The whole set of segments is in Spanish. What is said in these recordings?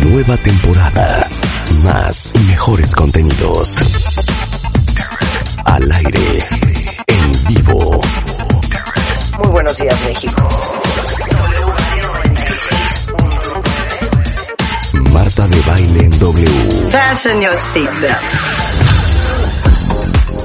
Nueva temporada. Más y mejores contenidos. Al aire. En vivo. Muy buenos días, México. Marta de baile en W. Fasten your seatbelts.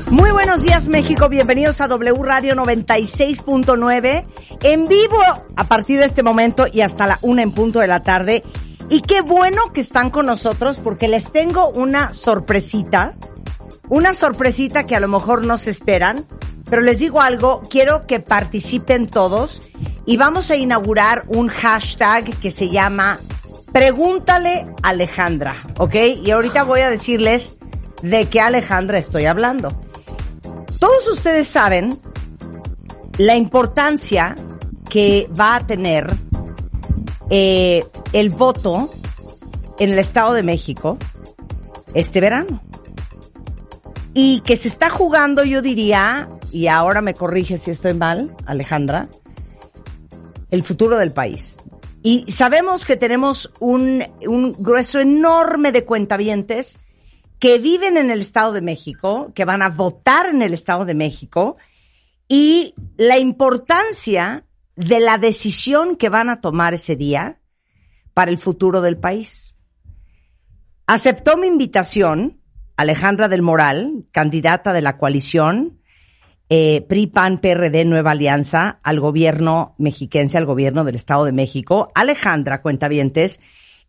Muy buenos días México, bienvenidos a W Radio 96.9 en vivo a partir de este momento y hasta la una en punto de la tarde. Y qué bueno que están con nosotros porque les tengo una sorpresita, una sorpresita que a lo mejor no se esperan, pero les digo algo, quiero que participen todos y vamos a inaugurar un hashtag que se llama Pregúntale Alejandra, ¿ok? Y ahorita voy a decirles de qué Alejandra estoy hablando. Todos ustedes saben la importancia que va a tener eh, el voto en el Estado de México este verano. Y que se está jugando, yo diría, y ahora me corrige si estoy mal, Alejandra, el futuro del país. Y sabemos que tenemos un, un grueso enorme de cuentavientes que viven en el Estado de México, que van a votar en el Estado de México, y la importancia de la decisión que van a tomar ese día para el futuro del país. Aceptó mi invitación Alejandra del Moral, candidata de la coalición eh, PRI, PAN, PRD, Nueva Alianza al gobierno mexiquense, al gobierno del Estado de México. Alejandra Cuentavientes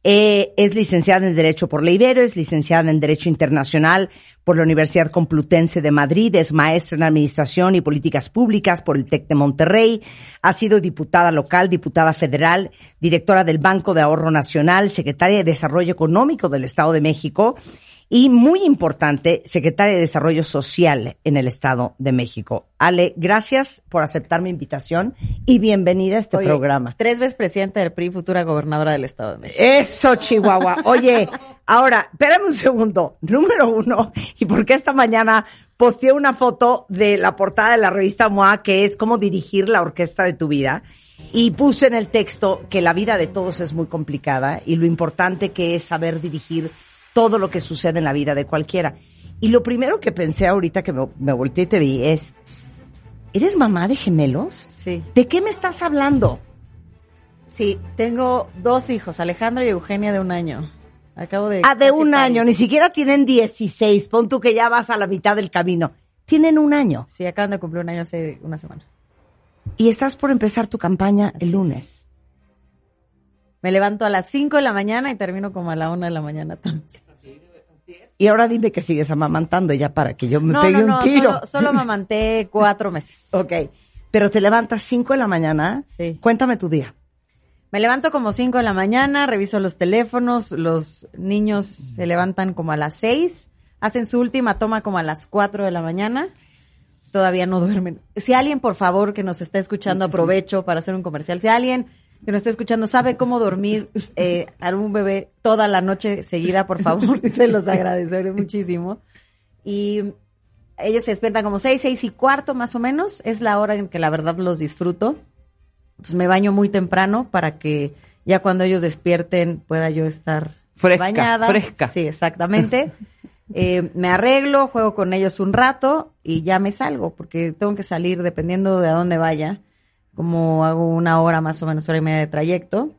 eh, es licenciada en Derecho por la Ibero, es licenciada en Derecho Internacional por la Universidad Complutense de Madrid, es maestra en Administración y Políticas Públicas por el TEC de Monterrey, ha sido diputada local, diputada federal, directora del Banco de Ahorro Nacional, secretaria de Desarrollo Económico del Estado de México y muy importante, secretaria de Desarrollo Social en el Estado de México. Ale, gracias por aceptar mi invitación y bienvenida a este Oye, programa. Tres veces presidenta del PRI, futura gobernadora del Estado de México. Eso, Chihuahua. Oye, ahora, espérame un segundo. Número uno, y porque esta mañana posteé una foto de la portada de la revista MOA, que es cómo dirigir la orquesta de tu vida. Y puse en el texto que la vida de todos es muy complicada y lo importante que es saber dirigir todo lo que sucede en la vida de cualquiera. Y lo primero que pensé ahorita que me, me volteé y te vi es, ¿eres mamá de gemelos? Sí. ¿De qué me estás hablando? Sí, tengo dos hijos, Alejandro y Eugenia de un año. Acabo de... Ah, de un parir. año, ni siquiera tienen 16, pon tú que ya vas a la mitad del camino. Tienen un año. Sí, acaban de cumplir un año hace una semana. Y estás por empezar tu campaña Así el es. Me levanto a las 5 de la mañana y termino como a la 1 de la mañana también. Y ahora dime que sigues amamantando ya para que yo me No, pegue no, no, un tiro. solo, solo amamanté cuatro meses. ok. Pero te levantas 5 de la mañana. Sí. Cuéntame tu día. Me levanto como 5 de la mañana, reviso los teléfonos, los niños se levantan como a las 6, hacen su última toma como a las 4 de la mañana, todavía no duermen. Si alguien, por favor, que nos está escuchando, aprovecho para hacer un comercial, si alguien que nos está escuchando sabe cómo dormir eh, a un bebé toda la noche seguida, por favor, se los agradeceré muchísimo. Y ellos se despiertan como 6, 6 y cuarto más o menos, es la hora en que la verdad los disfruto. Entonces me baño muy temprano para que ya cuando ellos despierten pueda yo estar Fresca, bañada. fresca. Sí, exactamente. Eh, me arreglo, juego con ellos un rato y ya me salgo porque tengo que salir dependiendo de a dónde vaya. Como hago una hora más o menos, hora y media de trayecto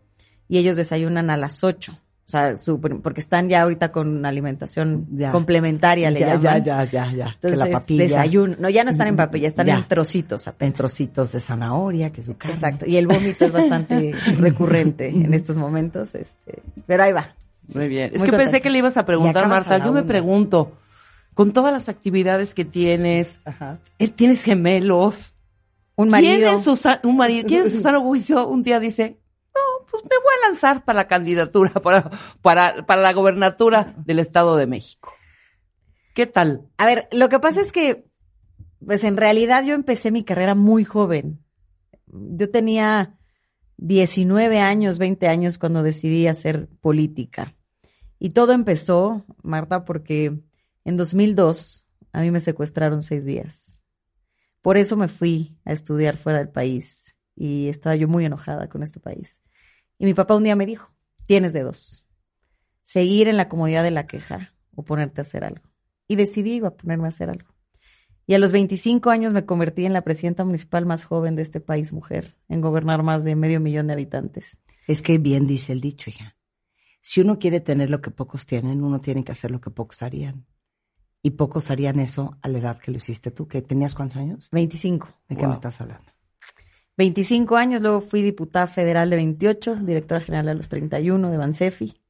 y ellos desayunan a las 8. O sea, su- porque están ya ahorita con alimentación Ya. complementaria, le ya, llaman. ya, ya, ya, ya. Que Entonces, la papilla. desayuno. No, ya no están en papilla, están Ya. en trocitos apenas. En trocitos de zanahoria, que su carne. Exacto. Y el vómito es bastante recurrente en estos momentos. Este, pero ahí va. Muy bien. Es Muy que contenta. pensé que le ibas a preguntar, a Marta. la Yo me pregunto, con todas las actividades que tienes, Ajá. eh, tienes gemelos. Un ¿Quién marido. en su sa- un marido, ¿quién en su sano juicio un día dice, no, pues me voy a lanzar para la candidatura, para, para, para la gobernatura del Estado de México. ¿Qué tal? A ver, lo que pasa es que, pues en realidad yo empecé mi carrera muy joven. Yo tenía 19 años, 20 años cuando decidí hacer política. Y todo empezó, Marta, porque en 2002 a mí me secuestraron seis días. Por eso me fui a estudiar fuera del país y estaba yo muy enojada con este país. Y mi papá un día me dijo, tienes de dos, seguir en la comodidad de la queja o ponerte a hacer algo. Y decidí iba a ponerme a hacer algo. Y a los 25 años me convertí en la presidenta municipal más joven de este país, mujer, en gobernar más de medio millón de habitantes. Es que bien dice el dicho, hija. Si uno quiere tener lo que pocos tienen, uno tiene que hacer lo que pocos harían. Y pocos harían eso a la edad que lo hiciste tú, que tenías cuántos años? 25. ¿De qué me estás hablando? 25 años, luego fui diputada federal de 28, directora general a los 31 de Bansefi,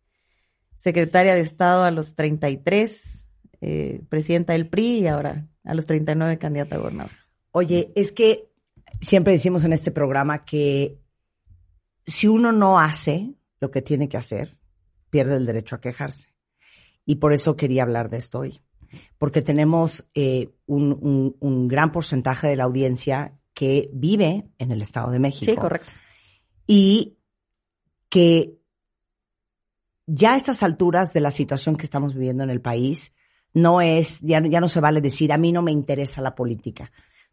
secretaria de Estado a los 33, eh, presidenta del PRI y ahora a los 39 candidata a gobernador. Oye, es que siempre decimos en este programa que si uno no hace lo que tiene que hacer, pierde el derecho a quejarse. Y por eso quería hablar de esto hoy. Porque tenemos eh, un, un- un gran porcentaje de la audiencia que vive en el Estado de México. Sí, correcto. y que ya a estas alturas de la situación que estamos viviendo en el país, no es, ya, ya no se vale decir, a mí no me interesa la política.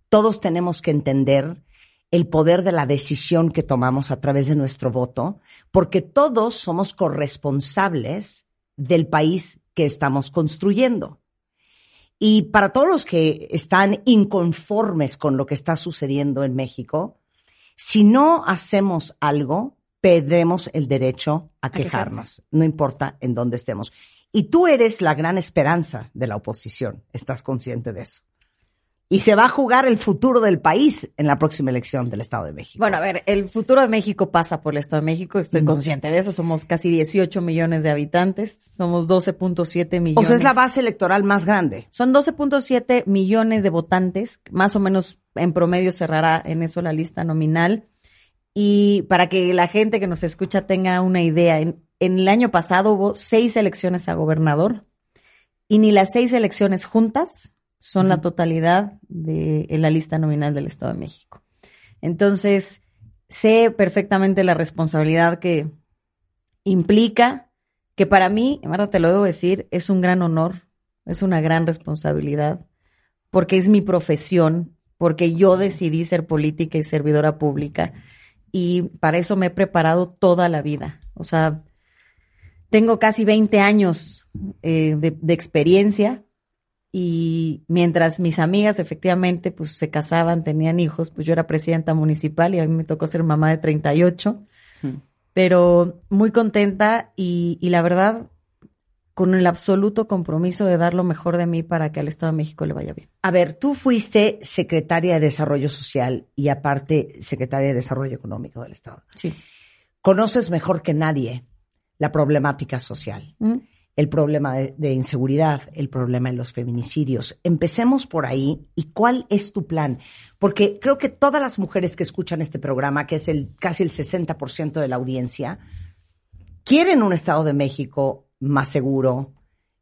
Todos tenemos que entender el poder de la decisión que tomamos a través de nuestro voto, porque todos somos corresponsables del país que estamos construyendo. Y para todos los que están inconformes con lo que está sucediendo en México, si no hacemos algo, perdemos el derecho a quejarnos, no importa en dónde estemos. Y tú eres la gran esperanza de la oposición, estás consciente de eso. Y se va a jugar el futuro del país en la próxima elección del Estado de México. Bueno, a ver, el futuro de México pasa por el Estado de México, estoy consciente de eso, somos casi 18 millones de habitantes, somos 12.7 millones. o sea, es la base electoral más grande. Son 12.7 millones de votantes, más o menos en promedio cerrará en eso la lista nominal. Y para que la gente que nos escucha tenga una idea, en, en el año pasado hubo seis elecciones a gobernador y ni las seis elecciones juntas son la totalidad de en la lista nominal del Estado de México. Entonces, sé perfectamente la responsabilidad que implica, que para mí, Marta, te lo debo decir, es un gran honor, es una gran responsabilidad, porque es mi profesión, porque yo decidí ser política y servidora pública, y para eso me he preparado toda la vida. O sea, tengo casi 20 años eh, de, de experiencia y mientras mis amigas efectivamente pues se casaban, tenían hijos, pues yo era presidenta municipal y a mí me tocó ser mamá de 38, pero muy contenta y, y la verdad con el absoluto compromiso de dar lo mejor de mí para que al Estado de México le vaya bien. A ver, tú fuiste secretaria de Desarrollo Social y aparte secretaria de Desarrollo Económico del Estado. Sí. Conoces mejor que nadie la problemática social, ¿Mm? El problema de, inseguridad, el problema de los feminicidios. Empecemos por ahí. ¿Y cuál es tu plan? Porque creo que todas las mujeres que escuchan este programa, que es el casi el 60% de la audiencia, quieren un Estado de México más seguro,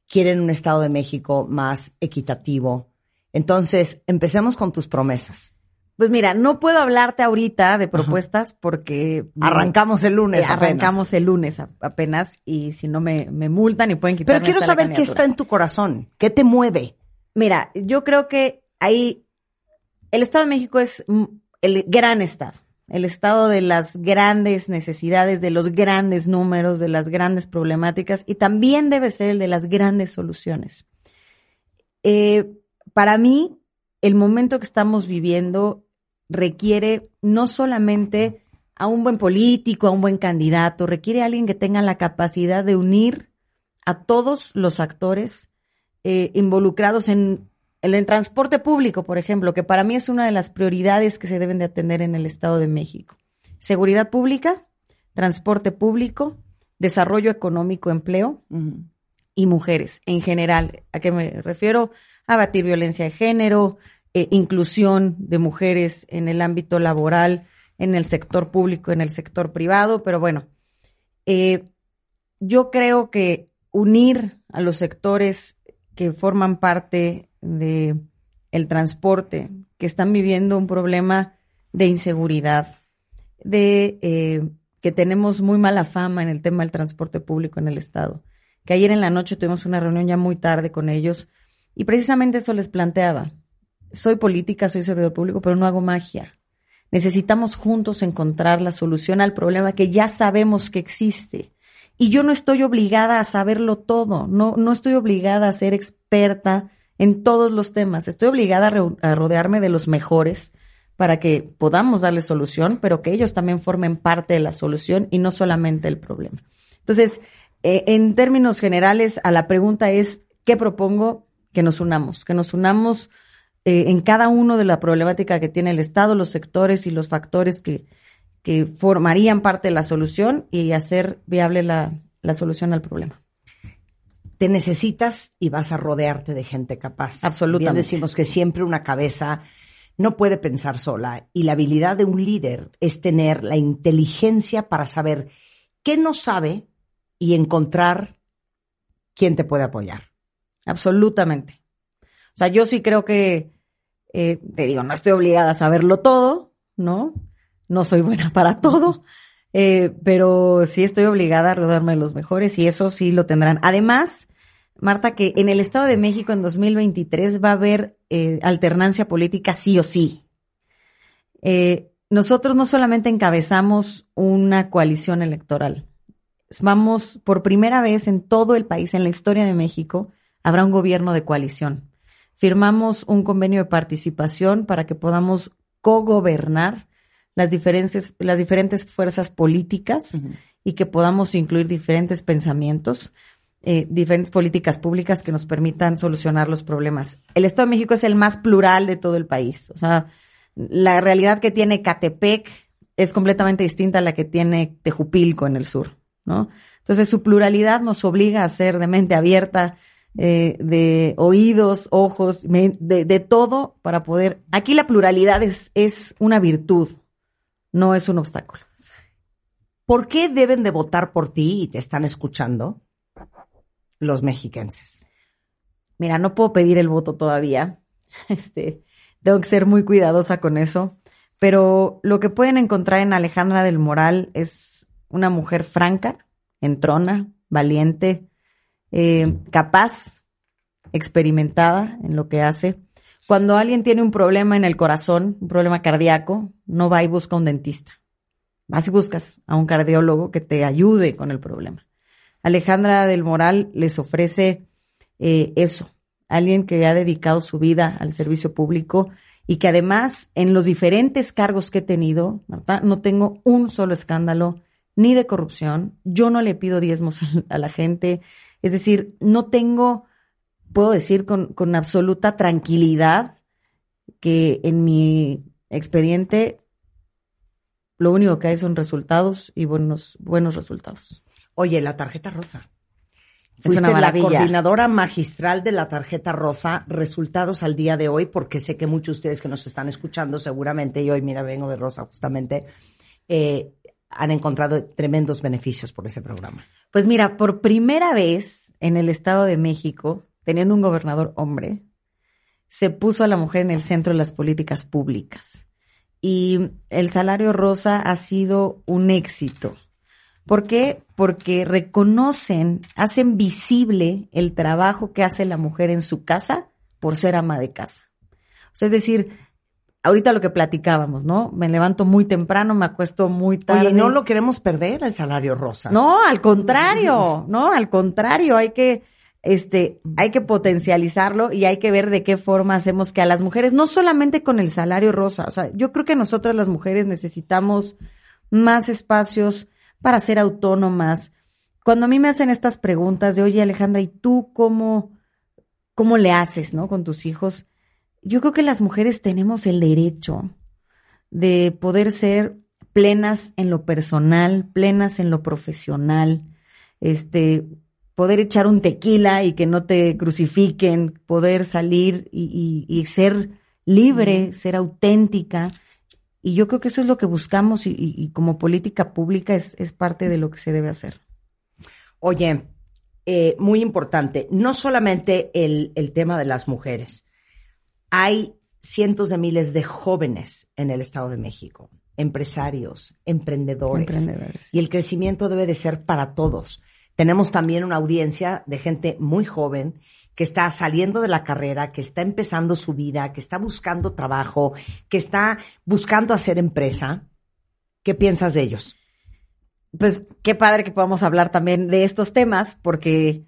quieren un Estado de México más equitativo. Entonces, empecemos con tus promesas. Pues mira, no puedo hablarte ahorita de propuestas porque Arrancamos el lunes. Eh, apenas. arrancamos el lunes apenas y si no me, me multan y pueden quitarme Pero quiero saber qué está en tu corazón, qué te mueve. Mira, yo creo que ahí el Estado de México es el gran estado, el estado de las grandes necesidades, de los grandes números, de las grandes problemáticas y también debe ser el de las grandes soluciones. Eh, para mí, el momento que estamos viviendo requiere no solamente a un buen político, a un buen candidato, requiere a alguien que tenga la capacidad de unir a todos los actores eh, involucrados en, en el transporte público, por ejemplo, que para mí es una de las prioridades que se deben de atender en el Estado de México. Seguridad pública, transporte público, desarrollo económico, empleo y mujeres en general. ¿A qué me refiero? Abatir violencia de género, eh, inclusión de mujeres en el ámbito laboral, en el sector público, en el sector privado, pero bueno, Eh, yo creo que unir a los sectores que forman parte de el transporte, que están viviendo un problema de inseguridad, de eh, que tenemos muy mala fama en el tema del transporte público en el estado. Que ayer en la noche tuvimos una reunión ya muy tarde con ellos y precisamente eso les planteaba. Soy política, soy servidor público, pero no hago magia. Necesitamos juntos encontrar la solución al problema que ya sabemos que existe. Y yo no estoy obligada a saberlo todo, no, no estoy obligada a ser experta en todos los temas. Estoy obligada a, a rodearme de los mejores para que podamos darle solución, pero que ellos también formen parte de la solución y no solamente el problema. Entonces, eh, en términos generales, a la pregunta es, ¿qué propongo? Que nos unamos, que nos unamos eh, en cada uno de la problemática que tiene el Estado, los sectores y los factores que, que formarían parte de la solución y hacer viable la, la solución al problema. te necesitas y vas a rodearte de gente capaz. Absolutamente. Bien decimos que siempre una cabeza no puede pensar sola y la habilidad de un líder es tener la inteligencia para saber qué no sabe y encontrar quién te puede apoyar. Absolutamente. O sea, yo sí creo que, eh, te digo, no estoy obligada a saberlo todo, ¿no? No soy buena para todo, eh, pero sí estoy obligada a rodearme de los mejores y eso sí lo tendrán. Además, Marta, que en el Estado de México en 2023 va a haber eh, alternancia política sí o sí. Eh, nosotros no solamente encabezamos una coalición electoral, vamos por primera vez en todo el país, en la historia de México, habrá un gobierno de coalición. Firmamos un convenio de participación para que podamos cogobernar las diferentes, las diferentes fuerzas políticas y que podamos incluir diferentes pensamientos, eh, diferentes políticas públicas que nos permitan solucionar los problemas. El Estado de México es el más plural de todo el país. O sea, la realidad que tiene Catepec es completamente distinta a la que tiene Tejupilco en el sur, ¿no? Entonces su pluralidad nos obliga a ser de mente abierta, eh, de oídos, ojos, de, de todo para poder. Aquí la pluralidad es, es una virtud, no es un obstáculo. ¿Por qué deben de votar por ti y te están escuchando los mexiquenses? Mira, no puedo pedir el voto todavía. Este, tengo que ser muy cuidadosa con eso. Pero lo que pueden encontrar en Alejandra del Moral es una mujer franca, entrona, valiente, eh, capaz, experimentada en lo que hace. Cuando alguien tiene un problema en el corazón, un problema cardíaco, no va y busca un dentista. Vas y buscas a un cardiólogo que te ayude con el problema. Alejandra del Moral les ofrece eh, eso, alguien que ha dedicado su vida al servicio público y que además en los diferentes cargos que he tenido, no tengo un solo escándalo ni de corrupción, yo no le pido diezmos a la gente, es decir, no tengo, puedo decir con, con absoluta tranquilidad que en mi expediente lo único que hay son resultados y buenos, buenos resultados. Oye, la tarjeta rosa. Es Fuiste una la maravilla. coordinadora magistral de la tarjeta rosa. Resultados al día de hoy, porque sé que muchos de ustedes que nos están escuchando seguramente, y hoy mira, vengo de rosa justamente, eh, han encontrado tremendos beneficios por ese programa. Pues mira, por primera vez en el Estado de México, teniendo un gobernador hombre, se puso a la mujer en el centro de las políticas públicas. Y el salario rosa ha sido un éxito. ¿Por qué? Porque reconocen, hacen visible el trabajo que hace la mujer en su casa por ser ama de casa. O sea, es decir, ahorita lo que platicábamos, ¿no? Me levanto muy temprano, me acuesto muy tarde. Oye, no lo queremos perder el salario rosa. No, al contrario, no, al contrario, hay que, este, hay que potencializarlo y hay que ver de qué forma hacemos que a las mujeres, no solamente con el salario rosa, o sea, yo creo que nosotras las mujeres necesitamos más espacios para ser autónomas. Cuando a mí me hacen estas preguntas de, oye Alejandra, ¿y tú cómo, cómo le haces, no, con tus hijos? Yo creo que las mujeres tenemos el derecho de poder ser plenas en lo personal, plenas en lo profesional, este, poder echar un tequila y que no te crucifiquen, poder salir y, y- y ser libre, ser auténtica. Y yo creo que eso es lo que buscamos y, y- como política pública es, es parte de lo que se debe hacer. Oye, eh, muy importante, no solamente el, el tema de las mujeres. Hay cientos de miles de jóvenes en el Estado de México, empresarios, emprendedores. Emprendedores. Y el crecimiento debe de ser para todos. Tenemos también una audiencia de gente muy joven que está saliendo de la carrera, que está empezando su vida, que está buscando trabajo, que está buscando hacer empresa. ¿Qué piensas de ellos? Pues qué padre que podamos hablar también de estos temas, porque,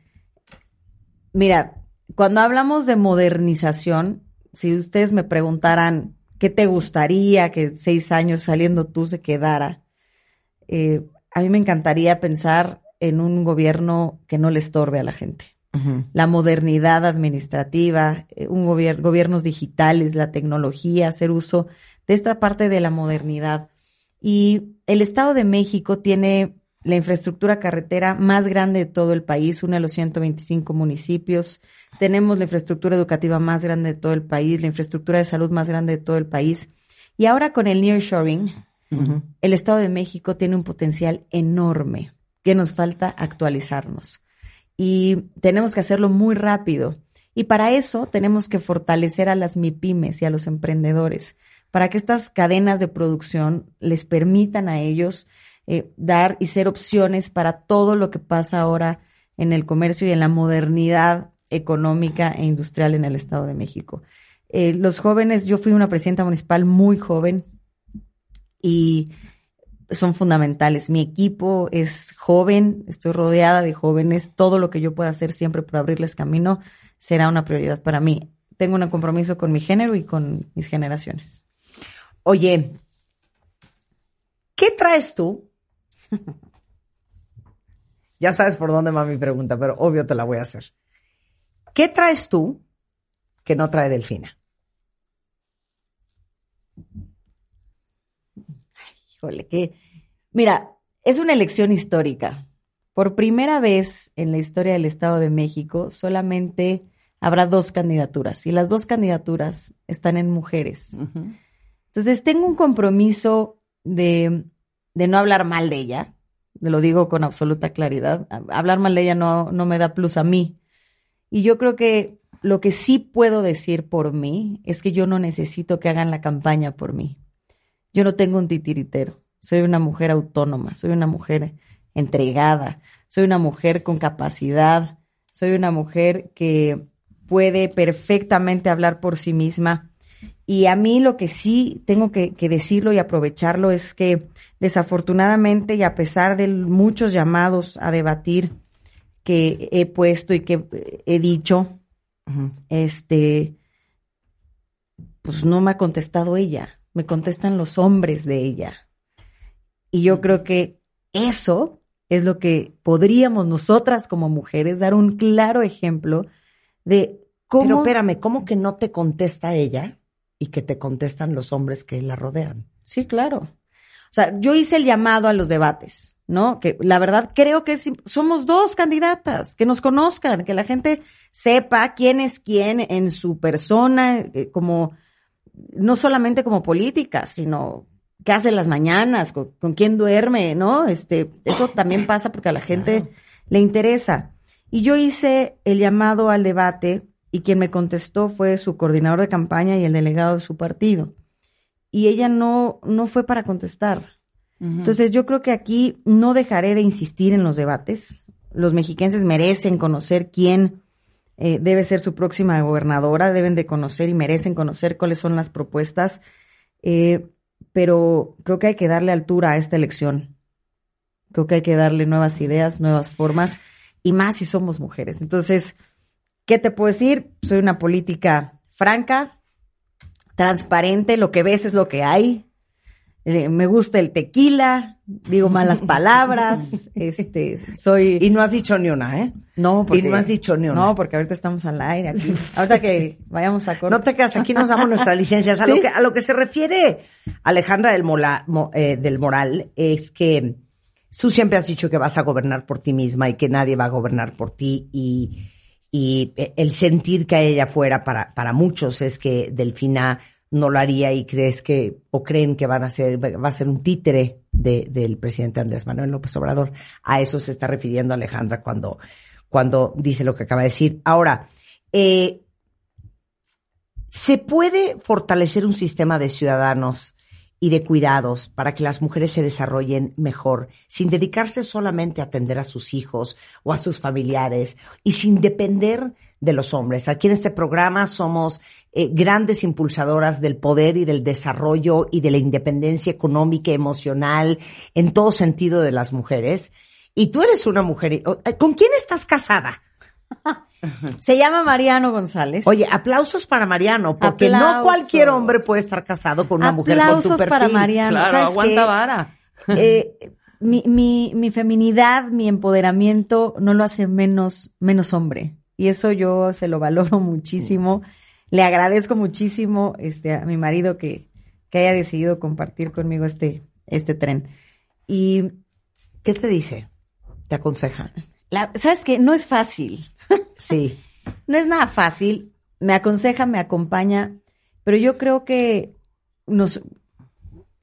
mira, cuando hablamos de modernización, si ustedes me preguntaran qué te gustaría que seis años saliendo tú se quedara, eh, a mí me encantaría pensar en un gobierno que no le estorbe a la gente. La modernidad administrativa, eh, un gobier- gobiernos digitales, la tecnología, hacer uso de esta parte de la modernidad. Y el Estado de México tiene la infraestructura carretera más grande de todo el país, uno de los 125 municipios. Tenemos la infraestructura educativa más grande de todo el país, la infraestructura de salud más grande de todo el país. Y ahora con el nearshoring, el Estado de México tiene un potencial enorme que nos falta actualizarnos. Y tenemos que hacerlo muy rápido. Y para eso tenemos que fortalecer a las MIPIMES y a los emprendedores, para que estas cadenas de producción les permitan a ellos eh, dar y ser opciones para todo lo que pasa ahora en el comercio y en la modernidad económica e industrial en el Estado de México. Eh, los jóvenes, yo fui una presidenta municipal muy joven y son fundamentales. Mi equipo es joven, estoy rodeada de jóvenes, todo lo que yo pueda hacer siempre por abrirles camino será una prioridad para mí. Tengo un compromiso con mi género y con mis generaciones. Oye, ¿qué traes tú? ya sabes por dónde va mi pregunta, pero obvio te la voy a hacer. ¿Qué traes tú que no trae Delfina? Híjole, que mira, es una elección histórica. Por primera vez en la historia del Estado de México, solamente habrá dos candidaturas y las dos candidaturas están en mujeres. Entonces, tengo un compromiso de, de no hablar mal de ella, lo digo con absoluta claridad. Hablar mal de ella no, no me da plus a mí. Y yo creo que lo que sí puedo decir por mí es que yo no necesito que hagan la campaña por mí. Yo no tengo un titiritero. Soy una mujer autónoma, soy una mujer entregada, soy una mujer con capacidad, soy una mujer que puede perfectamente hablar por sí misma. Y a mí lo que sí tengo que, que decirlo y aprovecharlo es que desafortunadamente y a pesar de muchos llamados a debatir que he puesto y que he dicho, este, pues no me ha contestado ella, me contestan los hombres de ella. Y yo creo que eso es lo que podríamos nosotras como mujeres dar un claro ejemplo de cómo... Pero espérame, ¿cómo que no te contesta ella y que te contestan los hombres que la rodean? Sí, claro. O sea, yo hice el llamado a los debates, ¿no? Que la verdad creo que es- somos dos candidatas, que nos conozcan, que la gente sepa quién es quién en su persona, eh, como, no solamente como política, sino qué hace en las mañanas, con, con quién duerme, ¿no? Este, eso también pasa porque a la gente le interesa. Y yo hice el llamado al debate y quien me contestó fue su coordinador de campaña y el delegado de su partido. Y ella no, no fue para contestar. Entonces yo creo que aquí no dejaré de insistir en los debates. Los mexiquenses merecen conocer quién eh, debe ser su próxima gobernadora, deben de conocer y merecen conocer cuáles son las propuestas. Eh, pero creo que hay que darle altura a esta elección. Creo que hay que darle nuevas ideas, nuevas formas, y más si somos mujeres. Entonces, ¿qué te puedo decir? Soy una política franca, transparente, lo que ves es lo que hay. Eh, me gusta el tequila, digo malas palabras, este, soy... Y no has dicho ni una, ¿eh? no, y no has dicho ni una. No, porque ahorita estamos al aire aquí. Ahorita que vayamos a corte. No te quedas, aquí nos damos nuestras licencias. A, Sí. lo, que, a lo que se refiere Alejandra del, Mola- Mo- eh, del Moral es que tú siempre has dicho que vas a gobernar por ti misma y que nadie va a gobernar por ti y, y el sentir que ella fuera para, para muchos es que Delfina no lo haría y crees que, o creen que van a ser, va a ser un títere de- del presidente Andrés Manuel López Obrador. A eso se está refiriendo Alejandra cuando, cuando dice lo que acaba de decir. Ahora, eh, ¿se puede fortalecer un sistema de ciudadanos y de cuidados para que las mujeres se desarrollen mejor, sin dedicarse solamente a atender a sus hijos o a sus familiares y sin depender de los hombres. Aquí en este programa somos eh, grandes impulsadoras del poder y del desarrollo y de la independencia económica, emocional, en todo sentido de las mujeres. Y tú eres una mujer. ¿Con quién estás casada? Se llama Mariano González. Oye, aplausos para Mariano, porque no cualquier hombre puede estar casado con una mujer con tu Aplausos perfil. para Mariano. Claro, ¿Sabes aguanta qué? vara. Eh, mi, mi, mi feminidad, mi empoderamiento no lo hace menos, menos hombre. Y eso yo se lo valoro muchísimo. Le agradezco muchísimo este, a mi marido que, que haya decidido compartir conmigo este, este tren. Y ¿Qué te dice? ¿Te aconseja? la, ¿sabes qué? No es fácil. Sí. No es nada fácil. Me aconseja, me acompaña, pero yo creo que nos,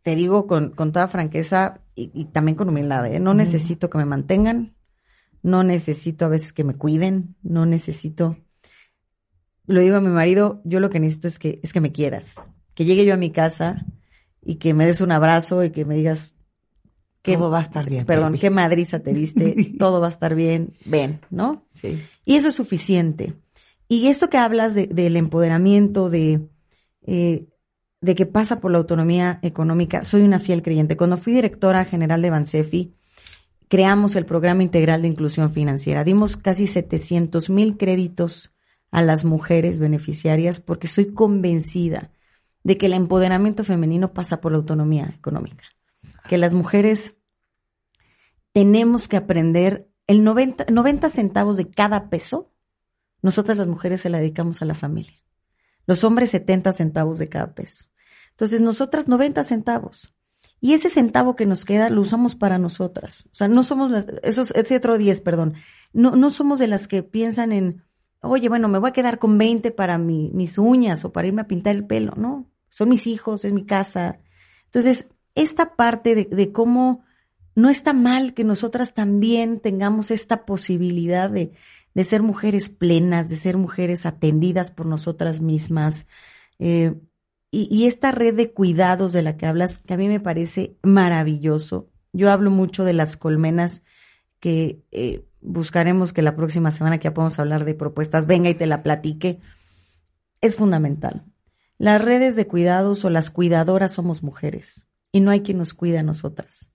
te digo con, con toda franqueza y, y también con humildad, ¿eh? no necesito que me mantengan, no necesito a veces que me cuiden, no necesito. Lo digo a mi marido, yo lo que necesito es que, es que me quieras, que llegue yo a mi casa y que me des un abrazo y que me digas que Todo va a estar bien. Perdón, qué madriza te diste, todo va a estar bien, ven, ¿no? Sí. Y eso es suficiente. Y esto que hablas de- del empoderamiento, de, eh, de que pasa por la autonomía económica, soy una fiel creyente. Cuando fui directora general de Bansefi, creamos el programa integral de inclusión financiera. Dimos casi 700 mil créditos a las mujeres beneficiarias porque soy convencida de que el empoderamiento femenino pasa por la autonomía económica. Que las mujeres tenemos que aprender el 90, 90 centavos de cada peso, nosotras las mujeres se la dedicamos a la familia. Los hombres 70 centavos de cada peso. Entonces, nosotras 90 centavos. Y ese centavo que nos queda lo usamos para nosotras. O sea, no somos las, esos, ese otro 10, perdón. No, no somos de las que piensan en, oye, bueno, me voy a quedar con 20 para mi- mis uñas o para irme a pintar el pelo. No, son mis hijos, es mi casa. Entonces, esta parte de, de cómo no está mal que nosotras también tengamos esta posibilidad de, de ser mujeres plenas, de ser mujeres atendidas por nosotras mismas. Eh, y, y esta red de cuidados de la que hablas, que a mí me parece maravilloso. Yo hablo mucho de las colmenas que eh, buscaremos que la próxima semana que ya podamos hablar de propuestas, venga y te la platique. Es fundamental. Las redes de cuidados o las cuidadoras somos mujeres y no hay quien nos cuide a nosotras.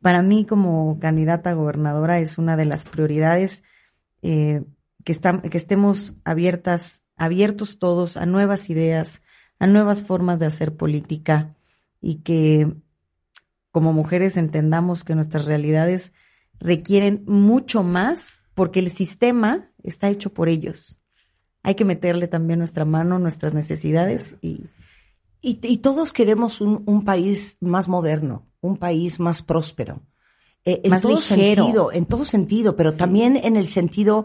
Para mí, como candidata a gobernadora, es una de las prioridades eh, que, que estemos abiertas, abiertos todos a nuevas ideas, a nuevas formas de hacer política y que como mujeres entendamos que nuestras realidades requieren mucho más porque el sistema está hecho por ellos. Hay que meterle también nuestra mano, nuestras necesidades y Y, y todos queremos un, un país más moderno, un país más próspero. Eh, en Más todo ligero. sentido, en todo sentido, pero también en el sentido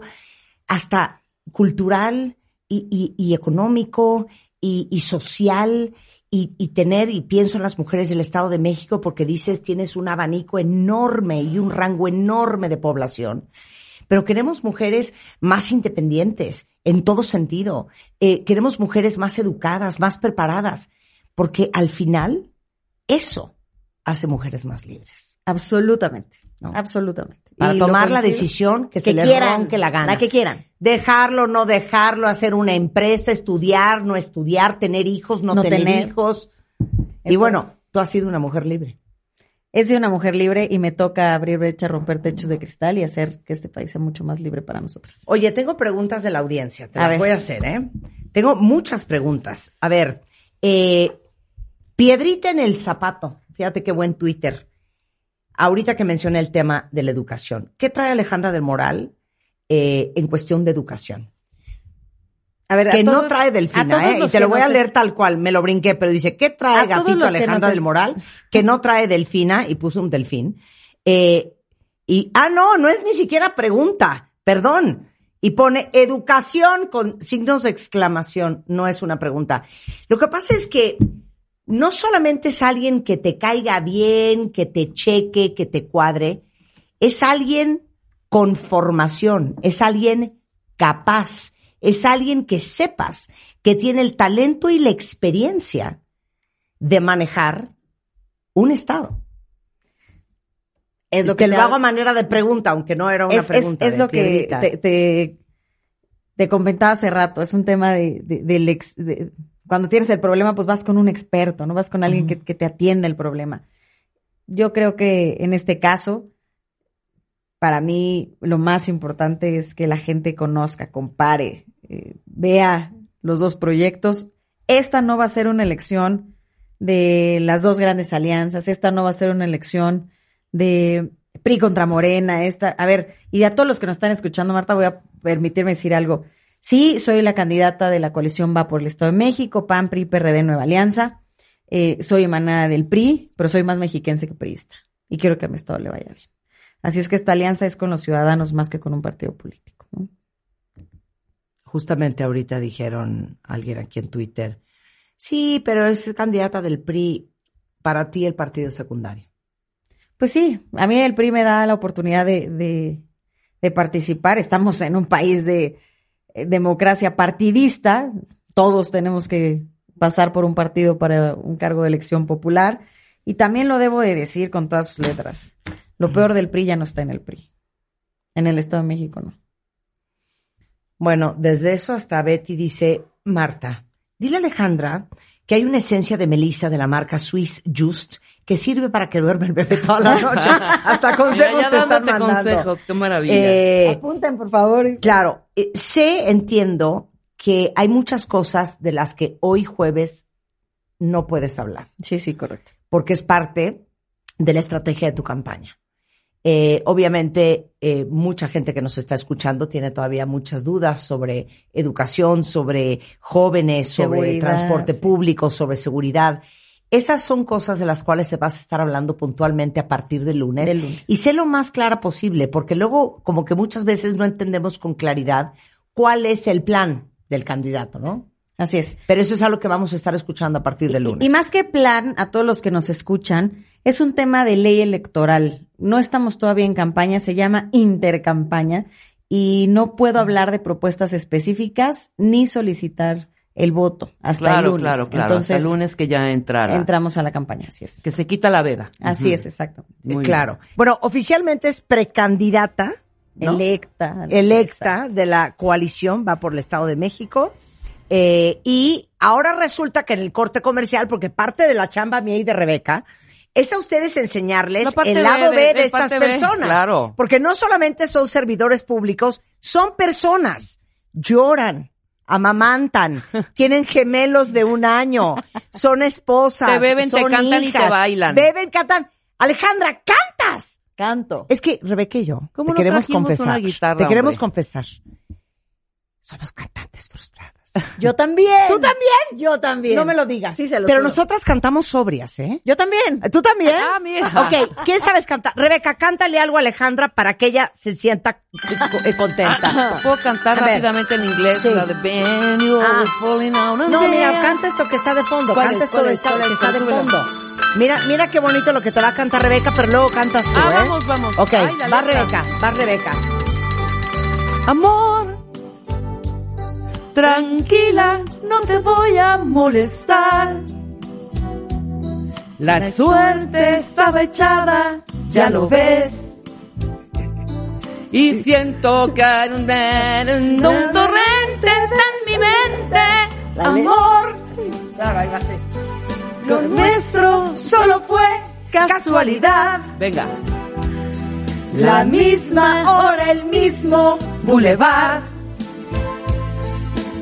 hasta cultural y, y- y económico y, y social y, y tener, y pienso en las mujeres del Estado de México porque dices, tienes un abanico enorme y un rango enorme de población. Pero queremos mujeres más independientes en todo sentido. Eh, queremos mujeres más educadas, más preparadas, porque al final eso hace mujeres más libres. absolutamente, No. absolutamente. Para Y tomar la decisión que, se que quieran, ronque la gana. la que quieran. Dejarlo, no dejarlo, hacer una empresa, estudiar, no estudiar, tener hijos, no, No tener, tener. hijos. Y bueno, tú has sido una mujer libre. He sido una mujer libre y me toca abrir brecha, romper techos de cristal y hacer que este país sea mucho más libre para nosotras. Oye, tengo preguntas de la audiencia, te A las ver. voy a hacer, ¿eh? Tengo muchas preguntas. A ver, eh, piedrita en el zapato. Fíjate qué buen Twitter. Ahorita que mencioné el tema de la educación. ¿Qué trae Alejandra del Moral eh, en cuestión de educación? A ver, que a no todos- trae a Delfina, ¿eh? Y te lo voy a leer es- tal cual, me lo brinqué, pero dice, ¿qué trae A gatito Alejandra del es- Moral? Que no trae Delfina, y puso un delfín. Eh, y, ah, no, no es ni siquiera pregunta, perdón. Y pone educación con signos de exclamación. No es una pregunta. Lo que pasa es que no solamente es alguien que te caiga bien, que te cheque, que te cuadre, es alguien con formación, es alguien capaz, es alguien que sepas que tiene el talento y la experiencia de manejar un Estado. Es lo que, que lo te- hago a manera de pregunta, aunque no era una es, pregunta. es lo que te, te, te comentaba hace rato, es un tema de, de- de- cuando tienes el problema, pues vas con un experto, no vas con alguien que, que te atienda el problema. Yo creo que en este caso, para mí lo más importante es que la gente conozca, compare, eh, vea los dos proyectos. Esta no va a ser una elección de las dos grandes alianzas, esta no va a ser una elección de PRI contra Morena, esta, a ver, y a todos los que nos están escuchando, Marta, voy a permitirme decir algo. Sí, soy la candidata de la coalición Va por el Estado de México, PAN, PRI, PRD, Nueva Alianza. Eh, soy emanada del PRI, pero soy más mexiquense que priista. Y quiero que a mi Estado le vaya bien. Así es que esta alianza es con los ciudadanos más que con un partido político. ¿no? Justamente ahorita dijeron alguien aquí en Twitter, sí, pero es candidata del PRI, para ti el partido secundario. Pues sí, a mí el PRI me da la oportunidad de, de, de participar. Estamos en un país de democracia partidista. Todos tenemos que pasar por un partido para un cargo de elección popular. Y también lo debo de decir con todas sus letras. Lo peor del PRI ya no está en el PRI. En el Estado de México no. Bueno, desde eso hasta Betty dice, Marta, dile a Alejandra que hay una esencia de melisa de la marca Swiss Just que sirve para que duerma el bebé toda la noche. Hasta consejos Mira, ya te están dándote mandando. consejos, qué maravilla. Eh, Apunten, por favor. claro, eh, sé, entiendo que hay muchas cosas de las que hoy jueves no puedes hablar, Sí, sí, correcto. porque es parte de la estrategia de tu campaña. Eh, obviamente, eh, mucha gente que nos está escuchando tiene todavía muchas dudas sobre educación, sobre jóvenes, sobre Seguridad, transporte sí. público, sobre seguridad. Esas son cosas de las cuales se vas a estar hablando puntualmente a partir del lunes. Del lunes. Y sé lo más clara posible, porque luego como que muchas veces no entendemos con claridad cuál es el plan del candidato, ¿no? Así es. Pero eso es algo que vamos a estar escuchando a partir del Y- lunes. Y más que plan, a todos los que nos escuchan, es un tema de ley electoral. No estamos todavía en campaña, se llama intercampaña y no puedo hablar de propuestas específicas ni solicitar el voto hasta el lunes. claro, claro. Entonces, Hasta el lunes que ya entrara. entramos a la campaña, así es. Que se quita la veda. Así es, exacto. Muy bien. claro. Bueno, oficialmente es precandidata, ¿no? Electa. electa Exacto. de la coalición, va por el Estado de México. Eh, y ahora resulta que en el corte comercial, porque parte de la chamba mía y de Rebeca, es a ustedes enseñarles La el lado B de- de, de estas B, personas. claro. Porque no solamente son servidores públicos, son personas. Lloran, amamantan, tienen gemelos de un año, son esposas. Te beben, te son cantan y te bailan. Beben, cantan. Alejandra, cantas. Canto. Es que Rebeca y yo ¿Cómo te no queremos confesar. guitarra, te queremos hombre? confesar. Somos cantantes frustradas. Yo también. ¿Tú también? Yo también. No me lo digas. Sí, se lo Pero juro. nosotras cantamos sobrias, ¿eh? Yo también. ¿Tú también? Ah, mira. Ok, ¿qué sabes cantar? Rebeca, cántale algo a Alejandra para que ella se sienta eh, contenta. ¿Puedo cantar A ver. rápidamente en inglés? Sí. La de Ben, you Ah. always falling out No, mira, canta esto que está de fondo. ¿Cuál Canta es? esto ¿Cuál de es? esta- ¿Cuál que es? está de fondo. Mira, mira qué bonito lo que te va a cantar Rebeca, pero luego cantas tú, Ah, ¿eh? vamos, vamos. Ok, Ay, va. Rebeca, va Rebeca. Amor, tranquila, no te voy a molestar. La suerte estaba echada, ya lo ves. Y siento que un, torrente en mi mente. Amor, Claro. Lo nuestro solo fue casualidad. venga. La misma hora, el mismo boulevard.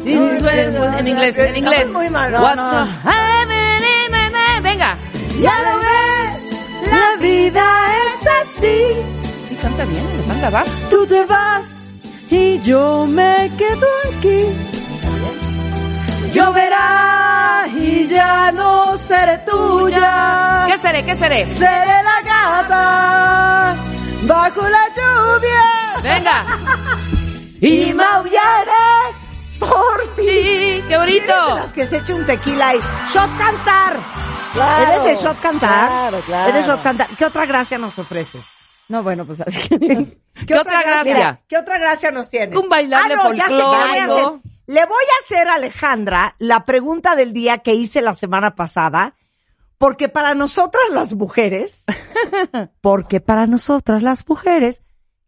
En inglés, en inglés. Muy mal, no, What's no. up? Venga. Ya lo ves, la vida es así. Sí, canta bien, Alejandra, va. Tú te vas y yo me quedo aquí. Lloverá y ya no seré tuya. ¿Qué seré? ¿Qué seré? Seré la gata bajo la lluvia. Venga. y maullaré por ti. ¡Qué bonito! Eres de las que se echa un tequila y shot cantar. Claro, ¿Eres de shot cantar? claro, claro. ¿Eres shot cantar? ¿Qué otra gracia nos ofreces? No, bueno, pues así que... ¿Qué otra gracia? ¿Qué otra gracia nos tienes? Un bailable Ah, no, ya sé qué le voy a hacer. folclórico. Le voy a hacer a Alejandra la pregunta del día que hice la semana pasada, porque para nosotras las mujeres, porque para nosotras las mujeres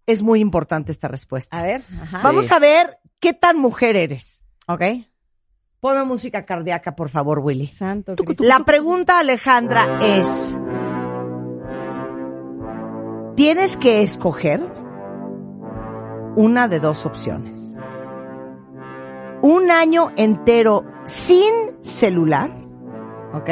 es muy importante esta respuesta. A ver, ajá. Vamos a ver qué tan mujer eres. Ok. Ponme música cardíaca, por favor, Willy. Santo Cristo. La pregunta, Alejandra, es, tienes que escoger una de dos opciones. Un año entero sin celular, Ok.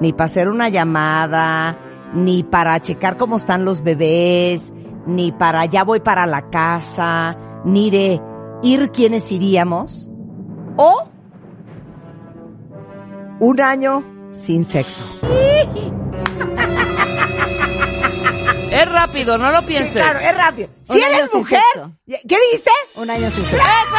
ni para hacer una llamada, ni para checar cómo están los bebés, ni para ya voy para la casa, ni de ir quienes iríamos, o un año sin sexo. Es rápido, no lo Sí, pienses. claro, es rápido. Si eres mujer, sexo. ¿qué dijiste? Un año sin sexo. ¡Eso!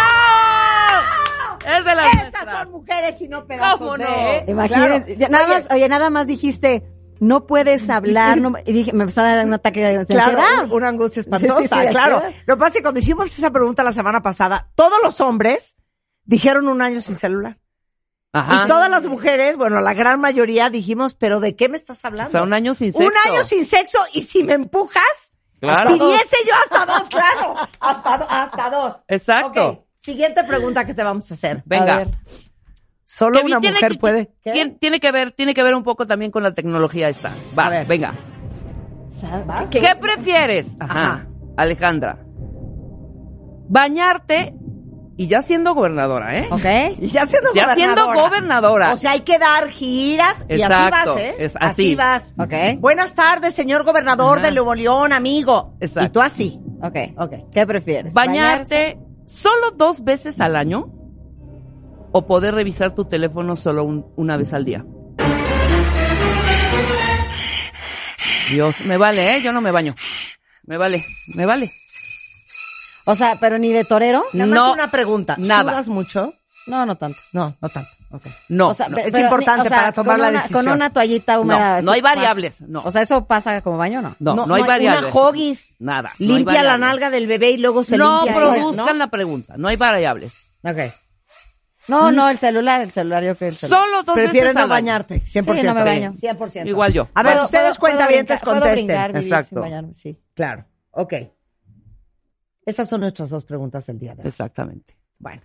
Es de las Esas nuestras. son mujeres y no pedazos ¿Cómo de- no? Imagínense. Claro. ya- Nada Oye, más, oye, nada más dijiste, no puedes hablar, no, y dije, me empezó a dar un ataque de Claro, ansiedad. un- una angustia espantosa, Sí, sí, sí, claro. Lo que pasa es que cuando hicimos esa pregunta la semana pasada, todos los hombres dijeron un año sin celular. Ajá. Y todas las mujeres, bueno, la gran mayoría dijimos, pero ¿de qué me estás hablando? O sea, un año sin sexo. Un año sin sexo y si me empujas, Claro. pidiese yo hasta dos, claro. Hasta, do- hasta dos. Exacto. Ok, siguiente pregunta que te vamos a hacer. A Venga. ver. Solo una tiene mujer que- puede. Tiene, tiene que ver, tiene que ver un poco también con la tecnología esta. Va, A ver. venga. ¿Qué? ¿Qué prefieres? Ajá. Ajá. Alejandra. Bañarte y ya siendo gobernadora, ¿eh? Ok. Y ya siendo Ya siendo gobernadora. gobernadora. O sea, hay que dar giras y así vas, ¿eh? es así. vas. Ok. Buenas tardes, señor gobernador Ajá. de Nuevo León, amigo. Exacto. Y tú así. Ok. Ok. ¿Qué prefieres? Bañarte solo dos veces al año o poder revisar tu teléfono solo un- una vez al día. Dios, me vale, ¿eh? Yo no me baño. Me vale, me vale. O sea, pero ni de torero. Nada más No, una pregunta. nada. ¿Sudas mucho? No, no tanto. No, no tanto. Ok. No, O sea, no. es pero importante ni- o sea, para tomar la una- decisión. Con una toallita húmeda. No, no hay variables, no. O sea, ¿eso pasa como baño no? no, no, hay variables. Una hoggies. Nada. no Limpia la nalga del bebé y luego se No limpia. produzcan la pregunta, no hay variables. ¿no? Ok. No, no, el celular, el celular, yo que el celular. Solo dos Prefieres veces no al año. bañarte. 100%. Sí, no me baño. 100%. Igual yo. A ver, Puedo- ustedes puedo- cuenta puedo bien, brincar- puedo contesten. brincar, vivir Exacto. sin bañarme, sí. Claro. Ok. Estas son nuestras dos preguntas del día de hoy. Exactamente. Bueno.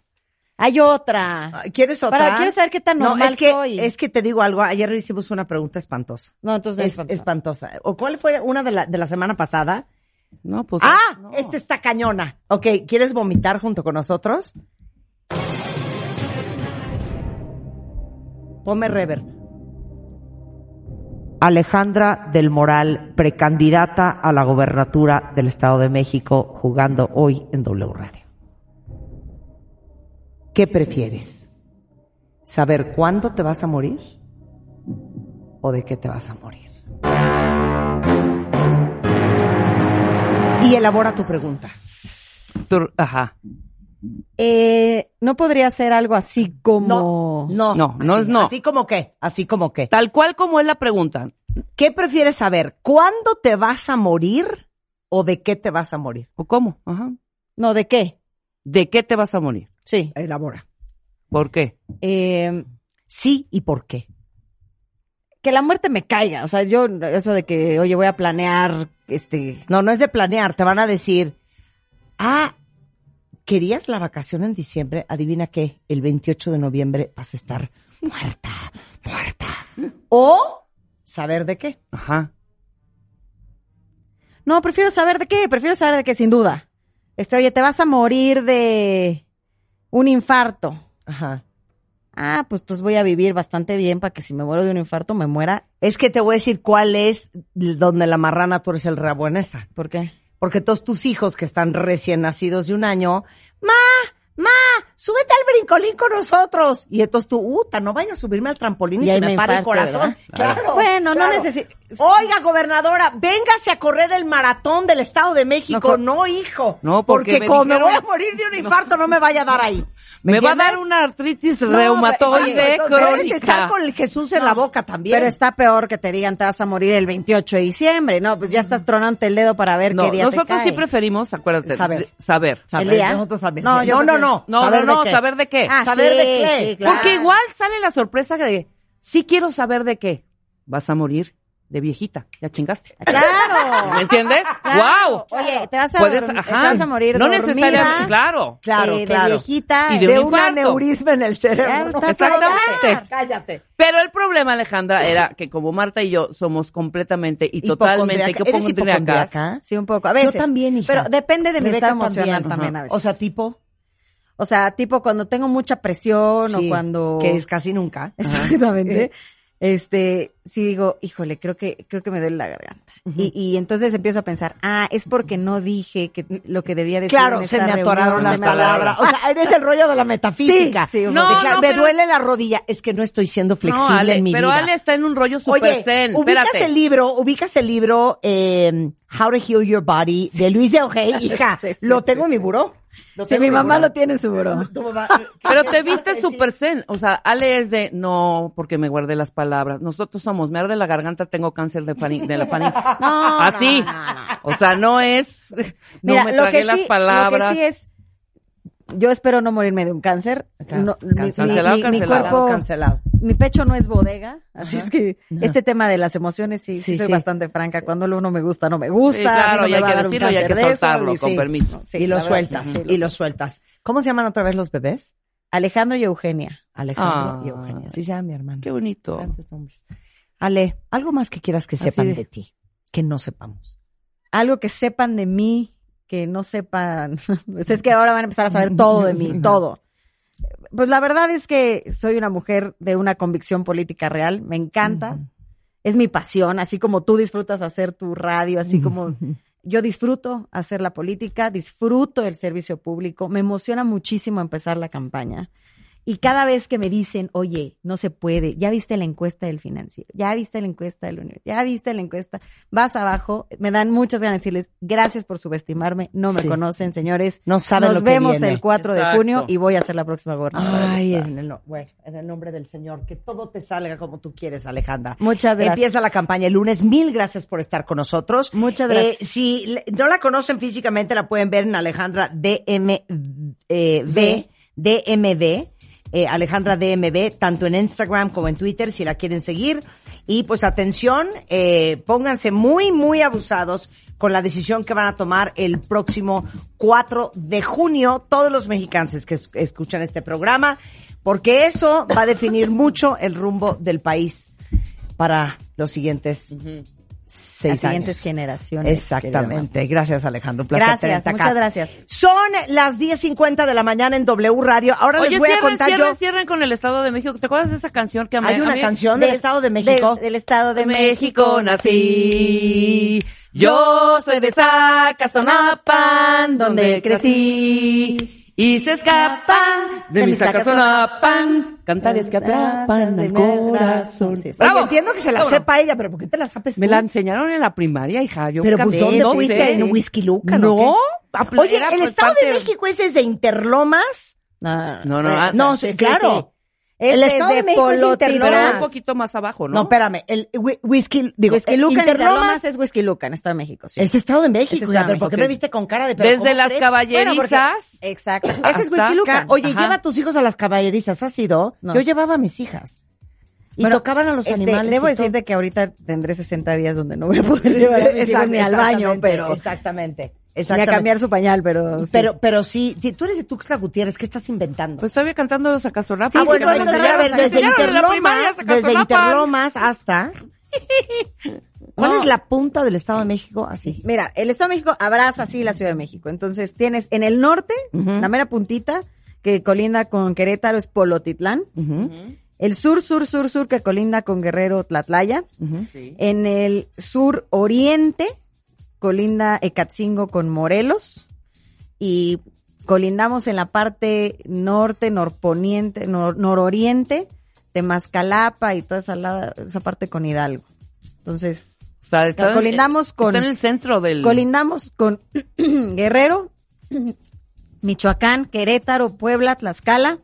Hay otra. Ah, ¿Quieres otra? Para- quiero saber qué tan normal no, es que, soy. Es que te digo algo. Ayer hicimos una pregunta espantosa. No, entonces no Es, es espantoso. espantosa. ¿O cuál fue una de la, de la semana pasada? No, pues. ¡Ah! no. Esta está cañona. Ok, ¿quieres vomitar junto con nosotros? Ponme rever. Alejandra del Moral, precandidata a la gobernatura del Estado de México, jugando hoy en W Radio. ¿Qué prefieres? ¿Saber cuándo te vas a morir? ¿O de qué te vas a morir? Y elabora tu pregunta. Ajá. Eh, no podría ser algo así como. No, No, no así, es no. Así como qué, así como qué. Tal cual como es la pregunta. ¿Qué prefieres saber? ¿Cuándo te vas a morir o de qué te vas a morir? ¿O cómo? Ajá. No, ¿de qué? ¿De qué te vas a morir? Sí. Elabora. ¿Por qué? Eh, Sí y por qué. que la muerte me caiga. O sea, yo, eso de que, oye, voy a planear, este. No, no es de planear. Te van a decir, ah, ¿querías la vacación en diciembre? Adivina qué, el 28 de noviembre vas a estar muerta, muerta. O saber de qué. Ajá. No, prefiero saber de qué. Prefiero saber de qué, sin duda. Este, oye, te vas a morir de un infarto. Ajá. Ah, pues entonces voy a vivir bastante bien para que si me muero de un infarto me muera. Es que te voy a decir cuál es donde la marrana tú eres el rabo en esa. ¿Por qué? Porque todos tus hijos que están recién nacidos de un año, ma, ma, súbete al brincolín con nosotros. Y entonces tú, uta, no vayas a subirme al trampolín y, se me, me para el corazón. Claro. Bueno, no claro. necesi- Oiga, gobernadora, véngase a correr el maratón del Estado de México. No, No, hijo. No, porque me como me voy a morir de un infarto, no me vaya a dar ahí. Me va a dar una artritis No, reumatoide exacto, Debes estar crónica. con el Jesús en la boca también. Pero está peor que te digan te vas a morir el 28 de diciembre, ¿no? Pues ya estás tronando el dedo para ver qué día te nosotros cae. sí preferimos, acuérdate, Saber. saber. Saber, ¿El día? nosotros. No, no, no, prefiero- no. No, ¿Saber no, no, qué? saber de qué. Ah, ¿Saber sí, de qué? sí, claro. Porque igual sale la sorpresa de, sí quiero saber de qué. Vas a morir de viejita, ya chingaste. Claro. ¿Me entiendes? Claro. ¡Wow! Oye, te vas a, Puedes, te vas a morir No dormida, necesariamente, claro. Claro, eh, claro. de viejita. Y de de un un aneurisma en el cerebro. Exactamente. cállate. Pero el problema, Alejandra, era que como Marta y yo somos completamente y totalmente Hipocondriaca. ¿Eres hipocondriacas, hipocondriaca? Sí, un poco. A veces. Yo también, hija. Pero depende de mi estado emocional también. también, a veces. O sea, tipo... O sea, tipo cuando tengo mucha presión sí, o cuando... Que es casi nunca. Exactamente. Este, sí digo, híjole, creo que, creo que me duele la garganta. y, y entonces empiezo a pensar, ah, es porque no dije que lo que debía decir. Claro, en se me reunión, atoraron las me palabras. O sea, eres el rollo de la metafísica. Sí, sí, No, De claro, no, me pero- duele la rodilla. Es que no estoy siendo flexible No, Ale, en mi pero vida. Ale está en un rollo super Oye, zen. ubicas Espérate. el libro, ubicas el libro eh, How to Heal Your Body de Luis de Ojei, hija. Sí, sí, lo sí, tengo en sí. mi buró. Lo Sí, mi mamá lo tiene en su mamá- Pero te viste super zen. O sea, Ale es de, no, porque me guardé las palabras. Nosotros somos, me arde la garganta, tengo cáncer de, fani- de la faringe. No, Así. no, no, no. O sea, no es, no Mira, me lo tragué que las sí, palabras. Lo que sí es, yo espero no morirme de un cáncer. Claro, No, mi- mi, cancelado, mi- cuerpo, Cancelado. mi pecho no es bodega, así Ajá. es que No. este tema de las emociones sí, sí, Sí, soy sí. bastante franca. Cuando lo uno me gusta, no me gusta. Sí, claro, no y hay va a que decirlo y hay que eso, soltarlo, y con sí. permiso. Sí, y lo sueltas, sí, sí, y lo sueltas. ¿Cómo se llaman otra vez los bebés? Alejandro y Eugenia. Alejandro y. Eugenia. Así se llama mi hermano. Qué bonito. Ale, algo más que quieras que sepan de- de ti, que no sepamos. Algo que sepan de mí, que no sepan. Pues es que ahora van a empezar a saber todo de mí, todo. Pues la verdad es que soy una mujer de una convicción política real, me encanta. Es mi pasión, así como tú disfrutas hacer tu radio, así como yo disfruto hacer la política, disfruto el servicio público, me emociona muchísimo empezar la campaña. Y cada vez que me dicen, oye, no se puede, ya viste la encuesta del financiero, ya viste la encuesta del universo, ya viste la encuesta, vas abajo, me dan muchas ganas de decirles, gracias por subestimarme, no me Sí. conocen, señores. No saben Nos lo que vemos viene. el 4 de junio y voy a ser la próxima gobernadora. Ay, en el, no- bueno, en el nombre del Señor, que todo te salga como tú quieres, Alejandra. Muchas gracias. Empieza la campaña el lunes. Mil gracias por estar con nosotros. Muchas gracias. Eh, si le- no la conocen físicamente, la pueden ver en Alejandra DMV, eh, V, DMV, eh, Alejandra DMV, tanto en Instagram como en Twitter, si la quieren seguir. Y pues atención, eh, pónganse muy, muy abusados con la decisión que van a tomar el próximo 4 de junio, todos los mexicanos que es- escuchan este programa, porque eso va a definir mucho el rumbo del país para los siguientes seis Las siguientes años. generaciones. Exactamente. Gracias, Alejandro. Un placer Gracias, acá. muchas gracias. Son las 10.50 de la mañana en W Radio. Ahora Oye, les voy a cierren, contar cierren, yo. cierren con el Estado de México. ¿Te acuerdas de esa canción que a mí- Hay a una mí- canción del De- Estado de México. de- del Estado de de México México nací. Yo soy de Zacazonapan, donde crecí. Y se escapan de mi Zacazonapan. Cantares que atrapan al corazón. Sí, sí. Oye, ¡Bravo! entiendo que se la sepa ella, pero ¿por qué te la sabes Me tú? la enseñaron en la primaria, hija. Yo Pero pues, ¿dónde no fuiste? sé. ¿En Whisky Luca? No. Oye, el por Estado de México ese es de Interlomas. No, No, no, eh, ah, No, claro. Este El es Estado de de México es un poquito más abajo, ¿no? No, espérame. El whi- Whisky, digo, Whisky el Luca en Interlomas Interlomas es Whisky Luca en Estado de México, sí. es Estado de México. Es Estado de pero ¿por qué México. me viste con cara de pero Desde las crees? caballerizas. Bueno, porque- Exacto. Ese es Whisky Luca. Ca- Oye, Ajá. lleva a tus hijos a las caballerizas, ¿has ido? No. Yo llevaba a mis hijas. Y Bueno, tocaban a los este, animales. Debo decirte que ahorita tendré 60 días donde no voy a poder llevar a mis hijos ni al baño, pero Exactamente. Ni a Exactamente. cambiar su pañal, pero sí. Pero, pero sí, sí, tú eres de Tuxtla Gutiérrez, ¿qué estás inventando? Pues todavía cantando los Zacazonapan. Sí, ah, sí, bueno, a ver, desde Interlomas, desde. Interlomas hasta... ¿Cuál No. es la punta del Estado de México? Así. Mira, el Estado de México abraza así la Ciudad de México. Entonces tienes en el norte, la mera puntita, que colinda con Querétaro es Polotitlán. El sur, sur, sur, sur, que colinda con Guerrero, Tlatlaya. Sí. En el sur oriente, colinda Ecatzingo con Morelos. Y colindamos en la parte norte, norponiente, nor- nororiente de Mascalapa y toda esa, la- esa parte con Hidalgo. Entonces, O sea, está, colindamos con- Está en el centro del... colindamos con Guerrero, Michoacán, Querétaro, Puebla, Tlaxcala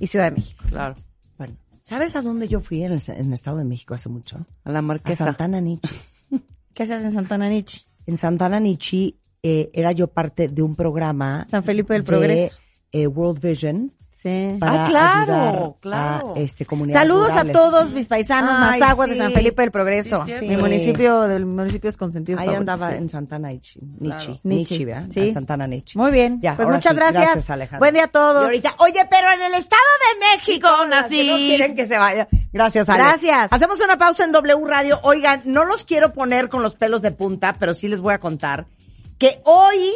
y Ciudad de México. Claro. Bueno, ¿Sabes a dónde yo fui en el, en el Estado de México hace mucho? a la A marquesa. Santana Nichi. ¿Qué se hace en Santana Nichi? En Santana Nichi eh, era yo parte de un programa San Felipe del de, Progreso. eh, World Vision Sí. para Ah, claro, claro. a este, Saludos rurales. a todos mis paisanos Ay, Mazaguas de sí. San Felipe del Progreso. Sí, mi cierto. municipio de municipios consentidos Ahí favoritos, andaba sí. en Santana Nichi. Nichi, Nichi. ¿verdad? Sí. En Santana Nichi. Muy bien. Ya, pues muchas sí, gracias. gracias, Alejandra. Buen día a todos. Y ahorita, oye, pero en el Estado de México nací. que no quieren que se vaya. Gracias, Ale. Gracias. Hacemos una pausa en W Radio. Oigan, no los quiero poner con los pelos de punta, pero sí les voy a contar que hoy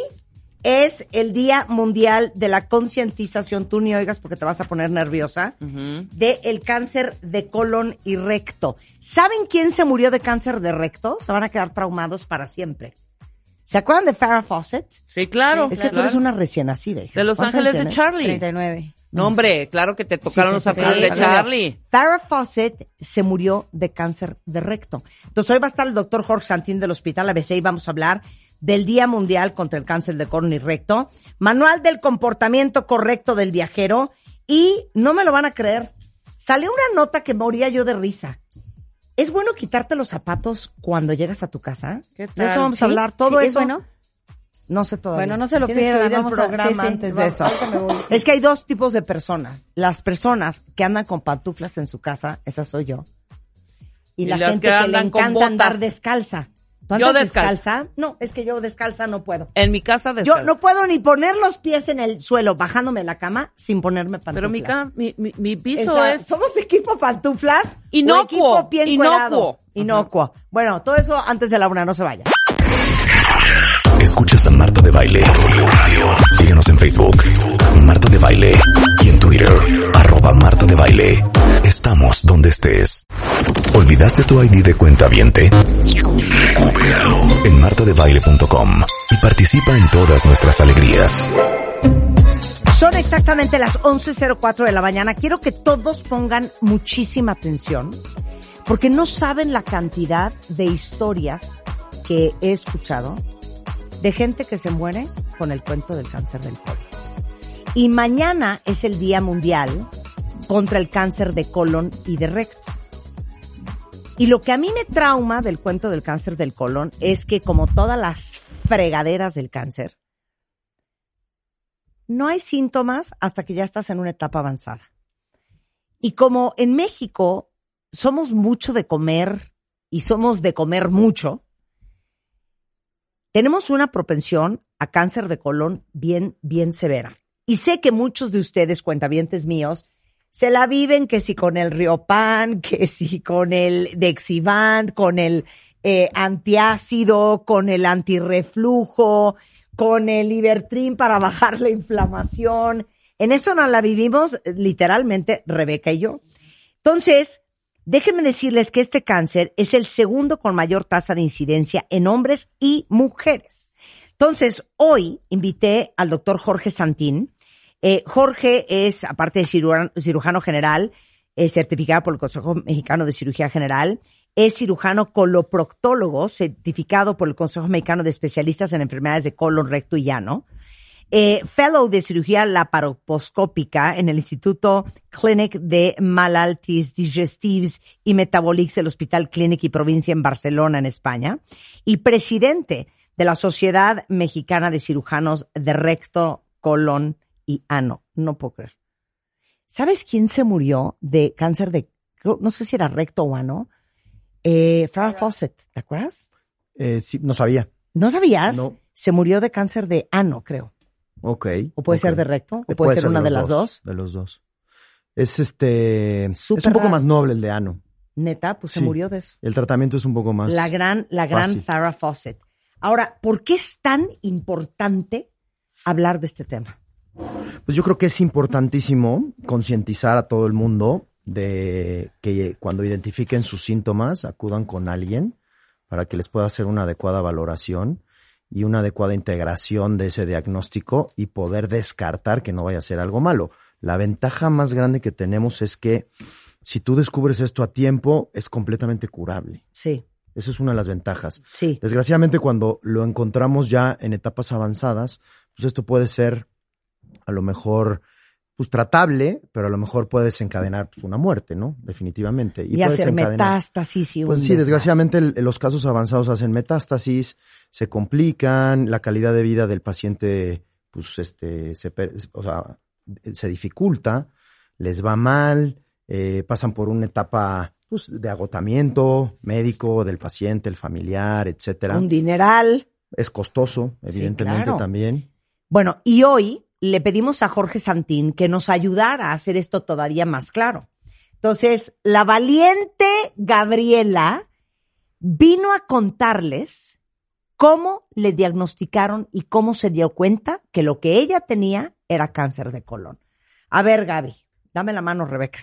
es el Día Mundial de la Concientización, tú ni oigas porque te vas a poner nerviosa, de el cáncer de colon y recto. ¿Saben quién se murió de cáncer de recto? Se van a quedar traumados para siempre. ¿Se acuerdan de Farrah Fawcett? Sí, claro. Es que tú claro. eres una recién nacida. hija. De Los ¿Cuántos Ángeles de? Charlie. 39. No, hombre, claro que te tocaron los ángeles sí, de. Charlie. Farrah Fawcett se murió de cáncer de recto. Entonces hoy va a estar el doctor Jorge Santín del Hospital ABC y vamos a hablar del Día Mundial contra el Cáncer de Colon y Recto, manual del comportamiento correcto del viajero y no me lo van a creer, salió una nota que moría yo de risa. ¿Es bueno quitarte los zapatos cuando llegas a tu casa? ¿Qué De tal? eso vamos ¿Sí? a hablar. Todo ¿Sí? ¿Es eso. bueno? No sé todavía. Bueno, no se lo pierdan, el vamos a- programa sí, sí, antes de eso. Es que hay dos tipos de personas. Las personas que andan con pantuflas en su casa, esa soy yo. Y, Y la gente que que, le encanta andar descalza. ¿Tú Yo descalza. No, es que yo descalza no puedo. En mi casa de Yo no puedo ni poner los pies en el suelo bajándome de la cama sin ponerme pantuflas. Pero mi, mi, mi, mi piso Esa- es... Somos equipo pantuflas. o Inocuo, equipo pie inocuo. Inocuo. Bueno, todo eso antes de la una, no se vaya. Escuchas a Marta de Baile. Síguenos en Facebook. Marta de Baile. Y en Twitter. Arroba Marta de Baile. Estamos donde estés. ¿Olvidaste tu ID de cuenta viente? En martadebaile.com. Y participa en todas nuestras alegrías. Son exactamente las 11.04 de la mañana. Quiero que todos pongan muchísima atención porque no saben la cantidad de historias que he escuchado de gente que se muere con el cuento del cáncer del colon. Y mañana es el Día Mundial contra el cáncer de colon y de recto. Y lo que a mí me trauma del cuento del cáncer del colon es que como todas las fregaderas del cáncer, no hay síntomas hasta que ya estás en una etapa avanzada. Y como en México somos mucho de comer y somos de comer mucho, tenemos una propensión a cáncer de colon bien, bien severa. Y sé que muchos de ustedes, cuentavientes míos, se la viven que si con el Riopan, que si con el Dexivant, con el eh, antiácido, con el antirreflujo, con el Libertrin para bajar la inflamación. En eso nos la vivimos literalmente Rebeca y yo. Entonces, déjenme decirles que este cáncer es el segundo con mayor tasa de incidencia en hombres y mujeres. Entonces, hoy invité al doctor Jorge Santín. Eh, Jorge es, aparte de cirujano, general, es certificado por el Consejo Mexicano de Cirugía General, es cirujano coloproctólogo, certificado por el Consejo Mexicano de Especialistas en Enfermedades de Colon, Recto y Llano, eh, fellow de cirugía laparoscópica en el Instituto Clinic de Malalties Digestives y Metabolics del Hospital Clinic y Provincia en Barcelona, en España, y presidente de la Sociedad Mexicana de Cirujanos de Recto, Colon y Ano. No puedo creer. ¿Sabes quién se murió de cáncer de, no sé si era recto o ano? Eh, Farrah Fawcett, ¿te acuerdas? Eh, sí, no sabía. ¿No sabías? No. Se murió de cáncer de ano, creo. Ok. O puede ser de recto, o Eh, puede, ser, una de, las dos. De los dos. Es este. es un poco más noble el de ano. Neta, pues se murió de eso. El tratamiento es un poco más. La gran, la gran fácil. Farrah Fawcett. Ahora, ¿por qué es tan importante hablar de este tema? Pues yo creo que es importantísimo concientizar a todo el mundo de que cuando identifiquen sus síntomas acudan con alguien para que les pueda hacer una adecuada valoración y una adecuada integración de ese diagnóstico y poder descartar que no vaya a ser algo malo. La ventaja más grande que tenemos es que si tú descubres esto a tiempo, es completamente curable. Sí, Esa es una de las ventajas. sí. Desgraciadamente, cuando lo encontramos ya en etapas avanzadas, pues esto puede ser a lo mejor pues tratable, pero a lo mejor puede desencadenar pues, una muerte, ¿no? Definitivamente. Y, puede hacer metástasis y Pues sí, desgraciadamente el- los casos avanzados hacen metástasis, se complican, la calidad de vida del paciente, pues este, se, o sea, se dificulta, les va mal, eh, pasan por una etapa pues, de agotamiento médico del paciente, el familiar, etcétera. Un dineral. Es costoso, evidentemente claro. también. Bueno, y hoy le pedimos a Jorge Santín que nos ayudara a hacer esto todavía más claro. Entonces, la valiente Gabriela vino a contarles cómo le diagnosticaron y cómo se dio cuenta que lo que ella tenía era cáncer de colon. A ver, Gaby, dame la mano, Rebeca.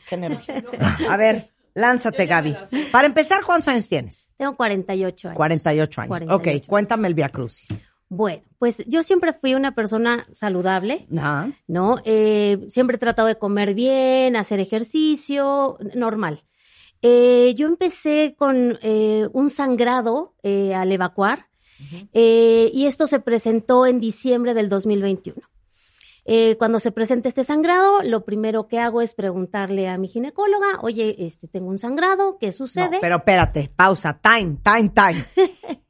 A ver, lánzate, Gaby. Para empezar, ¿cuántos años tienes? Tengo 48 años. 48 años. 48. Ok, cuéntame el Via Crucis. Bueno, pues yo siempre fui una persona saludable, Ajá. ¿no? Eh, siempre he tratado de comer bien, hacer ejercicio, normal. Eh, yo empecé con eh, un sangrado eh, al evacuar eh, y esto se presentó en diciembre del 2021. Eh, cuando se presenta este sangrado, lo primero que hago es preguntarle a mi ginecóloga, oye, este, tengo un sangrado, ¿qué No, sucede? pero espérate, pausa, time, time, time.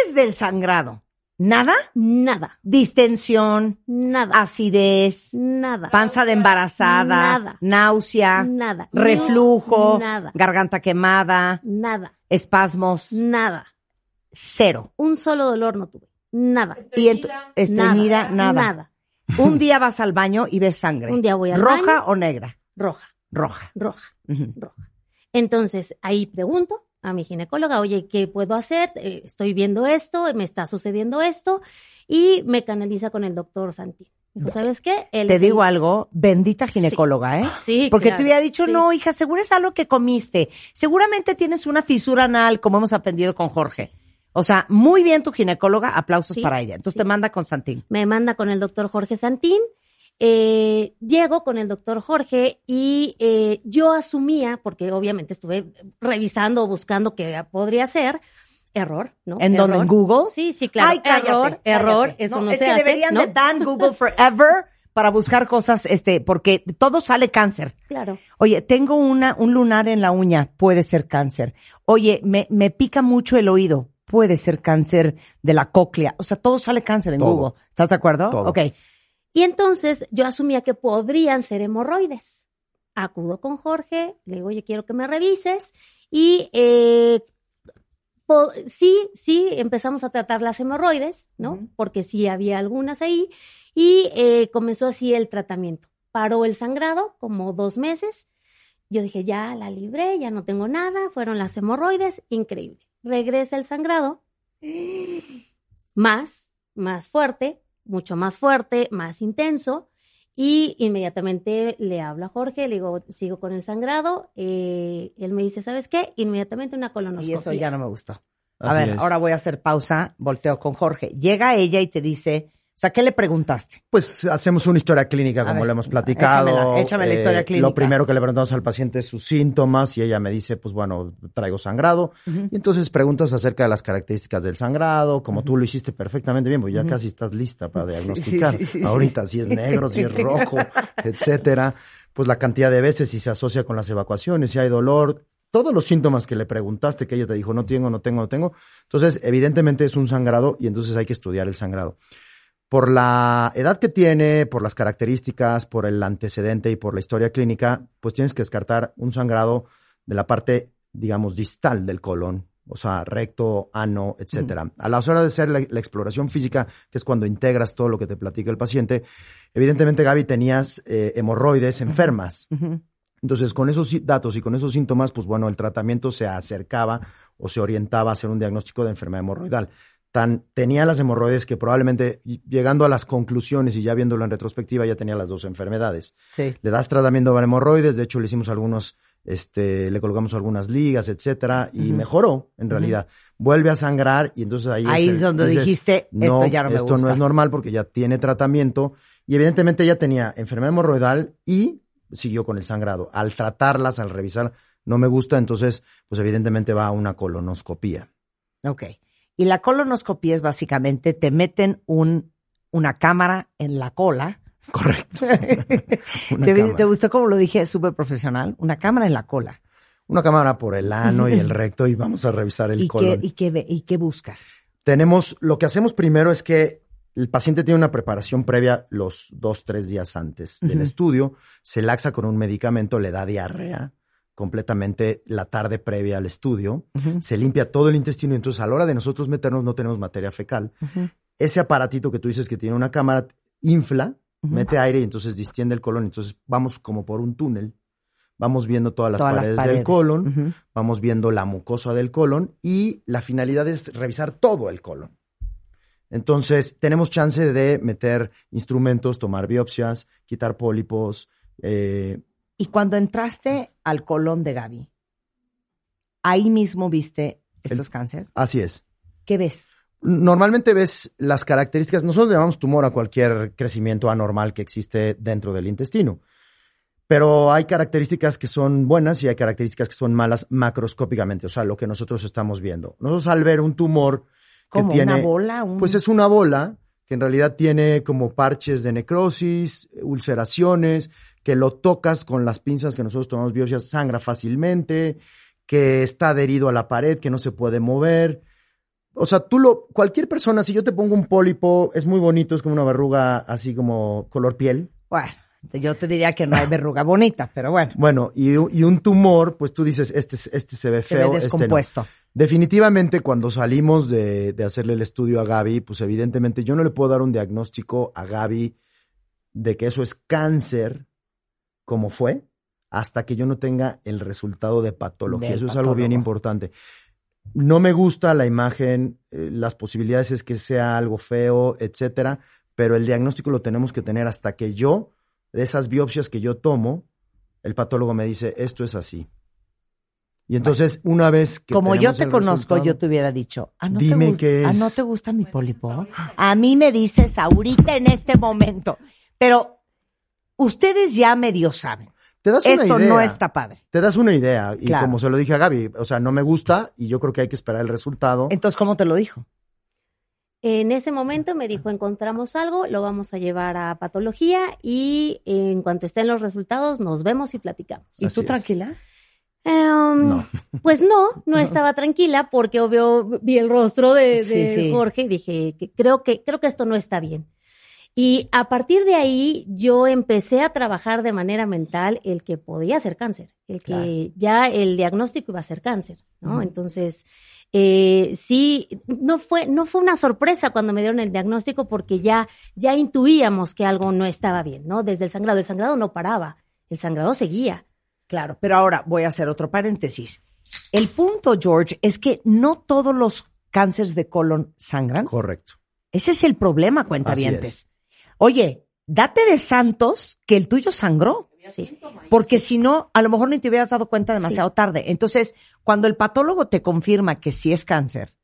Antes del sangrado, ¿nada? Nada, Distensión, nada, acidez, nada. panza de embarazada, Nada. náusea, Nada. reflujo, Nada. garganta quemada, Nada. espasmos, Nada. cero. Un solo dolor no tuve. Nada. Ent- estreñida, nada. Nada. Un día vas al baño y ves sangre. Un día voy al ¿Roja baño. o negra? Roja. Roja. Roja. Roja. Entonces, ahí pregunto a mi ginecóloga, oye, ¿qué puedo hacer? Eh, estoy viendo esto, me está sucediendo esto. Y me canaliza con el doctor Santín. Dijo, ¿sabes qué? Te digo algo, bendita ginecóloga, ¿eh? Sí, Porque claro, te hubiera dicho, sí. no, hija, seguro es algo que comiste. Seguramente tienes una fisura anal, como hemos aprendido con Jorge. O sea, muy bien tu ginecóloga, aplausos Sí, para ella. Entonces te manda con Santín. me manda con el doctor Jorge Santín. Eh, llego con el doctor Jorge y eh, yo asumía, porque obviamente estuve revisando, buscando qué podría ser, error, ¿no? ¿En. ¿En Google? Sí, sí, claro. Ay, cállate, error, cállate. error, eso no, es se que hace, deberían ¿no? de ban Google Forever para buscar cosas, este, porque todo sale cáncer. Claro. Oye, tengo una, un lunar en la uña, puede ser cáncer. Oye, me, me pica mucho el oído, puede ser cáncer de la cóclea. O sea, todo sale cáncer en Todo. Google. ¿Estás de acuerdo? Todo. Ok. Y entonces yo asumía que podrían ser hemorroides. Acudo con Jorge, le digo, oye, quiero que me revises. Y eh, sí, sí, empezamos a tratar las hemorroides, ¿no? Porque sí había algunas ahí. Y eh, comenzó así el tratamiento. Paró el sangrado como dos meses. Yo dije, ya la libré, ya no tengo nada. Fueron las hemorroides, increíble. Regresa el sangrado. Más, más fuerte, mucho más fuerte, más intenso. Y inmediatamente le hablo a Jorge, le digo, sigo con el sangrado. eh, él me dice, ¿sabes qué? Inmediatamente una colonoscopia. Y eso ya no me gustó. A Así ver, es. ahora voy a hacer pausa, volteo con Jorge. Llega ella y te dice, o sea, ¿qué le preguntaste? Pues hacemos una historia clínica, como ver, lo hemos platicado. Eh, échamela, échame la historia clínica. Lo primero que le preguntamos al paciente es sus síntomas y ella me dice, pues bueno, traigo sangrado. Y entonces preguntas acerca de las características del sangrado, como tú lo hiciste perfectamente bien, pues ya casi estás lista para diagnosticar. sí, sí, sí, Ahorita si es negro, si es rojo, etcétera. Pues la cantidad de veces, si se asocia con las evacuaciones, si hay dolor, todos los síntomas que le preguntaste, que ella te dijo, no tengo, no tengo, no tengo. Entonces, evidentemente es un sangrado y entonces hay que estudiar el sangrado por la edad que tiene, por las características, por el antecedente y por la historia clínica, pues tienes que descartar un sangrado de la parte, digamos, distal del colon, o sea, recto, ano, etcétera. A las horas de hacer la, la exploración física, que es cuando integras todo lo que te platica el paciente, evidentemente, Gaby, tenías eh, hemorroides enfermas. Entonces, con esos datos y con esos síntomas, pues bueno, el tratamiento se acercaba o se orientaba a hacer un diagnóstico de enfermedad hemorroidal. Tan, tenía las hemorroides que probablemente, llegando a las conclusiones y ya viéndolo en retrospectiva, ya tenía las dos enfermedades. Sí. Le das tratamiento para hemorroides, de hecho le hicimos algunos, este, le colocamos algunas ligas, etcétera, y mejoró, en realidad. vuelve a sangrar y entonces ahí, Ahí es donde dijiste, esto ya no me esto no gusta". es normal porque ya tiene tratamiento y evidentemente ella tenía enfermedad hemorroidal y siguió con el sangrado. Al tratarlas, al revisar, no me gusta, entonces pues evidentemente va a una colonoscopía. Ok. Y la colonoscopía es básicamente te meten un, una cámara en la cola. Correcto. ¿Te, gustó como lo dije? Súper profesional. Una cámara en la cola. Una cámara por el ano y el recto y vamos a revisar el ¿Y qué, colon. y, qué, ¿Y qué buscas? Tenemos, lo que hacemos primero es que el paciente tiene una preparación previa los dos, tres días antes del estudio, se laxa con un medicamento, le da diarrea completamente la tarde previa al estudio, se limpia todo el intestino y entonces a la hora de nosotros meternos no tenemos materia fecal. Ese aparatito que tú dices que tiene una cámara infla, mete aire y entonces distiende el colon, entonces vamos como por un túnel. Vamos viendo todas las, Todas las paredes, paredes. del colon, vamos viendo la mucosa del colon y la finalidad es revisar todo el colon. Entonces, tenemos chance de meter instrumentos, tomar biopsias, quitar pólipos. eh, Y cuando entraste al colon de Gaby, ahí mismo viste estos cáncer. así es. ¿Qué ves? Normalmente ves las características, nosotros le llamamos tumor a cualquier crecimiento anormal que existe dentro del intestino. Pero hay características que son buenas y hay características que son malas macroscópicamente, o sea, lo que nosotros estamos viendo. Nosotros al ver un tumor que ¿Como tiene... una bola? Un... Pues es una bola que en realidad tiene como parches de necrosis, ulceraciones, que lo tocas con las pinzas que nosotros tomamos biopsias, sangra fácilmente, que está adherido a la pared, que no se puede mover. O sea, tú lo, cualquier persona, si yo te pongo un pólipo, es muy bonito, es como una verruga así como color piel. Bueno, yo te diría que no hay verruga bonita, pero bueno, Bueno, y, y un tumor, pues tú dices, este, este se ve se feo, ve este no. descompuesto. Definitivamente, cuando salimos de, de hacerle el estudio a Gaby, pues evidentemente yo no le puedo dar un diagnóstico a Gaby de que eso es cáncer, como fue, hasta que yo no tenga el resultado de patología. Del eso es algo bien importante. No me gusta la imagen, eh, las posibilidades es que sea algo feo, etcétera, pero el diagnóstico lo tenemos que tener hasta que yo, de esas biopsias que yo tomo, el patólogo me dice, esto es así. Y entonces, una vez que Como yo te el conozco, yo te hubiera dicho, ah, ¿no, te, Dime gus- qué ah, es. ¿no te gusta mi pólipo? A mí me dices ahorita en este momento. Pero ustedes ya medio saben. Te das una Esto idea. no está padre. Te das una idea. Y Claro. como se lo dije a Gaby, o sea, no me gusta y yo creo que hay que esperar el resultado. Entonces, ¿cómo te lo dijo? En ese momento me dijo, encontramos algo, lo vamos a llevar a patología y en cuanto estén los resultados nos vemos y platicamos. ¿Y Así tú es. tranquila? Em, No. Pues no, no estaba tranquila porque obvio vi el rostro de, Sí, de sí. Jorge y dije que creo que creo que esto no está bien. Y a partir de ahí yo empecé a trabajar de manera mental el que podía ser cáncer, el que Claro. ya el diagnóstico iba a ser cáncer, ¿no? Entonces eh, sí, no fue no fue una sorpresa cuando me dieron el diagnóstico porque ya ya intuíamos que algo no estaba bien, ¿no? Desde el sangrado, el sangrado no paraba, el sangrado seguía. Claro, pero ahora voy a hacer otro paréntesis. El punto, George, es que no todos los cánceres de colon sangran. Correcto. Ese es el problema, Así cuentavientes. Oye, date de santos que el tuyo sangró. Sí. Porque si no, a lo mejor ni te hubieras dado cuenta demasiado tarde. Entonces, cuando el patólogo te confirma que sí es cáncer,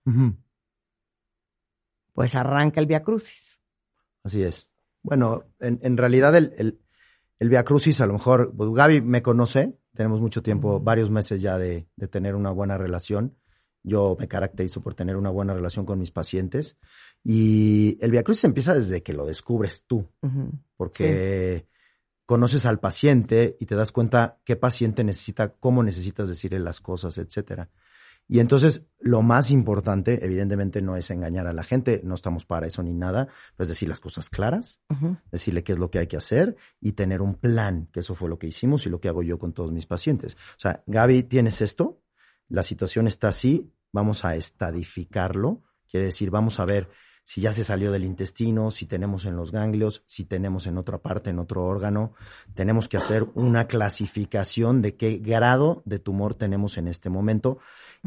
pues arranca el Via Crucis. Así es. Bueno, en, en realidad el, el, el Via Crucis, a lo mejor, pues, Gaby me conoce, tenemos mucho tiempo, varios meses ya de, de tener una buena relación. Yo me caracterizo por tener una buena relación con mis pacientes. Y el Via Crucis empieza desde que lo descubres tú, porque conoces al paciente y te das cuenta qué paciente necesita, cómo necesitas decirle las cosas, etcétera. Y entonces, lo más importante, evidentemente, no es engañar a la gente, no estamos para eso ni nada, pues decir las cosas claras, decirle qué es lo que hay que hacer y tener un plan, que eso fue lo que hicimos y lo que hago yo con todos mis pacientes. O sea, Gaby, tienes esto, la situación está así, vamos a estadificarlo, quiere decir, vamos a ver si ya se salió del intestino, si tenemos en los ganglios, si tenemos en otra parte, en otro órgano. Tenemos que hacer una clasificación de qué grado de tumor tenemos en este momento.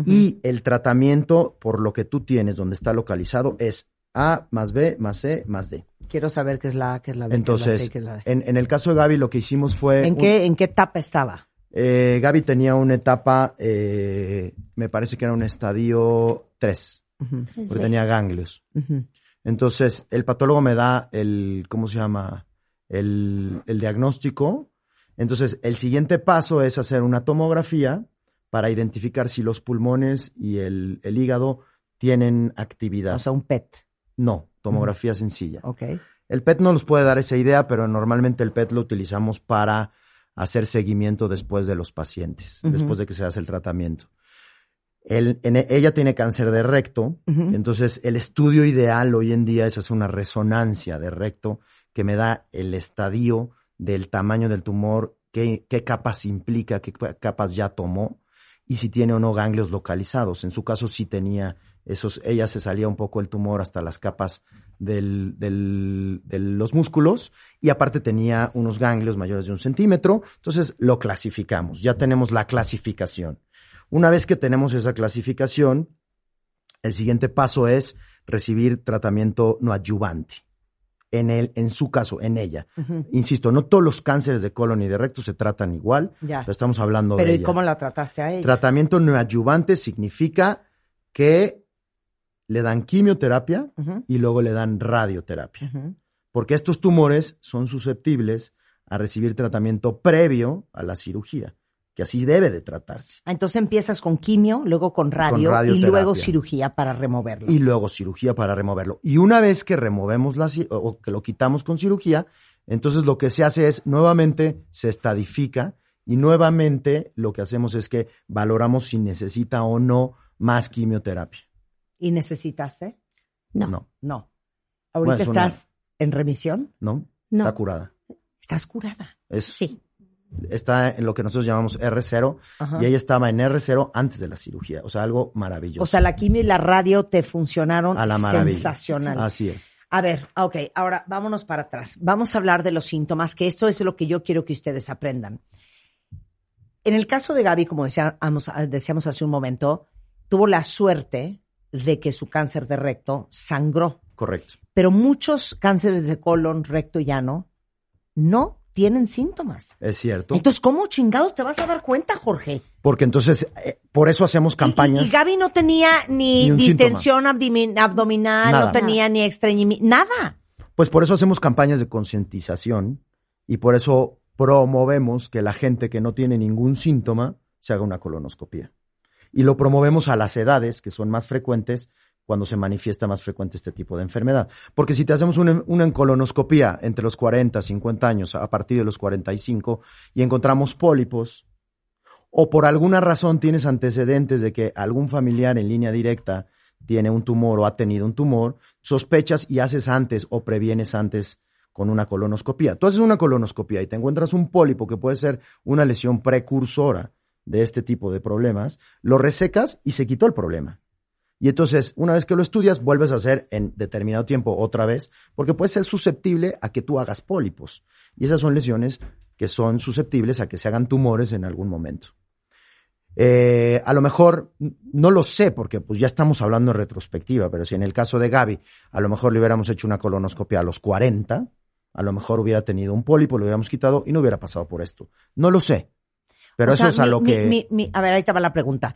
Y el tratamiento por lo que tú tienes, donde está localizado, es A más B más C más D. Quiero saber qué es la A, qué es la B, qué es la C, Entonces, qué es la D. en, en el caso de Gaby, lo que hicimos fue. ¿En un- qué, ¿En qué etapa estaba? Eh, Gaby tenía una etapa, eh, me parece que era un estadio 3, Tres porque tenía ganglios. Entonces, el patólogo me da el, ¿cómo se llama? El, el diagnóstico. Entonces, el siguiente paso es hacer una tomografía para identificar si los pulmones y el, el hígado tienen actividad. O sea, un PET. no, tomografía sencilla. Ok. El PET no nos puede dar esa idea, pero normalmente el PET lo utilizamos para hacer seguimiento después de los pacientes, después de que se hace el tratamiento. Él- en- ella tiene cáncer de recto, entonces el estudio ideal hoy en día es hacer una resonancia de recto que me da el estadio del tamaño del tumor, qué, qué capas implica, qué pa- capas ya tomó y si tiene o no ganglios localizados. En su caso sí tenía esos, ella se salía un poco el tumor hasta las capas del, del- de los músculos y aparte tenía unos ganglios mayores de un centímetro. Entonces lo clasificamos, ya tenemos la clasificación. Una vez que tenemos esa clasificación, el siguiente paso es recibir tratamiento no adyuvante. En, el, en su caso, en ella. Insisto, no todos los cánceres de colon y de recto se tratan igual, Ya. pero estamos hablando Pero de ¿y ella. cómo la trataste a ella? Tratamiento neoadyuvante significa que le dan quimioterapia y luego le dan radioterapia. Porque estos tumores son susceptibles a recibir tratamiento previo a la cirugía, que así debe de tratarse. Ah, Entonces empiezas con quimio, luego con radio y luego cirugía para removerlo. Y luego cirugía para removerlo. Y una vez que removemos la o que lo quitamos con cirugía, entonces lo que se hace es nuevamente se estadifica y nuevamente lo que hacemos es que valoramos si necesita o no más quimioterapia. ¿Y necesitaste? No. No, No. ¿Ahorita Bueno, es una- estás en remisión? no, No. está curada. ¿Estás curada? Es, Sí. Está en lo que nosotros llamamos R0 Ajá. y ella estaba en R0 antes de la cirugía. O sea, algo maravilloso. O sea, la quimio y la radio te funcionaron a la maravilla. sensacional. Así es. A ver, ok, ahora vámonos para atrás. Vamos a hablar de los síntomas, que esto es lo que yo quiero que ustedes aprendan. En el caso de Gaby, como decíamos, decíamos hace un momento, tuvo la suerte de que su cáncer de recto sangró. Correcto. Pero muchos cánceres de colon, recto y ano no tienen síntomas. Es cierto. Entonces, ¿cómo chingados te vas a dar cuenta, Jorge? Porque entonces, eh, por eso hacemos campañas. Y, y Gaby no tenía ni, distensión abdomin- abdominal, Nada. no tenía ni estreñimiento, nada. Pues por eso hacemos campañas de concientización y por eso promovemos que la gente que no tiene ningún síntoma se haga una colonoscopia. Y lo promovemos a las edades que son más frecuentes cuando se manifiesta más frecuente este tipo de enfermedad. Porque si te hacemos una, una colonoscopia entre los 40, 50 años, a partir de los 45, y encontramos pólipos, o por alguna razón tienes antecedentes de que algún familiar en línea directa tiene un tumor o ha tenido un tumor, sospechas y haces antes o previenes antes con una colonoscopia. Tú haces una colonoscopia y te encuentras un pólipo que puede ser una lesión precursora de este tipo de problemas, lo resecas y se quitó el problema. Y entonces, una vez que lo estudias, vuelves a hacer en determinado tiempo otra vez, porque puede ser susceptible a que tú hagas pólipos. Y esas son lesiones que son susceptibles a que se hagan tumores en algún momento. Eh, a lo mejor, no lo sé, porque pues ya estamos hablando en retrospectiva, pero si en el caso de Gaby, a lo mejor le hubiéramos hecho una colonoscopia a los 40, a lo mejor hubiera tenido un pólipo, lo hubiéramos quitado y no hubiera pasado por esto. No lo sé. Pero O eso sea, es a mi- lo que... mi- mi- a ver, ahí te va la pregunta.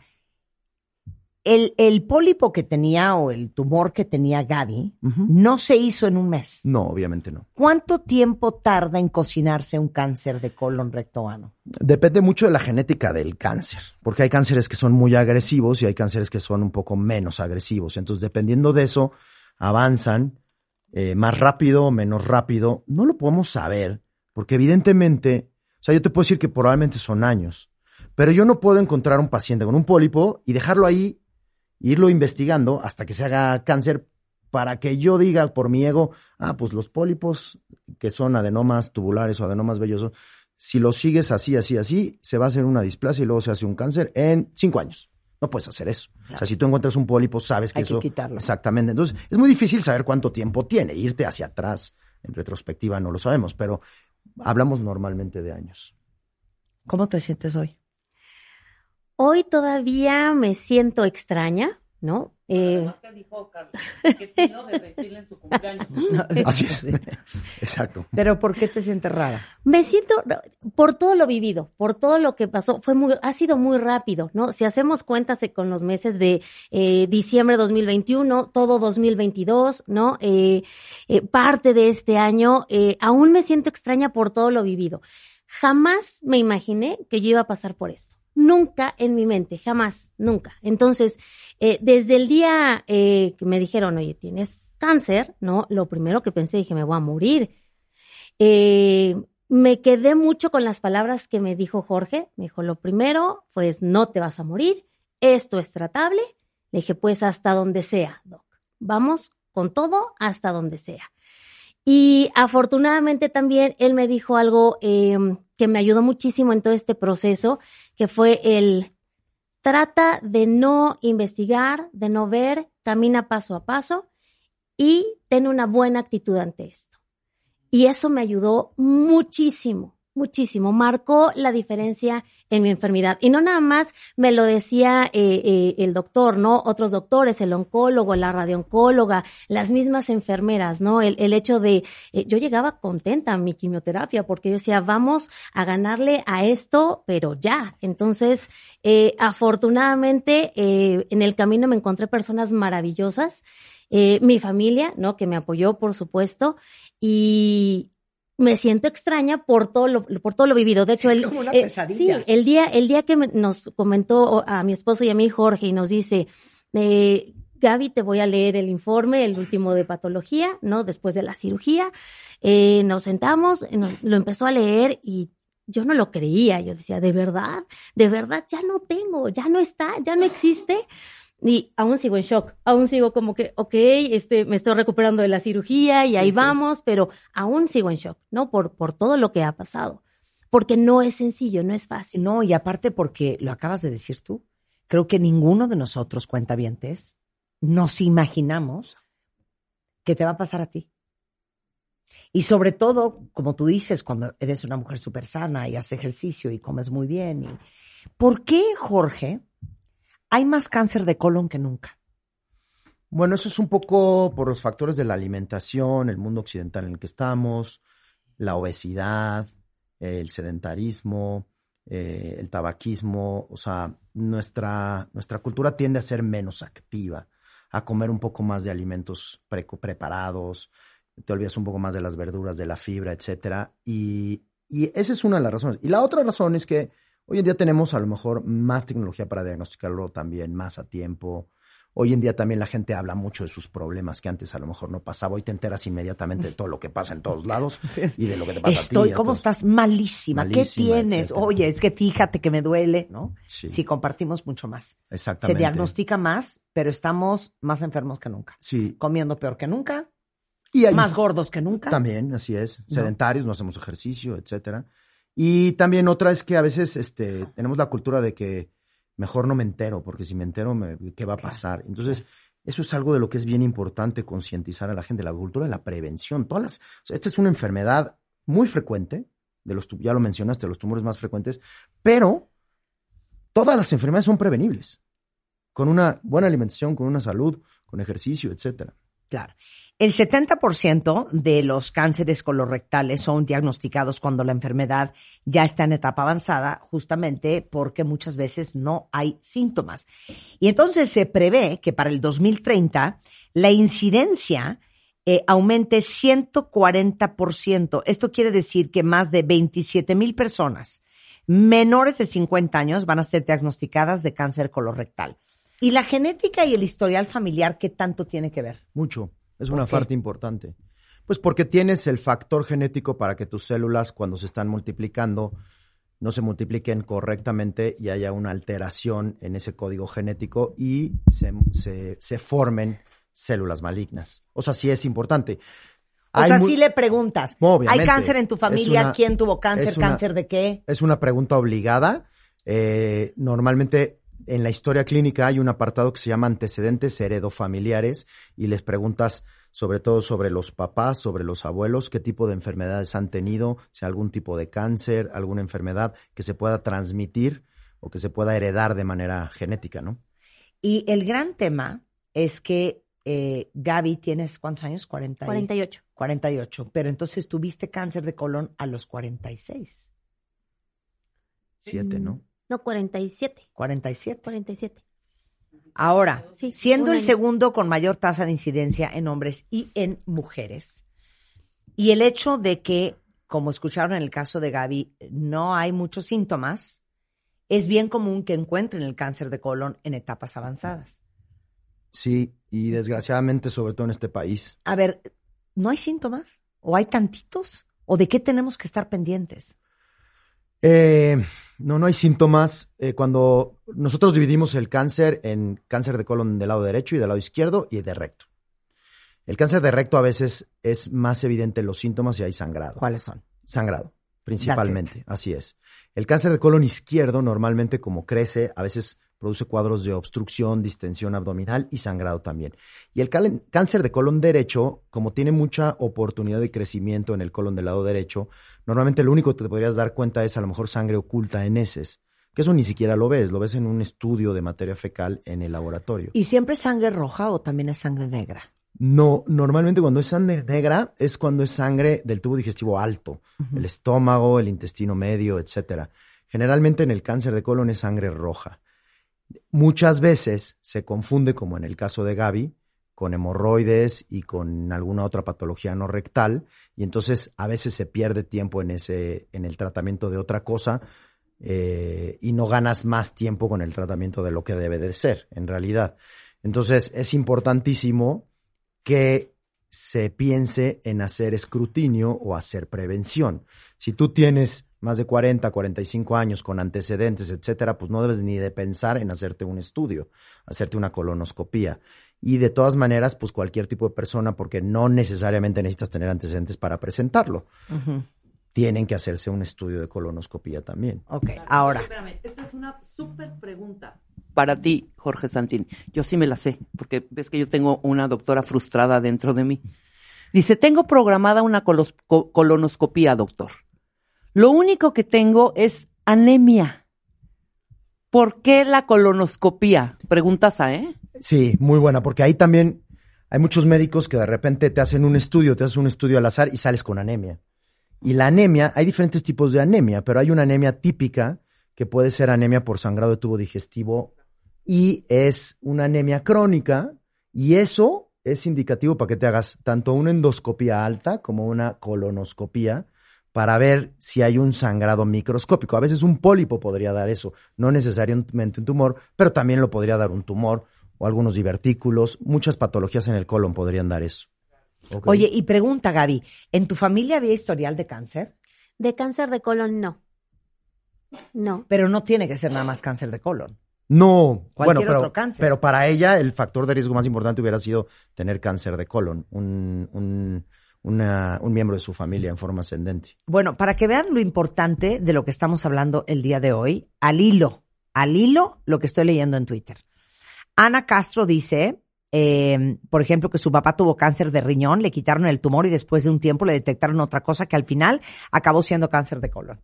El, el pólipo que tenía o el tumor que tenía Gaby no se hizo en un mes. No, obviamente no. ¿Cuánto tiempo tarda en cocinarse un cáncer de colon rectoano? Depende mucho de la genética del cáncer, porque hay cánceres que son muy agresivos y hay cánceres que son un poco menos agresivos. Entonces, dependiendo de eso, avanzan eh, más rápido o menos rápido. No lo podemos saber, porque evidentemente, sea, yo te puedo decir que probablemente son años, pero yo no puedo encontrar un paciente con un pólipo y dejarlo ahí, e irlo investigando hasta que se haga cáncer para que yo diga por mi ego, ah, pues los pólipos que son adenomas tubulares o adenomas vellosos, si lo sigues así, así, así, se va a hacer una displasia y luego se hace un cáncer en cinco años. No puedes hacer eso. O sea, si tú encuentras un pólipo, sabes que Hay que eso. quitarlo. Exactamente. Entonces, es muy difícil saber cuánto tiempo tiene. Irte hacia atrás, en retrospectiva, no lo sabemos, pero hablamos normalmente de años. ¿Cómo te sientes hoy? Hoy todavía me siento extraña ¿no? Eh, Así es. Exacto. Pero ¿por qué te sientes rara? me siento por todo lo vivido, por todo lo que pasó, fue muy, ha sido muy rápido, ¿no? Si hacemos cuentas con los meses de eh, diciembre 2021, todo 2022, ¿no? Eh, eh, parte de este año, eh, aún me siento extraña por todo lo vivido. Jamás me imaginé que yo iba a pasar por esto. Nunca en mi mente, jamás, nunca. Entonces, eh, desde el día eh, que me dijeron, oye, tienes cáncer, ¿no? Lo primero que pensé, dije, me voy a morir. Eh, me quedé mucho con las palabras que me dijo Jorge. Me dijo, lo primero, pues no te vas a morir, esto es tratable. Le dije, pues hasta donde sea, Doc. Vamos con todo hasta donde sea. Y afortunadamente también él me dijo algo eh, que me ayudó muchísimo en todo este proceso, que fue el trata de no investigar, de no ver, camina paso a paso y ten una buena actitud ante esto. Y eso me ayudó muchísimo, muchísimo. Marcó la diferencia en mi enfermedad. Y no nada más me lo decía eh, eh, el doctor, ¿no? Otros doctores, el oncólogo, la radiooncóloga, las mismas enfermeras, ¿no? El, el hecho de, eh, yo llegaba contenta a mi quimioterapia porque yo decía, vamos a ganarle a esto, pero ya. Entonces, eh, afortunadamente, eh, en el camino me encontré personas maravillosas. Eh, mi familia, ¿no? Que me apoyó, por supuesto. Y, me siento extraña por todo lo, por todo lo vivido. De hecho, es el, como una eh, pesadilla. sí, el día, el día que me- nos comentó a mi esposo y a mí Jorge y nos dice, eh, Gaby, te voy a leer el informe, el último de patología, ¿no? Después de la cirugía, eh, nos sentamos, nos- lo empezó a leer y yo no lo creía. Yo decía, de verdad, de verdad, ya no tengo, ya no está, ya no existe. Y aún sigo en shock, aún sigo como que, ok, este, me estoy recuperando de la cirugía y ahí vamos, pero aún sigo en shock, ¿no? Por, por todo lo que ha pasado. Porque no es sencillo, no es fácil. No, y aparte porque lo acabas de decir tú, creo que ninguno de nosotros cuentavientes nos imaginamos que te va a pasar a ti. Y sobre todo, como tú dices, cuando eres una mujer súper sana y haces ejercicio y comes muy bien. Y... ¿Por qué, Jorge, hay más cáncer de colon que nunca? Bueno, eso es un poco por los factores de la alimentación, el mundo occidental en el que estamos, la obesidad, el sedentarismo, eh, el tabaquismo. O sea, nuestra, nuestra cultura tiende a ser menos activa, a comer un poco más de alimentos pre- preparados, te olvidas un poco más de las verduras, de la fibra, etcétera. Y, y esa es una de las razones. Y la otra razón es que hoy en día tenemos a lo mejor más tecnología para diagnosticarlo también más a tiempo. Hoy en día también la gente habla mucho de sus problemas que antes a lo mejor no pasaba. Hoy te enteras inmediatamente de todo lo que pasa en todos lados y de lo que te pasa Estoy, a ti. ¿cómo Entonces, estás? Malísima. ¿Qué tienes? etcétera. Oye, es que fíjate que me duele, ¿no? Sí. Sí, compartimos mucho más. Se Exactamente. diagnostica más, pero estamos más enfermos que nunca. Sí. Comiendo peor que nunca, Y hay más gordos que nunca. También, así es. Sedentarios, no hacemos ejercicio, etcétera. Y también otra es que a veces este, tenemos la cultura de que mejor no me entero, porque si me entero, me- ¿qué va a pasar? Entonces, eso es algo de lo que es bien importante concientizar a la gente, la cultura de la prevención. Todas las, o sea, esta es una enfermedad muy frecuente, de los, ya lo mencionaste, los tumores más frecuentes, pero todas las enfermedades son prevenibles. Con una buena alimentación, con una salud, con ejercicio, etcétera. Claro. El 70% de los cánceres colorectales son diagnosticados cuando la enfermedad ya está en etapa avanzada, justamente porque muchas veces no hay síntomas. Y entonces se prevé que para el 2030 la incidencia eh, aumente 140%. Esto quiere decir que más de 27 mil personas menores de 50 años van a ser diagnosticadas de cáncer colorectal. ¿Y la genética y el historial familiar qué tanto tiene que ver? Mucho. Es ¿Por una parte importante. Pues porque tienes el factor genético para que tus células, cuando se están multiplicando, no se multipliquen correctamente y haya una alteración en ese código genético y se, se- se formen células malignas. O sea, sí es importante. O Hay sea, si le preguntas, Obviamente. ¿hay cáncer en tu familia? una- ¿Quién tuvo cáncer? una- ¿Cáncer de qué? Es una pregunta obligada. Eh, normalmente en la historia clínica hay un apartado que se llama antecedentes heredofamiliares y les preguntas sobre todo sobre los papás, sobre los abuelos, qué tipo de enfermedades han tenido, si hay algún tipo de cáncer, alguna enfermedad que se pueda transmitir o que se pueda heredar de manera genética, ¿no? Y el gran tema es que eh, Gaby, ¿tienes cuántos años? 40 y- 48. 48. Pero entonces tuviste cáncer de colon a los 46. Siete, ¿no? No, 47. 47. 47. Ahora, Sí, siendo el segundo con mayor tasa de incidencia en hombres y en mujeres, y el hecho de que, como escucharon en el caso de Gaby, no hay muchos síntomas, es bien común que encuentren el cáncer de colon en etapas avanzadas. Sí, y desgraciadamente, sobre todo en este país. A ver, ¿no hay síntomas? ¿O hay tantitos? ¿O de qué tenemos que estar pendientes? Eh, no, no hay síntomas. Eh, cuando nosotros dividimos el cáncer en cáncer de colon del lado derecho y del lado izquierdo y de recto. El cáncer de recto a veces es más evidente en los síntomas y hay sangrado. ¿Cuáles son? Sangrado, principalmente, así es. El cáncer de colon izquierdo normalmente como crece, a veces produce cuadros de obstrucción, distensión abdominal y sangrado también. Y el cáncer de colon derecho, como tiene mucha oportunidad de crecimiento en el colon del lado derecho, normalmente lo único que te podrías dar cuenta es a lo mejor sangre oculta en heces, que eso ni siquiera lo ves, lo ves en un estudio de materia fecal en el laboratorio. ¿Y siempre es sangre roja o también es sangre negra? No, normalmente cuando es sangre negra es cuando es sangre del tubo digestivo alto, el estómago, el intestino medio, etcétera. Generalmente en el cáncer de colon es sangre roja. Muchas veces se confunde, como en el caso de Gaby, con hemorroides y con alguna otra patología no rectal, y entonces a veces se pierde tiempo en ese, en el tratamiento de otra cosa, eh, y no ganas más tiempo con el tratamiento de lo que debe de ser, en realidad. Entonces es importantísimo que se piense en hacer escrutinio o hacer prevención. Si tú tienes más de 40, 45 años con antecedentes, etcétera, pues no debes ni de pensar en hacerte un estudio, hacerte una colonoscopía. Y de todas maneras, pues cualquier tipo de persona, porque no necesariamente necesitas tener antecedentes para presentarlo, tienen que hacerse un estudio de colonoscopía también. Ok, ahora. Espérame, esta es una súper pregunta. Para ti, Jorge Santín. Yo sí me la sé, porque ves que yo tengo una doctora frustrada dentro de mí. Dice, tengo programada una colonoscopía, doctor. Lo único que tengo es anemia. ¿Por qué la colonoscopía? Preguntas a, ¿eh? Sí, muy buena, porque ahí también hay muchos médicos que de repente te hacen un estudio, te hacen un estudio al azar y sales con anemia. Y la anemia, hay diferentes tipos de anemia, pero hay una anemia típica que puede ser anemia por sangrado de tubo digestivo y es una anemia crónica y eso es indicativo para que te hagas tanto una endoscopía alta como una colonoscopía para ver si hay un sangrado microscópico. A veces un pólipo podría dar eso, no necesariamente un tumor, pero también lo podría dar un tumor o algunos divertículos. Muchas patologías en el colon podrían dar eso. Oye, y pregunta, Gaby, ¿en tu familia había historial de cáncer? De cáncer de colon, no. No. Pero no tiene que ser nada más cáncer de colon. No, Cualquier bueno, pero, otro cáncer. pero para ella el factor de riesgo más importante hubiera sido tener cáncer de colon, un, un, una- un miembro de su familia en forma ascendente. Bueno, para que vean lo importante de lo que estamos hablando el día de hoy, al hilo, al hilo, lo que estoy leyendo en Twitter. Ana Castro dice, eh, por ejemplo, que su papá tuvo cáncer de riñón, le quitaron el tumor y después de un tiempo le detectaron otra cosa que al final acabó siendo cáncer de colon.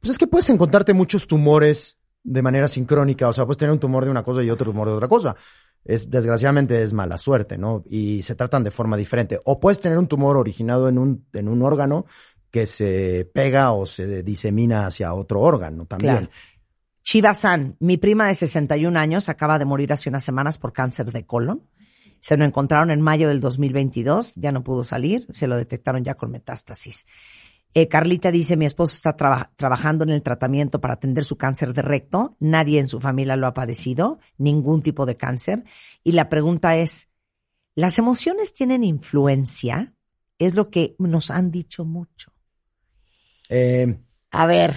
Pues es que puedes encontrarte muchos tumores de manera sincrónica, o sea, puedes tener un tumor de una cosa y otro tumor de otra cosa. Es, desgraciadamente es mala suerte, ¿no? Y se tratan de forma diferente. O puedes tener un tumor originado en un, en un órgano que se pega o se disemina hacia otro órgano también. Claro. Shiva San, mi prima de 61 años, acaba de morir hace unas semanas por cáncer de colon. Se lo encontraron en mayo del 2022, ya no pudo salir, se lo detectaron ya con metástasis. Eh, Carlita dice, mi esposo está traba- trabajando en el tratamiento para atender su cáncer de recto, nadie en su familia lo ha padecido, ningún tipo de cáncer. Y la pregunta es, ¿las emociones tienen influencia? Es lo que nos han dicho mucho. Eh, A ver,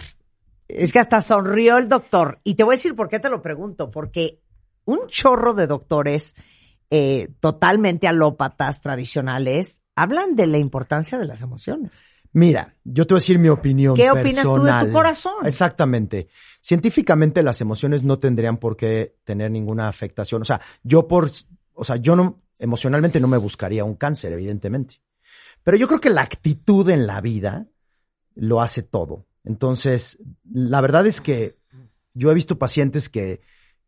es que hasta sonrió el doctor. Y te voy a decir por qué te lo pregunto. Porque un chorro de doctores eh, totalmente alópatas tradicionales hablan de la importancia de las emociones. Mira, yo te voy a decir mi opinión. ¿Qué opinas tú de tu corazón? Exactamente. Científicamente las emociones no tendrían por qué tener ninguna afectación. O sea, yo por, o sea, yo no, emocionalmente no me buscaría un cáncer, evidentemente. Pero yo creo que la actitud en la vida lo hace todo. Entonces, la verdad es que yo he visto pacientes que,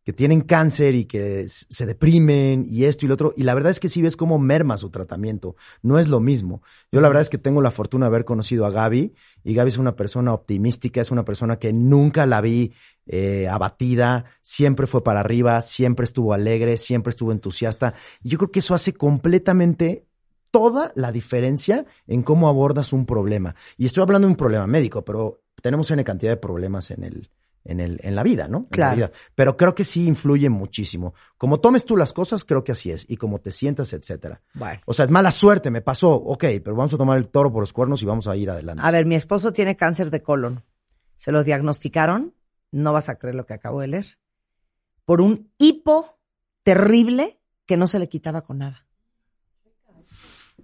que tienen cáncer y que se deprimen y esto y lo otro. Y la verdad es que sí ves cómo merma su tratamiento. No es lo mismo. Yo la verdad es que tengo la fortuna de haber conocido a Gaby y Gaby es una persona optimística, es una persona que nunca la vi eh, abatida, siempre fue para arriba, siempre estuvo alegre, siempre estuvo entusiasta. Y yo creo que eso hace completamente toda la diferencia en cómo abordas un problema. Y estoy hablando de un problema médico, pero tenemos una cantidad de problemas en el, en el, en la vida, ¿no? En la Claro. vida. Pero creo que sí influye muchísimo. Como tomes tú las cosas, creo que así es. Y como te sientas, etcétera. Bueno. O sea, es mala suerte, me pasó. Ok, pero vamos a tomar el toro por los cuernos y vamos a ir adelante. A ver, mi esposo tiene cáncer de colon. Se lo diagnosticaron, no vas a creer lo que acabo de leer, por un hipo terrible que no se le quitaba con nada.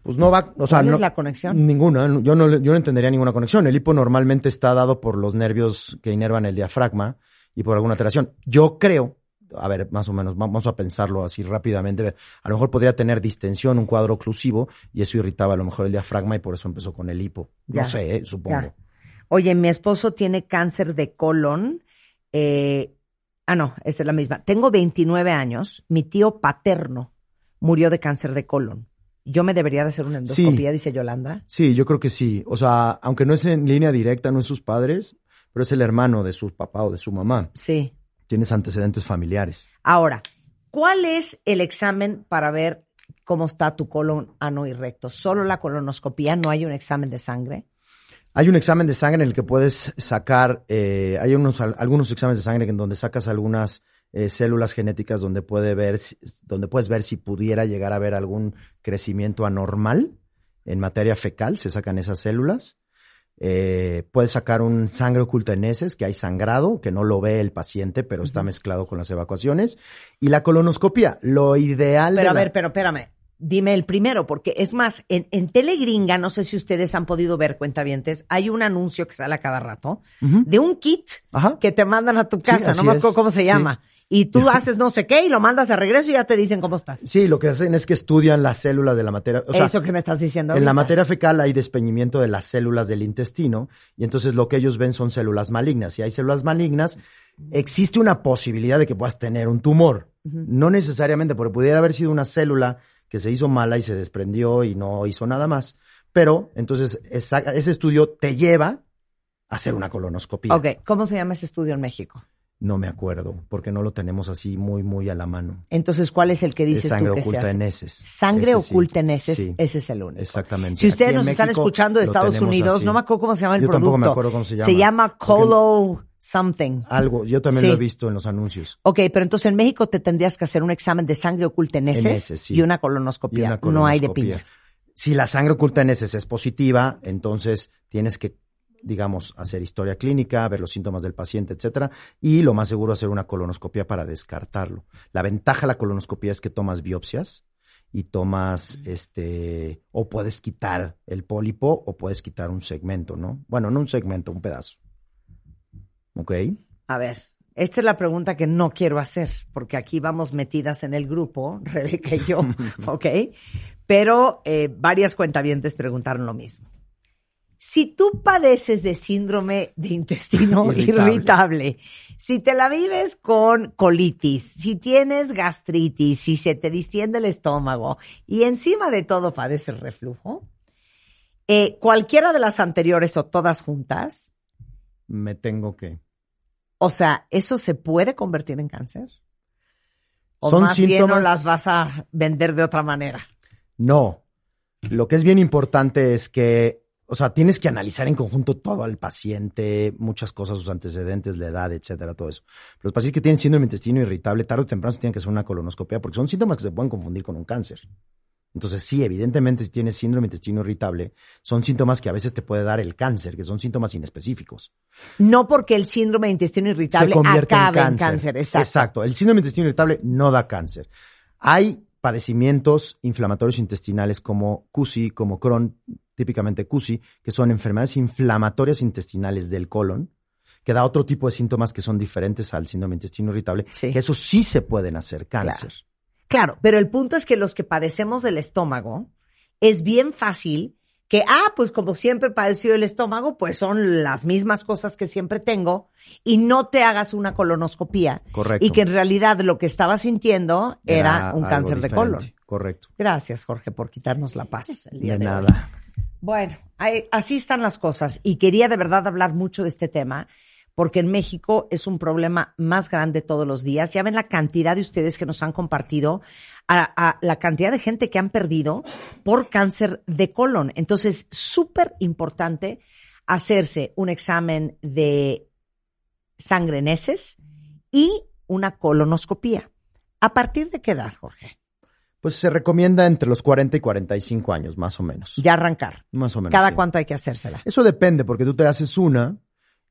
Pues no va, o sea, ¿Cuál no, es la conexión? Ninguna, yo no, yo no entendería ninguna conexión. El hipo normalmente está dado por los nervios que inervan el diafragma y por alguna alteración. Yo creo, a ver, más o menos, vamos a pensarlo así rápidamente. A lo mejor podría tener distensión, un cuadro oclusivo, y eso irritaba a lo mejor el diafragma y por eso empezó con el hipo. Ya, no sé, eh, supongo. Ya. Oye, mi esposo tiene cáncer de colon. eh, ah, no, esa es la misma. Tengo 29 años. Mi tío paterno murió de cáncer de colon. Yo me debería de hacer una Sí. endoscopía, dice Yolanda. Sí, yo creo que sí. O sea, aunque no es en línea directa, no es sus padres, pero es el hermano de su papá o de su mamá. Sí. Tienes antecedentes familiares. Ahora, ¿cuál es el examen para ver cómo está tu colon ano y recto? ¿Solo la colonoscopía? ¿No hay un examen de sangre? Hay un examen de sangre en el que puedes sacar, eh, hay unos, al- algunos exámenes de sangre en donde sacas algunas eh, células genéticas donde puede ver, donde puedes ver si pudiera llegar a haber algún crecimiento anormal en materia fecal, se sacan esas células. Eh, puedes sacar un sangre oculta en heces, que hay sangrado, que no lo ve el paciente, pero está mezclado con las evacuaciones. Y la colonoscopia, lo ideal. de Pero a la- ver, pero espérame. Dime el primero, porque es más, en, en Telegringa, no sé si ustedes han podido ver, cuentavientes, hay un anuncio que sale a cada rato de un kit Ajá. que te mandan a tu casa, no me acuerdo cómo se Sí. llama. Y tú haces no sé qué y lo mandas de regreso y ya te dicen cómo estás. Sí, lo que hacen es que estudian las células de la materia. O sea, Eso que me estás diciendo. En la materia fecal hay despeñimiento de las células del intestino y entonces lo que ellos ven son células malignas. Si hay células malignas, existe una posibilidad de que puedas tener un tumor. No necesariamente, porque pudiera haber sido una célula que se hizo mala y se desprendió y no hizo nada más. Pero entonces esa- ese estudio te lleva a hacer una colonoscopia. Ok, ¿cómo se llama ese estudio en México? No me acuerdo, porque no lo tenemos así muy, muy a la mano. Entonces, ¿cuál es el que dices Es sangre tú que se oculta hace? en heces. Sangre Ese sí. oculta en heces, Sí. ese es el único. Exactamente. Si ustedes Aquí nos están México escuchando de Estados Unidos, así. no me acuerdo cómo se llama el Yo producto. tampoco me acuerdo cómo se llama. Se llama Colo something. Algo, yo también Sí. lo he visto en los anuncios. Ok, pero entonces en México te tendrías que hacer un examen de sangre oculta en heces, En heces, sí. y una colonoscopia. Y una No hay de piña. Si la sangre oculta en heces es positiva, entonces tienes que, digamos, hacer historia clínica, ver los síntomas del paciente, etcétera, y lo más seguro hacer una colonoscopia para descartarlo. La ventaja de la colonoscopia es que tomas biopsias y tomas este o puedes quitar el pólipo o puedes quitar un segmento, ¿no? Bueno, no un segmento, un pedazo. ¿Ok? A ver, esta es la pregunta que no quiero hacer, porque aquí vamos metidas en el grupo, Rebeca y yo, ¿ok? Pero eh, varias cuentavientes preguntaron lo mismo. Si tú padeces de síndrome de intestino irritable. Irritable. si te la vives con colitis, si tienes gastritis, si se te distiende el estómago y encima de todo padeces reflujo, eh, cualquiera de las anteriores o todas juntas, Me tengo que. o sea, ¿eso se puede convertir en cáncer? ¿O Son más bien no las vas a vender de otra manera? No. Lo que es bien importante es que, o sea, tienes que analizar en conjunto todo al paciente, muchas cosas, sus antecedentes, la edad, etcétera, todo eso. Los pacientes que tienen síndrome de intestino irritable, tarde o temprano se tienen que hacer una colonoscopia porque son síntomas que se pueden confundir con un cáncer. Entonces, sí, evidentemente, si tienes síndrome de intestino irritable, son síntomas que a veces te puede dar el cáncer, que son síntomas inespecíficos. No porque el síndrome de intestino irritable acabe en en cáncer. cáncer. Exacto. El síndrome de intestino irritable no da cáncer. Hay padecimientos inflamatorios intestinales como CUSI, como Crohn, típicamente CUSI, que son enfermedades inflamatorias intestinales del colon, que da otro tipo de síntomas que son diferentes al síndrome intestino irritable, Sí. que eso sí se pueden hacer cáncer. Claro, pero el punto es que los que padecemos del estómago, es bien fácil que, ah, pues como siempre padeció el estómago, pues son las mismas cosas que siempre tengo y no te hagas una colonoscopía. Correcto. Y que en realidad lo que estaba sintiendo era, un cáncer de colon. Correcto. Gracias, Jorge, por quitarnos la paz el día De de, hoy. Bueno, así están las cosas y quería de verdad hablar mucho de este tema porque en México es un problema más grande todos los días. Ya ven la cantidad de ustedes que nos han compartido, a la cantidad de gente que han perdido por cáncer de colon. Entonces, súper importante hacerse un examen de sangre en heces y una colonoscopía. ¿A partir de qué edad, Jorge? Pues se recomienda entre los 40 y 45 años, más o menos. Ya arrancar. Más o menos. ¿Cada sí. cuánto hay que hacérsela? Eso depende, porque tú te haces una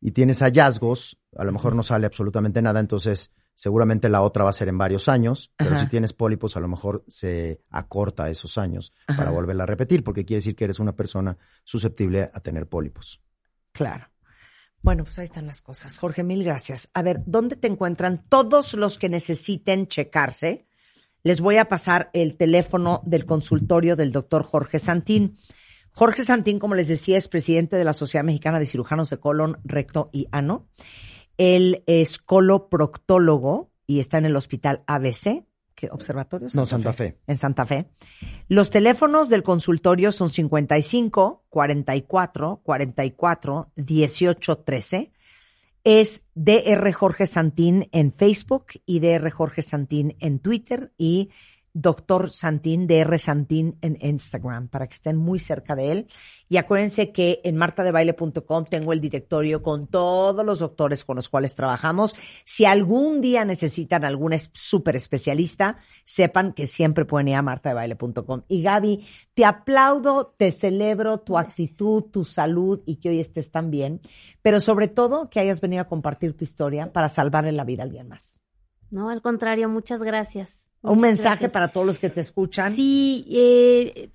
y tienes hallazgos, a lo mejor no sale absolutamente nada, entonces seguramente la otra va a ser en varios años, pero Ajá. si tienes pólipos a lo mejor se acorta esos años para volverla a repetir, porque quiere decir que eres una persona susceptible a tener pólipos. Claro. Bueno, pues ahí están las cosas. Jorge, mil gracias. A ver, ¿dónde te encuentran todos los que necesiten checarse? Les voy a pasar el teléfono del consultorio del doctor Jorge Santín. Jorge Santín, como les decía, es presidente de la Sociedad Mexicana de Cirujanos de Colon, Recto y Ano. Él es coloproctólogo y está en el hospital ABC. ¿Qué observatorio? No, Santa Fe. En Santa Fe. Los teléfonos del consultorio son 55 44 44 18 13. Es DR Jorge Santín en Facebook y DR Jorge Santín en Twitter y Doctor Santín, DR Santín en Instagram, para que estén muy cerca de él. Y acuérdense que en martadebaile.com tengo el directorio con todos los doctores con los cuales trabajamos. Si algún día necesitan algún súper especialista, sepan que siempre pueden ir a martadebaile.com. Y Gaby, te aplaudo, te celebro tu actitud, tu salud y que hoy estés tan bien, pero sobre todo que hayas venido a compartir tu historia para salvarle la vida a alguien más. No, al contrario, muchas gracias. Un mensaje gracias. para todos los que te escuchan. Sí, eh,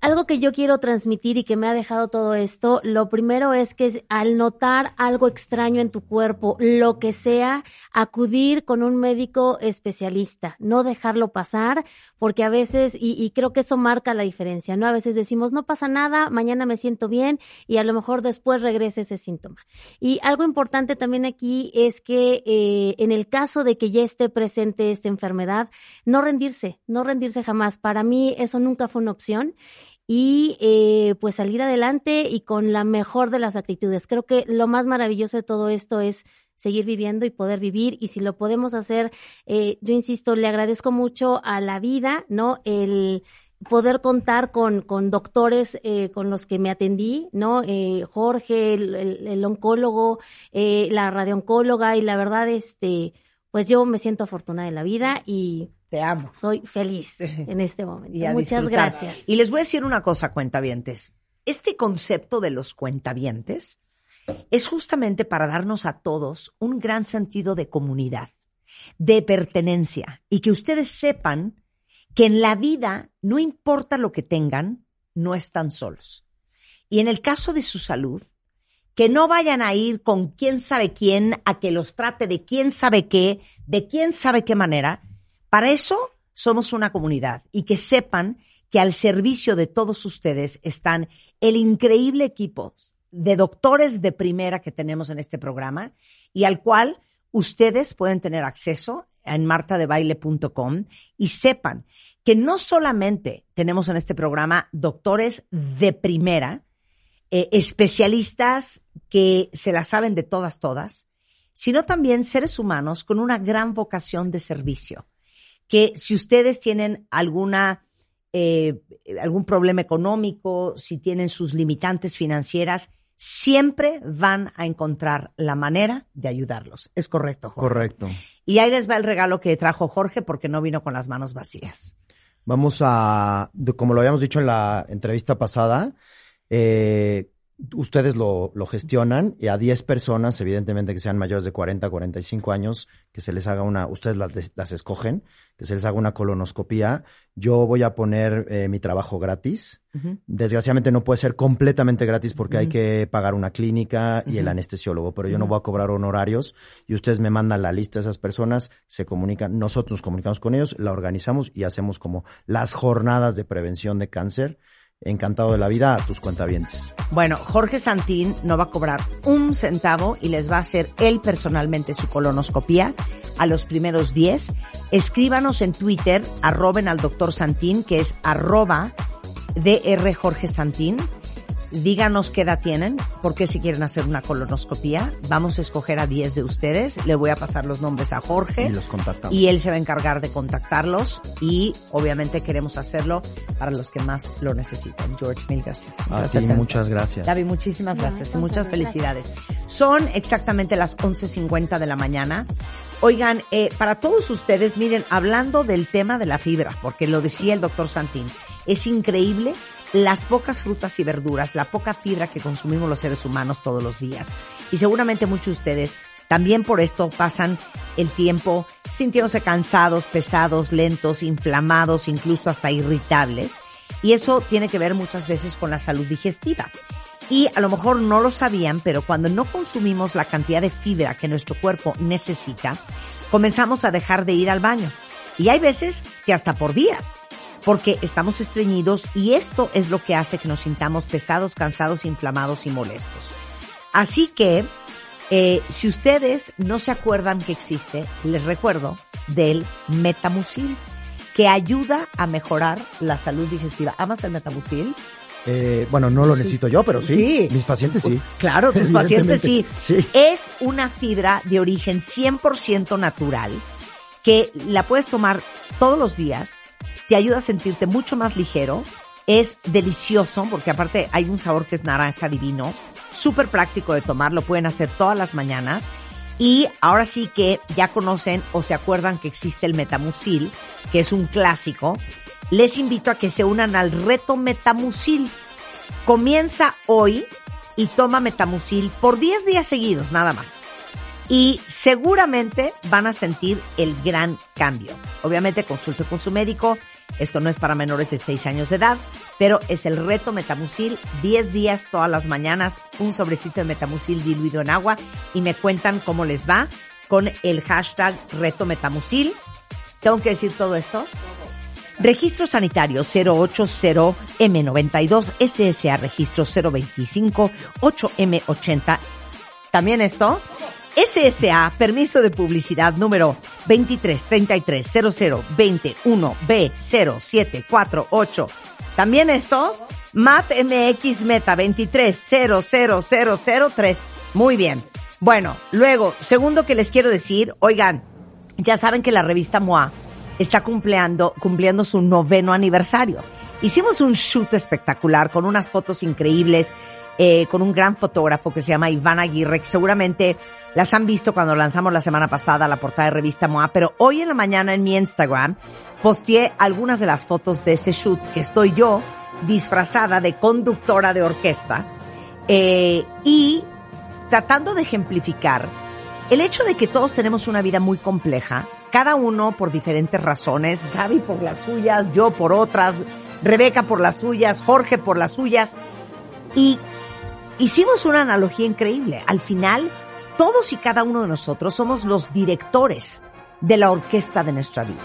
algo que yo quiero transmitir y que me ha dejado todo esto, lo primero es que al notar algo extraño en tu cuerpo, lo que sea, acudir con un médico especialista, no dejarlo pasar, porque a veces, y, y creo que eso marca la diferencia, ¿no? A veces decimos, no pasa nada, mañana me siento bien y a lo mejor después regresa ese síntoma. Y algo importante también aquí es que eh, en el caso de que ya esté presente esta enfermedad, no rendirse, no rendirse jamás. Para mí eso nunca fue una opción y eh, pues salir adelante y con la mejor de las actitudes. Creo que lo más maravilloso de todo esto es seguir viviendo y poder vivir y si lo podemos hacer, eh, yo insisto, le agradezco mucho a la vida, ¿no? El poder contar con, con doctores eh, con los que me atendí, ¿no? Eh, Jorge, el, oncólogo, eh, la radiooncóloga y la verdad, este, pues yo me siento afortunada en la vida y Te amo. soy feliz en este momento. Y Muchas disfrutar. gracias. Y les voy a decir una cosa, cuentavientes. Este concepto de los cuentavientes es justamente para darnos a todos un gran sentido de comunidad, de pertenencia y que ustedes sepan que en la vida, no importa lo que tengan, no están solos. Y en el caso de su salud, que no vayan a ir con quién sabe quién a que los trate de quién sabe qué, de quién sabe qué manera. Para eso somos una comunidad y que sepan que al servicio de todos ustedes están el increíble equipo de doctores de primera que tenemos en este programa y al cual ustedes pueden tener acceso en martadebaile.com y sepan que no solamente tenemos en este programa doctores de primera, eh, especialistas que se la saben de todas, todas, sino también seres humanos con una gran vocación de servicio. Que si ustedes tienen alguna, eh, algún problema económico, si tienen sus limitantes financieras, siempre van a encontrar la manera de ayudarlos. Es correcto, Jorge. Correcto. Y ahí les va el regalo que trajo Jorge porque no vino con las manos vacías. Vamos a, como lo habíamos dicho en la entrevista pasada, eh, ustedes lo, lo gestionan y a 10 personas, evidentemente que sean mayores de 40, 45 años, que se les haga una, ustedes las, des- las escogen, que se les haga una colonoscopía. Yo voy a poner eh, mi trabajo gratis. Desgraciadamente no puede ser completamente gratis porque hay que pagar una clínica y el anestesiólogo, pero yo no voy a cobrar honorarios y ustedes me mandan la lista de esas personas, se comunican, nosotros nos comunicamos con ellos, la organizamos y hacemos como las jornadas de prevención de cáncer encantado de la vida a tus cuentavientes. Bueno, Jorge Santín no va a cobrar un centavo y les va a hacer él personalmente su colonoscopía a los primeros 10. Escríbanos en Twitter, arroben al doctor Santín, que es arroba DR Jorge Santín. Díganos qué edad tienen, por qué si quieren hacer una colonoscopía. Vamos a escoger a 10 de ustedes. Le voy a pasar los nombres a Jorge. Y los contactamos. Y él se va a encargar de contactarlos y obviamente queremos hacerlo para los que más lo necesitan. George, mil gracias. A Gracias, ti, muchas gracias. David, muchísimas gracias y No, muchas felicidades. Son exactamente las 11.50 de la mañana. Oigan, eh, para todos ustedes, miren, hablando del tema de la fibra, porque lo decía el doctor Santín, es increíble las pocas frutas y verduras, la poca fibra que consumimos los seres humanos todos los días. Y seguramente muchos de ustedes también por esto pasan el tiempo sintiéndose cansados, pesados, lentos, inflamados, incluso hasta irritables. Y eso tiene que ver muchas veces con la salud digestiva. Y a lo mejor no lo sabían, pero cuando no consumimos la cantidad de fibra que nuestro cuerpo necesita, comenzamos a dejar de ir al baño. Y hay veces que hasta por días, porque estamos estreñidos y esto es lo que hace que nos sintamos pesados, cansados, inflamados y molestos. Así que, eh, si ustedes no se acuerdan que existe, les recuerdo del metamucil, que ayuda a mejorar la salud digestiva. ¿Amas el metamucil? Eh, bueno, no lo necesito yo, pero sí. Sí. Mis pacientes sí. Claro, tus pacientes sí. Sí. Es una fibra de origen 100% natural que la puedes tomar todos los días, te ayuda a sentirte mucho más ligero, es delicioso porque aparte hay un sabor que es naranja divino, súper práctico de tomar, lo pueden hacer todas las mañanas y ahora sí que ya conocen o se acuerdan que existe el Metamucil, que es un clásico, les invito a que se unan al reto Metamucil. Comienza hoy y toma Metamucil por 10 días seguidos nada más. Y seguramente van a sentir el gran cambio. Obviamente consulte con su médico. Esto no es para menores de 6 años de edad, pero es el reto Metamucil, 10 días todas las mañanas, un sobrecito de Metamucil diluido en agua y me cuentan cómo les va con el hashtag reto Metamucil. ¿Tengo que decir todo esto? Registro sanitario 080M92, SSA registro 025, 8M80. También esto, SSA, permiso de publicidad número 23330021B0748. También esto, MAT MX Meta 2300003. Muy bien. Bueno, luego, segundo que les quiero decir, oigan, ya saben que la revista MOA está cumpliendo, cumpliendo su noveno aniversario. Hicimos un shoot espectacular con unas fotos increíbles, eh, con un gran fotógrafo que se llama Iván Aguirre, que seguramente las han visto cuando lanzamos la semana pasada la portada de revista MOA, pero hoy en la mañana en mi Instagram posteé algunas de las fotos de ese shoot que estoy yo disfrazada de conductora de orquesta eh, y tratando de ejemplificar el hecho de que todos tenemos una vida muy compleja, cada uno por diferentes razones, Gaby por las suyas, yo por otras, Rebeca por las suyas, Jorge por las suyas, y hicimos una analogía increíble. Al final, todos y cada uno de nosotros somos los directores de la orquesta de nuestra vida,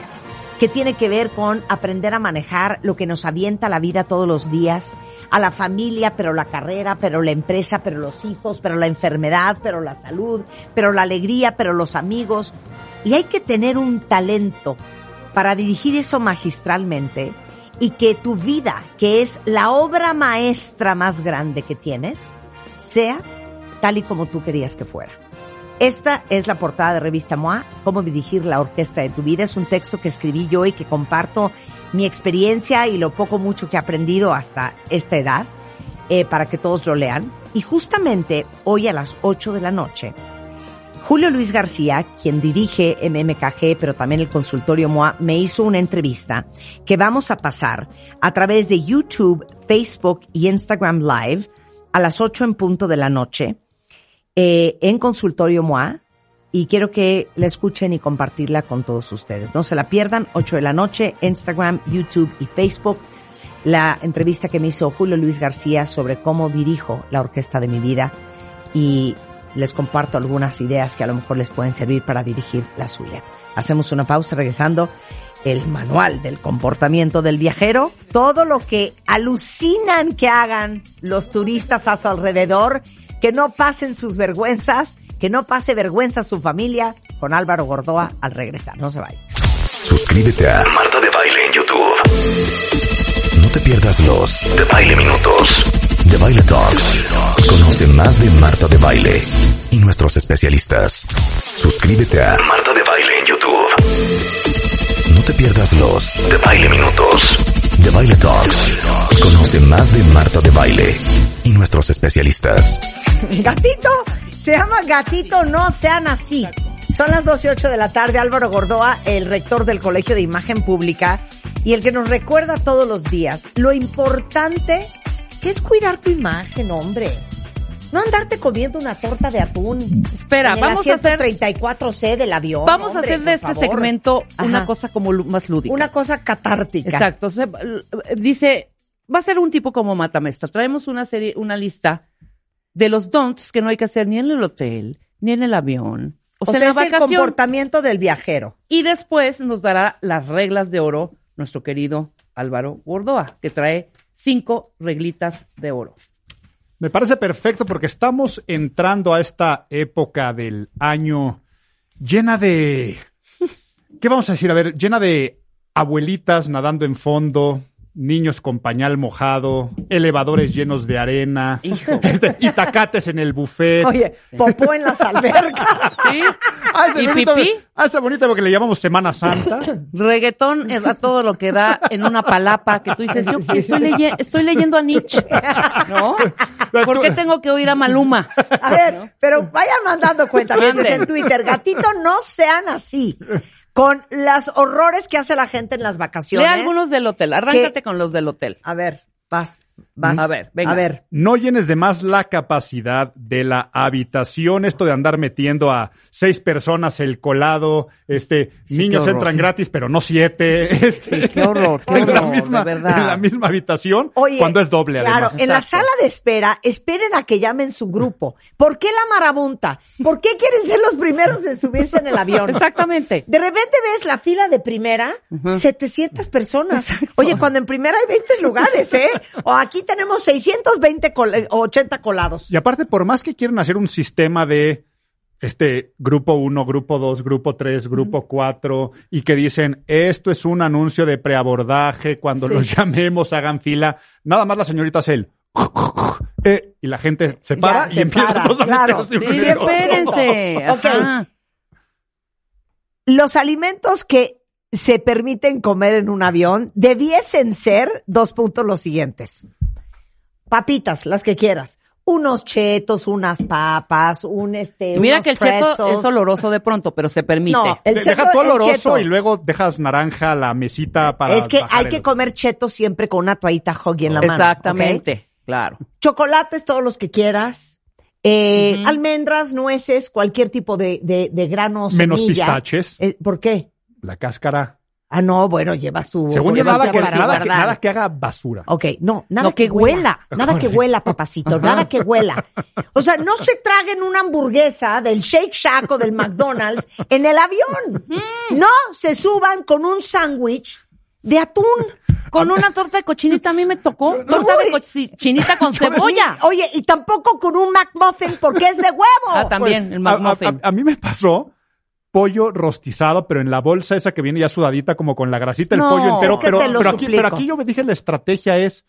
que tiene que ver con aprender a manejar lo que nos avienta la vida todos los días, a la familia, pero la carrera, pero la empresa, pero los hijos, pero la enfermedad, pero la salud, pero la alegría, pero los amigos. Y hay que tener un talento para dirigir eso magistralmente y que tu vida, que es la obra maestra más grande que tienes, sea tal y como tú querías que fuera. Esta es la portada de Revista MOA, Cómo dirigir la orquesta de tu vida. Es un texto que escribí yo y que comparto mi experiencia y lo poco mucho que he aprendido hasta esta edad eh, para que todos lo lean. Y justamente hoy a las 8 de la noche, Julio Luis García, quien dirige MMKG, pero también el consultorio MOA, me hizo una entrevista que vamos a pasar a través de YouTube, Facebook y Instagram Live a las 8 en punto de la noche eh, en consultorio MOA y quiero que la escuchen y compartirla con todos ustedes. No se la pierdan, 8 de la noche, Instagram, YouTube y Facebook. La entrevista que me hizo Julio Luis García sobre cómo dirijo la orquesta de mi vida y les comparto algunas ideas que a lo mejor les pueden servir para dirigir la suya. Hacemos una pausa regresando. El manual del comportamiento del viajero, todo lo que alucinan que hagan los turistas a su alrededor, que no pasen sus vergüenzas, que no pase vergüenza a su familia, con Álvaro Gordoa al regresar. No se vaya. Suscríbete a Marta de Baile en YouTube. No te pierdas los de Baile Minutos, de Baile Talks. Conoce más de Marta de Baile y nuestros especialistas. Suscríbete a Marta de Baile en YouTube. No te pierdas los de Baile Minutos, de Baile Talks. Conoce más de Marta de Baile y nuestros especialistas. Gatito, se llama Gatito No Sean Así. Son las 12 y ocho de la tarde. Álvaro Gordoa, el rector del Colegio de Imagen Pública y el que nos recuerda todos los días lo importante que es cuidar tu imagen, hombre. No andarte comiendo una torta de atún. Espera, en vamos a hacer- 34C del avión. Vamos a hacer de este favor. segmento una cosa como más lúdica. Una cosa catártica. Exacto. Dice, va a ser un tipo como matamestra. Traemos una serie, una lista de los don'ts que no hay que hacer ni en el hotel, ni en el avión. O, O sea, sea, en la es el comportamiento del viajero. Y después nos dará las reglas de oro nuestro querido Álvaro Gordoa, que trae cinco reglitas de oro. Me parece perfecto porque estamos entrando a esta época del año llena de... ¿Qué vamos a decir? A ver, llena de abuelitas nadando en fondo, niños con pañal mojado, elevadores llenos de arena, este, itacates en el buffet. Oye, popó en las albercas. ¿Sí? Ah, ¿Y bonito- pipí? ah, esa bonita porque le llamamos Semana Santa. Reggaetón es a todo lo que da en una palapa que tú dices, yo estoy, leye- estoy leyendo a Nietzsche, ¿no? ¿Por qué tengo que oír a Maluma? A ver, pero vayan mandando cuenta Manden. en Twitter. Gatito, no sean así. Con los horrores que hace la gente en las vacaciones. Lea algunos del hotel, arráncate con los del hotel. A ver, vas, vas. A ver, venga. A ver. No llenes de más la capacidad de la habitación. Esto de andar metiendo a seis personas el colado, este, niños entran gratis, pero no siete. Este, Sí, qué horror, qué en, la horror, misma, de verdad. en la misma habitación, Oye, cuando es doble claro, además. en la sala de espera, esperen a que llamen su grupo. ¿Por qué la marabunta? ¿Por qué quieren ser los primeros en subirse en el avión? Exactamente. De repente ves la fila de primera, 700 personas. Oye, cuando en primera hay 20 lugares, ¿eh? O aquí tenemos 620 col- eh, 80 colados. Y aparte, por más que quieran hacer un sistema de este grupo 1, grupo 2, grupo 3, grupo 4, y que dicen, esto es un anuncio de preabordaje, cuando Sí. los llamemos hagan fila, nada más la señorita hace el... eh, y la gente se para Ya, y se empieza para, a claro. Sí, otro. espérense. Ok. Ajá. Los alimentos que se permiten comer en un avión debiesen ser, dos puntos los siguientes. Papitas, las que quieras. Unos chetos, unas papas, un este. Y mira unos que el cheto es oloroso de pronto, pero se permite. No, el De- cheto, Deja todo el oloroso cheto. y luego dejas naranja la mesita para Es que bajar hay el- que comer cheto siempre con una toallita Huggy en la mano. Exactamente, claro. Chocolates, todos los que quieras. Eh, Almendras, nueces, cualquier tipo de, de, de grano. Menos semilla. pistaches. Eh, ¿Por qué? La cáscara. Ah, no, bueno, llevas tu. Según yo, nada que, nada, que, nada que haga basura. Ok, no, nada No, que huela. Nada que huela, papacito, nada que huela. O sea, no se traguen una hamburguesa del Shake Shack o del McDonald's en el avión. No se suban con un sándwich de atún. Con una torta de cochinita a mí me tocó. Torta de cochinita con cebolla. Oye, y tampoco con un McMuffin porque es de huevo. Ah, también, el a- McMuffin. A, a mí me pasó pollo rostizado, pero en la bolsa esa que viene ya sudadita como con la grasita, el No, pollo entero. es que pero, te lo pero, aquí, pero aquí yo me dije la estrategia es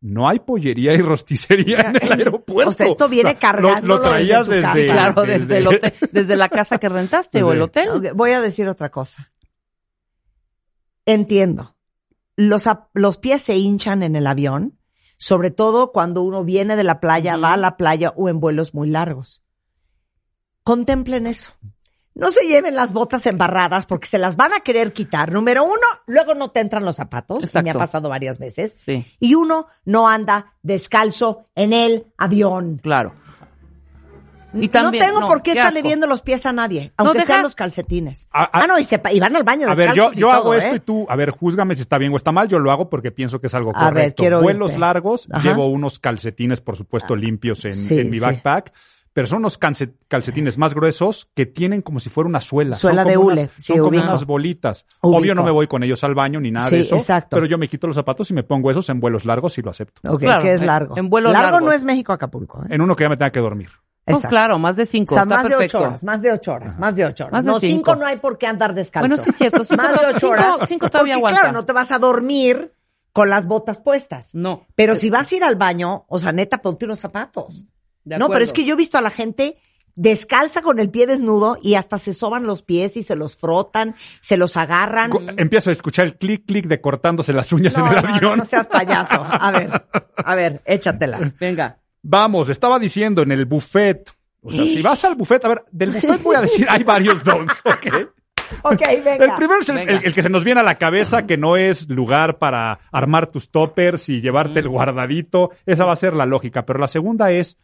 no hay pollería y rosticería en el aeropuerto. O sea, esto viene lo- cargándolo Lo, traías desde su desde, casa. Claro, desde el hotel, desde la casa que rentaste o el hotel. Voy a decir otra cosa. Entiendo. Los, los pies se hinchan en el avión, sobre todo cuando uno viene de la playa, va a la playa o en vuelos muy largos. Contemplen eso. No se lleven las botas embarradas porque se las van a querer quitar. Número uno, luego no te entran los zapatos. y Me ha Exacto. pasado varias veces. Sí. Y uno no anda descalzo en el avión. Claro. Y también, no tengo no, por qué qué estarle asco. viendo los pies a nadie, aunque sean los calcetines. A- a- ah, no, y, se pa- y van al baño A ver, yo, yo hago todo, esto ¿eh? y tú, a ver, júzgame si está bien o está mal. Yo lo hago porque pienso que es algo A ver, correcto. quiero Vuelos largos, Ajá. llevo unos calcetines, por supuesto, limpios en, Sí, en mi sí. Pero son unos calce- calcetines más gruesos que tienen como si fuera una suela. Suela son de como hule, unas- sí, son como ubico. unas bolitas. Ubico. Obvio no me voy con ellos al baño ni nada Sí, de eso, exacto. pero yo me quito los zapatos y me pongo esos en vuelos largos y lo acepto. Ok, Claro, que es largo. en vuelos largo largos. no es México-Acapulco. ¿eh? En uno que ya me tenga que dormir. Oh, claro, más de cinco. O sea, está más perfecto. de ocho horas, más de ocho horas, más de ocho horas. Más de no, cinco. cinco. no hay por qué andar descalzo. Bueno, sí es cierto, cinco más de ocho cinco- horas. cinco todavía porque, aguanta. claro, no te vas a dormir con las botas puestas. No. Pero si vas a ir al baño, o sea, neta, ponte unos zapatos. De No, pero es que yo he visto a la gente descalza con el pie desnudo y hasta se soban los pies y se los frotan, se los agarran. Co- Empiezo a escuchar el clic, clic de cortándose las uñas No, en el no, avión. no seas payaso. A ver, a ver, échatelas. Venga. Vamos, estaba diciendo en el buffet. O sea, si vas al buffet, a ver, del buffet voy a decir, hay varios dons, ¿ok? Ok, venga. El primero es el- el que se nos viene a la cabeza, que no es lugar para armar tus toppers y llevarte el guardadito. Esa va a ser la lógica. Pero la segunda es,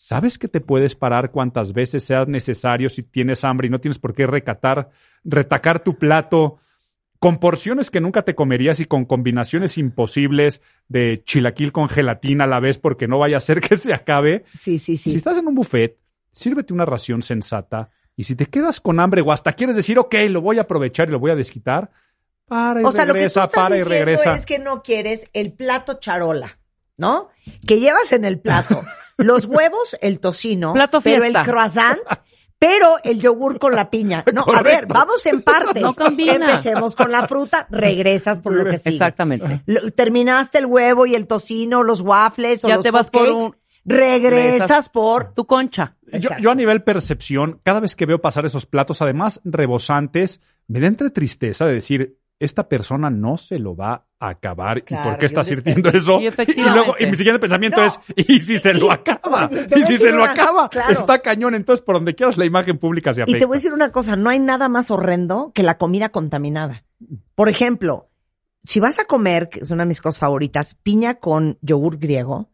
¿sabes que te puedes parar cuantas veces sea necesario si tienes hambre y no tienes por qué recatar, retacar tu plato con porciones que nunca te comerías y con combinaciones imposibles de chilaquil con gelatina a la vez porque no vaya a ser que se acabe? Sí, sí, sí. Si estás en un buffet, sírvete una ración sensata y si te quedas con hambre o hasta quieres decir, ok, lo voy a aprovechar y lo voy a desquitar, para y O sea, lo que tú regresa, estás para y regresa. es que no quieres el plato charola, ¿no? Que llevas en el plato los huevos, el tocino, Plato pero el croissant, pero el yogur con la piña. No, a ver, vamos en partes. No combina. Empecemos con la fruta, regresas por lo que sigue. Exactamente. Terminaste el huevo y el tocino, los waffles o Ya los te vas por un- regresas por Tu concha. Yo, yo a nivel percepción, cada vez que veo pasar esos platos, además rebosantes, me da entre tristeza de decir, esta persona no se lo va a acabar. ¿Y por qué está y sirviendo eso? Y Y luego, y mi siguiente pensamiento No. es, ¿y si se lo acaba? Oye, ¿Y si se lo una- acaba? claro. Está cañón. Entonces, por donde quieras, la imagen pública se Y afecta. te voy a decir una cosa, no hay nada más horrendo que la comida contaminada. Por ejemplo, si vas a comer, que es una de mis cosas favoritas, piña con yogur griego,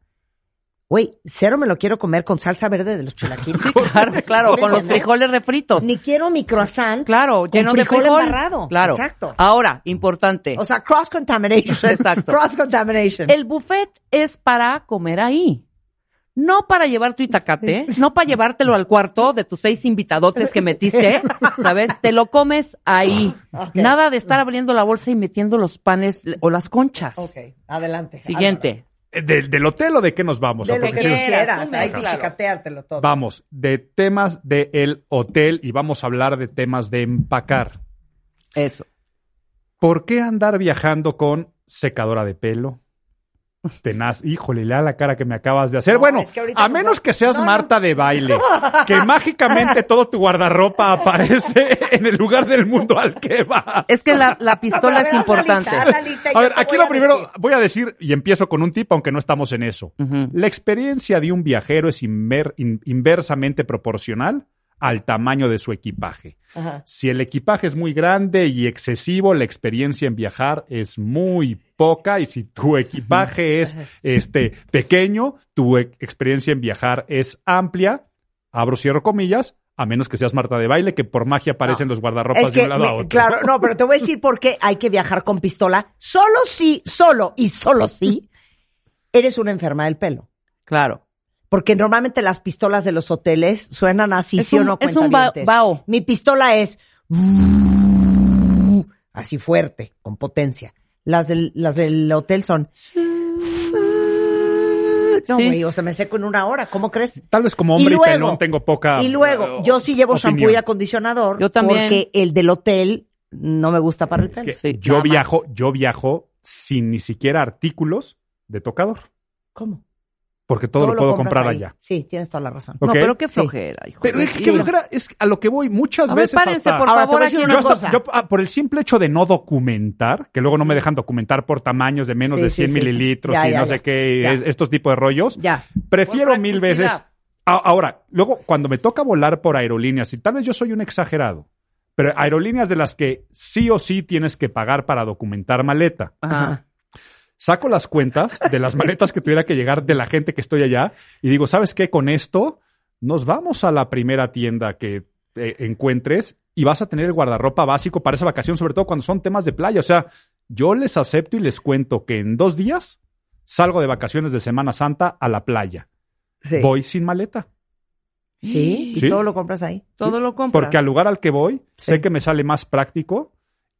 güey, cero me lo quiero comer con salsa verde de los chilaquiles. Claro, claro, ¿Sí con los frijoles refritos. Ni quiero mi croissant. Claro, con lleno de frijol frijol. embarrado. Claro. Exacto. Ahora, importante. O sea, cross contamination. Exacto. Cross contamination. El buffet es para comer ahí. No para llevar tu itacate, no para llevártelo al cuarto de tus seis invitadotes que metiste, ¿sabes? Te lo comes ahí. Nada de estar abriendo la bolsa y metiendo los panes o las conchas. Ok, adelante. Siguiente. ¿Del, del hotel o de qué nos vamos? De Hay que chicateártelo todo. Vamos, de temas del hotel y vamos a hablar de temas de empacar. Eso. ¿Por qué andar viajando con secadora de pelo? Tenaz, híjole, lea la cara que me acabas de hacer. No, bueno, es que ahorita a nos menos que seas No. Marta de baile, que mágicamente todo tu guardarropa aparece en el lugar del mundo al que va. Es que la, pistola ver, es importante. lista, haz la lista y A ver, aquí lo primero decir. voy a decir, y empiezo con un tip, aunque no estamos en eso. La experiencia de un viajero es inver- in- inversamente proporcional al tamaño de su equipaje. Ajá. Si el equipaje es muy grande y excesivo, la experiencia en viajar es muy poca y si tu equipaje es este pequeño, tu e- experiencia en viajar es amplia. Abro cierro comillas, a menos que seas Marta de baile que por magia aparecen los guardarropas Es de un lado a otro. claro, no, pero te voy a decir por qué hay que viajar con pistola. Solo si, solo y solo si eres una enferma del pelo. Claro. Porque normalmente las pistolas de los hoteles suenan así, Es sí o no, es un ba- cuentavientes? bao. Mi pistola es así fuerte, con potencia. Las del, las del hotel son... No, Sí. güey, o sea, me seco en una hora, ¿cómo crees? Tal vez como hombre y, luego- pelón tengo poca Y luego, eh, yo sí llevo opinión. shampoo y acondicionador. Yo también. Porque el del hotel no me gusta para el Es pelo. que Sí, yo más. viajo, yo viajo sin ni siquiera artículos de tocador, ¿Cómo? Porque todo, lo lo puedo comprar ahí. allá. Sí, tienes toda la razón. Ok. No, pero qué Sí. flojera, hijo. Pero es que Sí. flojera, es a lo que voy muchas A ver, veces párense, hasta- por Ahora, favor, aquí una yo hasta- cosa. yo, ah, por el simple hecho de no documentar, que luego no me dejan documentar por tamaños de menos Sí, de sí, 100 sí. mililitros Ya, y ya, no ya. sé qué, es- estos tipos de rollos, Ya. prefiero Por mil veces. A- Ahora, luego cuando me toca volar por aerolíneas, y tal vez yo soy un exagerado, pero aerolíneas de las que sí o sí tienes que pagar para documentar maleta. Ajá. Saco las cuentas de las maletas que tuviera que llegar de la gente que estoy allá y digo, ¿sabes qué? Con esto nos vamos a la primera tienda que eh, encuentres y vas a tener el guardarropa básico para esa vacación, sobre todo cuando son temas de playa. O sea, yo les acepto y les cuento que en dos días salgo de vacaciones de Semana Santa a la playa. Sí. Voy sin maleta. Sí, y Sí. todo lo compras ahí. Todo lo compras. Porque al lugar al que voy, Sí. sé que me sale más práctico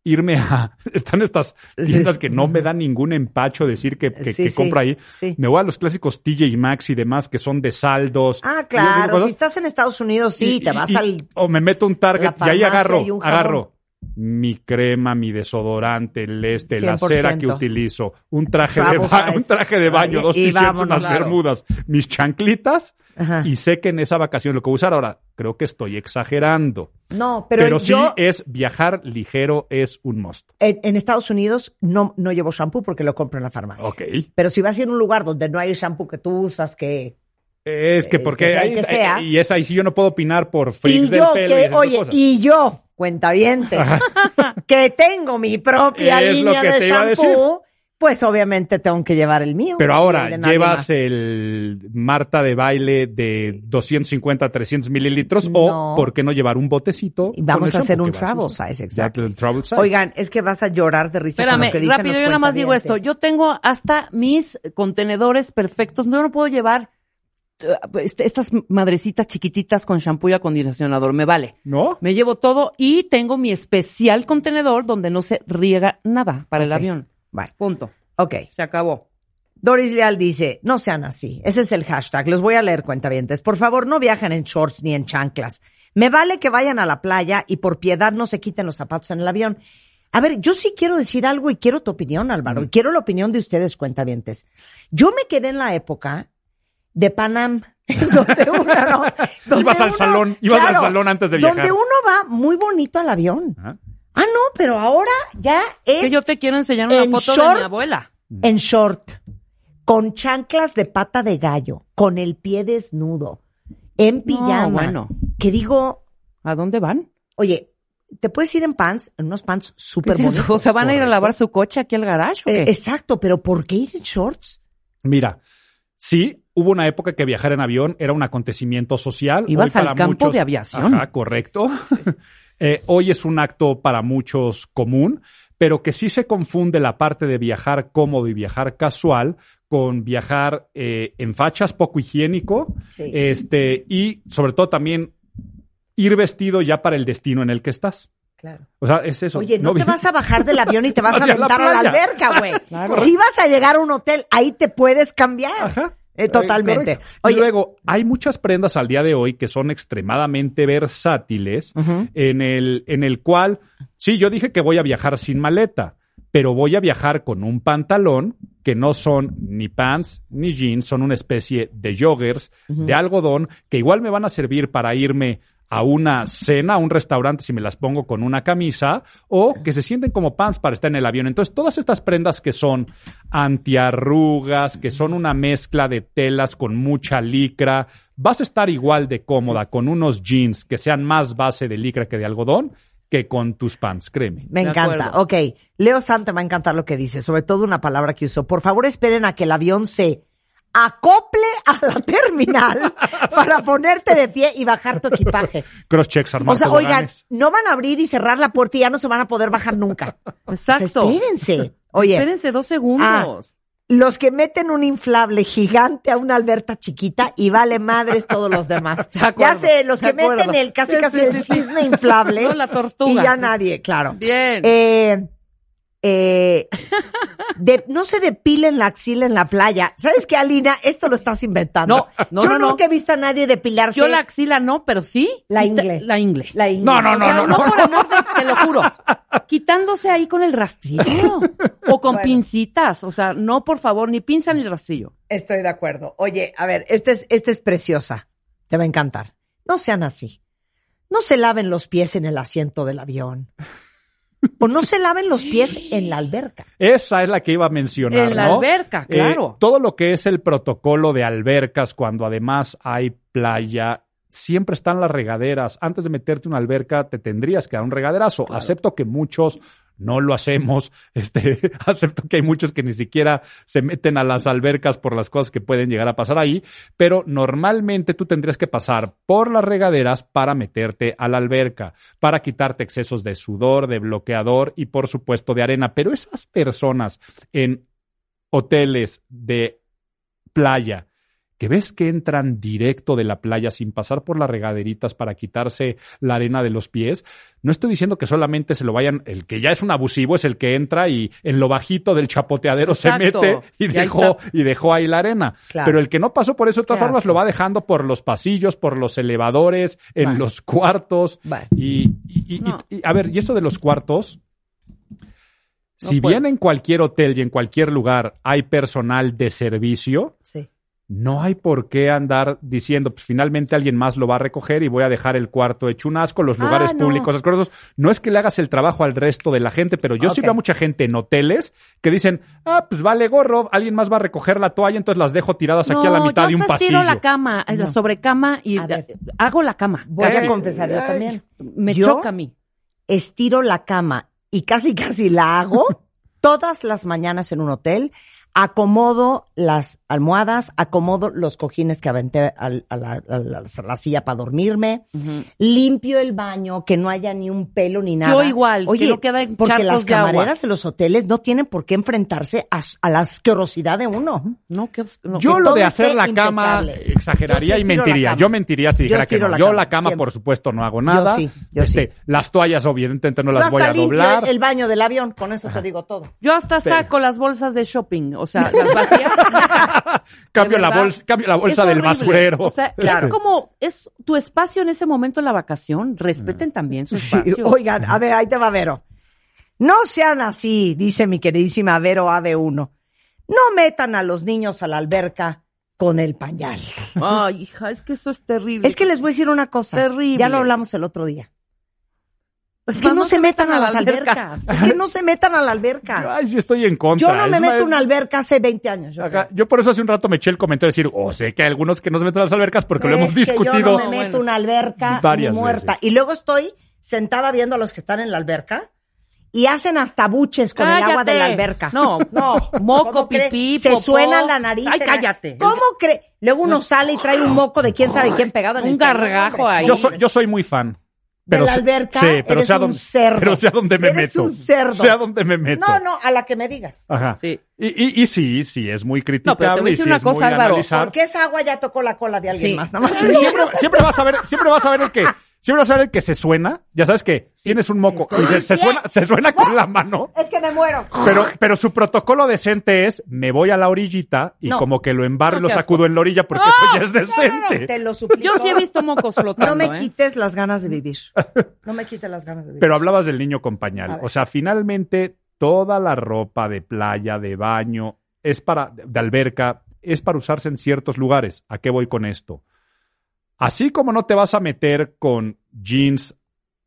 irme a... Están estas tiendas que no me dan ningún empacho decir que, que, Sí, que sí, compro ahí. sí. Me voy a los clásicos TJ Maxx y demás que son de saldos. Ah, claro. Si estás en Estados Unidos, sí, y- te vas y- al. O me meto un Target y ahí agarro, y agarro mi crema, mi desodorante, el este, la 100%. cera que utilizo, un traje, de, ba- un traje de baño, dos t-shirts, unas claro. bermudas, mis chanclitas Ajá. y sé que en esa vacación lo que voy a usar ahora, creo que estoy exagerando. No, pero, Pero, sí yo es viajar ligero, es un must. en, en Estados Unidos no, no llevo shampoo porque lo compro en la farmacia. Ok. Pero si vas a ir a un lugar donde no hay shampoo que tú usas, que. Es que Eh, porque que sea ahí- que sea. y es ahí sí yo no puedo opinar por Y del yo, pelo que, oye, cosas. y yo, cuentavientes, que tengo mi propia Es lo línea que de te iba a shampoo, pues obviamente tengo que llevar el mío. Pero ahora el llevas más. el Marta de baile de 250, 300 mililitros No. o por qué no llevar un botecito. Y vamos con a hacer un travel size, exacto. el travel size. Oigan, es que vas a llorar de risa con Espérame, lo que dicen rápido, los yo nada más digo esto. Yo tengo hasta mis contenedores perfectos. Yo no puedo llevar estas madrecitas chiquititas con shampoo y acondicionador. Me vale. ¿No? Me llevo todo y tengo mi especial contenedor donde no se riega nada para el avión. Vale. Punto. Ok. Se acabó. Doris Leal dice, no sean así. Ese es el hashtag. Los voy a leer, cuentavientes. Por favor, no viajen en shorts ni en chanclas. Me vale que vayan a la playa y por piedad no se quiten los zapatos en el avión. A ver, yo sí quiero decir algo y quiero tu opinión, Álvaro. Y quiero la opinión de ustedes, cuentavientes. Yo me quedé en la época de Panam, donde uno, no, donde Ibas al uno- salón, ibas al salón antes de viajar. Donde uno va muy bonito al avión. Ajá. Ah, no, pero ahora ya es Que yo te quiero enseñar una en foto de mi abuela. en short, con chanclas de pata de gallo, con el pie desnudo, en pijama. bueno. Que digo, ¿A dónde van? oye, te puedes ir en pants, en unos pants ¿Qué súper es bonitos. ¿O sea, van a ir a lavar su coche aquí al garage o qué? Eh, exacto, pero ¿por qué ir en shorts? Mira, sí, hubo una época que viajar en avión era un acontecimiento social. Ibas Hoy al para campo muchos- de aviación. Ajá, correcto. Eh, hoy es un acto para muchos común, pero que sí se confunde la parte de viajar cómodo y viajar casual con viajar eh, en fachas poco higiénico, Sí. este, y sobre todo también ir vestido ya para el destino en el que estás. Claro. O sea, es eso. Oye, no, te vas a bajar del avión y te vas a la aventar a la alberca, güey. Si vas a llegar a un hotel, ahí te puedes cambiar. Ajá. Eh, totalmente. correcto. Oye, y luego, hay muchas prendas al día de hoy que son extremadamente versátiles, en, el, en el cual, sí, yo dije que voy a viajar sin maleta, pero voy a viajar con un pantalón que no son ni pants ni jeans, son una especie de joggers de algodón que igual me van a servir para irme a una cena, a un restaurante si me las pongo con una camisa, o que se sienten como pants para estar en el avión. Entonces, todas estas prendas que son antiarrugas, que son una mezcla de telas con mucha licra, vas a estar igual de cómoda con unos jeans que sean más base de licra que de algodón que con tus pants, créeme. Me encanta. Ok. Leo Santa va a encantar lo que dice, sobre todo una palabra que usó. Por favor, esperen a que el avión se acople a la terminal para ponerte de pie y bajar tu equipaje. Cross checks, armar O sea, oigan, no van a abrir y cerrar la puerta y ya no se van a poder bajar nunca. Exacto. Espérense. Oye, Espérense dos segundos. los que meten un inflable gigante a una alberta chiquita y vale madres todos los demás. De acuerdo, ya sé, los que meten el casi Sí, casi sí, el sí. cisne inflable. No, la tortuga. Y ya nadie, claro. Bien. Eh, eh, de- no se depilen la axila en la playa. ¿Sabes qué, Alina? Esto lo estás inventando. No, no, Yo no, no. nunca he visto a nadie depilarse. Yo la axila no, pero sí. La ingle. La ingle. La ingle. No, no, O no, sea, no, no, por amor de, te lo juro. Quitándose ahí con el rastrillo. o con Bueno. pincitas. O sea, no, por favor, ni pinza ni rastrillo. Estoy de acuerdo. Oye, a ver, esta es, esta es preciosa. Te va a encantar. No sean así. No se laven los pies en el asiento del avión. O no se laven los pies en la alberca. Esa es la que iba a mencionar. En la ¿no? alberca, Eh, claro. todo lo que es el protocolo de albercas, cuando además hay playa, siempre están las regaderas. Antes de meterte en una alberca, te tendrías que dar un regaderazo. Acepto que muchos no lo hacemos. Este, acepto que hay muchos que ni siquiera se meten a las albercas por las cosas que pueden llegar a pasar ahí, pero normalmente tú tendrías que pasar por las regaderas para meterte a la alberca, para quitarte excesos de sudor, de bloqueador y por supuesto de arena. Pero esas personas en hoteles de playa que ves que entran directo de la playa sin pasar por las regaderitas para quitarse la arena de los pies. No estoy diciendo que solamente se lo vayan, el que ya es un abusivo es el que entra y en lo bajito del chapoteadero Exacto. se mete y dejó, está. y dejó ahí la arena. Claro. Pero el que no pasó por eso, de todas formas, lo va dejando por los pasillos, por los elevadores, en Vale. los cuartos. Vale. Y, y- y- No. y- a ver, y eso de los cuartos, si puede. bien en cualquier hotel y en cualquier lugar hay personal de servicio, Sí. No hay por qué andar diciendo, pues finalmente alguien más lo va a recoger y voy a dejar el cuarto hecho un asco, los Ah, lugares no. públicos, esas cosas. No es que le hagas el trabajo al resto de la gente, pero yo sí Ok. veo a mucha gente en hoteles que dicen, ah, pues vale gorro, alguien más va a recoger la toalla, entonces las dejo tiradas aquí a la mitad yo de un hasta pasillo. estiro la cama, eh, la sobrecama y hago la cama. Voy Casi. a confesar yo también. Me Yo choca a mí. estiro la cama y casi casi la hago todas las mañanas en un hotel. Acomodo las almohadas, acomodo los cojines que aventé al- a, la, a la- a la silla para dormirme, limpio el baño, que no haya ni un pelo ni nada. Yo igual, que Oye, no queden porque charcos las de agua. camareras de los hoteles no tienen por qué enfrentarse a, a la asquerosidad de uno. No, que no. Yo que lo de hacer la cama impecable. exageraría Yo y mentiría. Yo mentiría si Yo dijera que no. la Yo cama, la cama, siempre. por supuesto, no hago nada. sí, yo Este, sí. Las toallas, obviamente, no Yo las voy hasta a doblar. el, el baño del avión, con eso te digo todo. Yo hasta saco las bolsas de shopping, o sea, las vacías. cambio, la bolsa, cambio la bolsa Es del basurero. O sea, es como, es tu espacio en ese momento en la vacación. Respeten también su Sí, espacio. oigan, a ver, ahí te va Vero. No sean así, dice mi queridísima Vero AB1. No metan a los niños a la alberca con el pañal. Ay, hija, es que eso es terrible. Es que les voy a decir una cosa. Terrible. Ya lo hablamos el otro día. Es que no, se metan a las albercas. albercas. Es que no se metan a la alberca. Ay, sí estoy en contra. Yo no me Es meto una- a una alberca hace 20 años. Yo, Ajá, creo. Yo por eso hace un rato me eché el comentario de decir, oh, sé que hay algunos que no se meten a las albercas porque lo Es hemos que discutido. Yo no me No, meto bueno. a una alberca Varias ni muerta. veces. Y luego estoy sentada viendo a los que están en la alberca y hacen hasta buches con el agua de la alberca. No, no. moco, pipí, Se popó. suena la nariz. Ay, cállate. ¿Cómo cree? Luego uno sale y trae un moco de quién sabe quién pegado en Un el gargajo ahí. Yo soy, yo soy muy fan. De la alberca, Sí, pero eres sé a un dónde, cerdo. pero sé a dónde me Eres meto. un cerdo. Sé a dónde me meto. No, no, a la que me digas. Ajá. Sí. Y, y, y sí, sí, es muy criticable. No, pero te voy a y decir sí una es cosa, Álvaro. Porque esa agua ya tocó la cola de alguien Sí. más. Nada más siempre, siempre vas a ver, siempre vas a ver el que, siempre vas a ver el que se suena. Ya sabes que tienes un moco y se, se suena, se suena con la mano. Es que me muero. Pero, pero su protocolo decente es, me voy a la orillita y No. como que lo embarro y No, lo qué sacudo en la orilla porque No, eso ya es decente. Te lo suplico. Yo sí he visto mocos flotando. No me ¿eh? quites las ganas de vivir. No me quites las ganas de vivir. Pero hablabas del niño con pañal. O sea, finalmente toda la ropa de playa, de baño, es para, de alberca, es para usarse en ciertos lugares. ¿A qué voy con esto? Así como no te vas a meter con jeans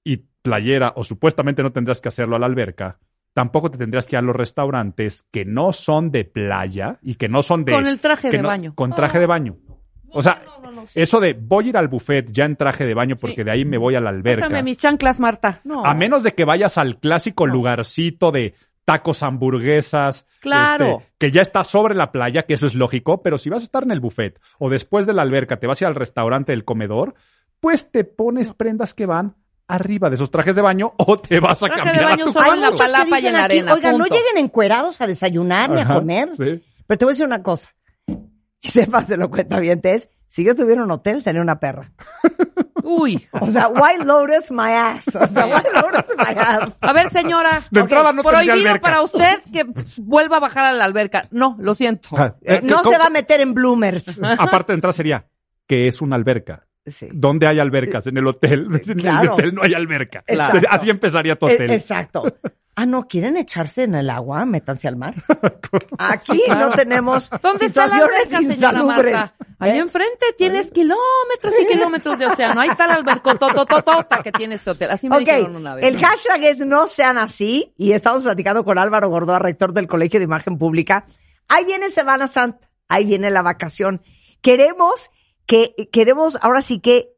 y playera, o supuestamente no tendrás que hacerlo a la alberca, tampoco te tendrías que ir a los restaurantes que no son de playa y que no son de... Con el traje de no- baño. Con traje de baño. O sea, eso de voy a ir al buffet ya en traje de baño porque Sí. de ahí me voy a la alberca. Pásame mis chanclas, Marta. No. A menos de que vayas al clásico lugarcito de tacos, hamburguesas, Claro. este, que ya está sobre la playa, que eso es lógico, pero si vas a estar en el buffet o después de la alberca te vas a ir al restaurante del comedor, pues te pones prendas que van arriba de esos trajes de baño o te vas a Traje de cambiar a baño tu solo Hay en la cuarto. muchos que palapa y dicen en la aquí, arena, oigan, no lleguen encuerados a desayunar ni a Ajá, comer. sí. Pero te voy a decir una cosa. Y sépaselo, cuenta bien, es, si yo tuviera un hotel, sería una perra. Uy. O sea, White Lotus my ass. O sea, White Lotus my ass. A ver, señora. De entrada no Prohibido alberca. para usted que vuelva a bajar a la alberca. No, lo siento. Ajá. Eh, No ¿cómo- se va a meter en bloomers. Aparte de entrar sería, que es una alberca? Sí. ¿Dónde hay albercas? En el hotel. En Claro. el hotel no hay alberca. Exacto. Así empezaría tu Eh, hotel. Exacto. Ah, no, ¿quieren echarse en el agua? Métanse al mar. Aquí no tenemos ¿Dónde está la situaciones alberca, señora insalubres. Marta? Ahí ¿Eh? enfrente tienes kilómetros y kilómetros de océano. Ahí está la albercotototota que tiene este hotel. Así me Ok, dijeron una vez. el hashtag es no sean así y estamos platicando con Álvaro Gordoa, rector del Colegio de Imagen Pública. Ahí viene Semana Santa, ahí viene la vacación. Queremos que, queremos ahora sí que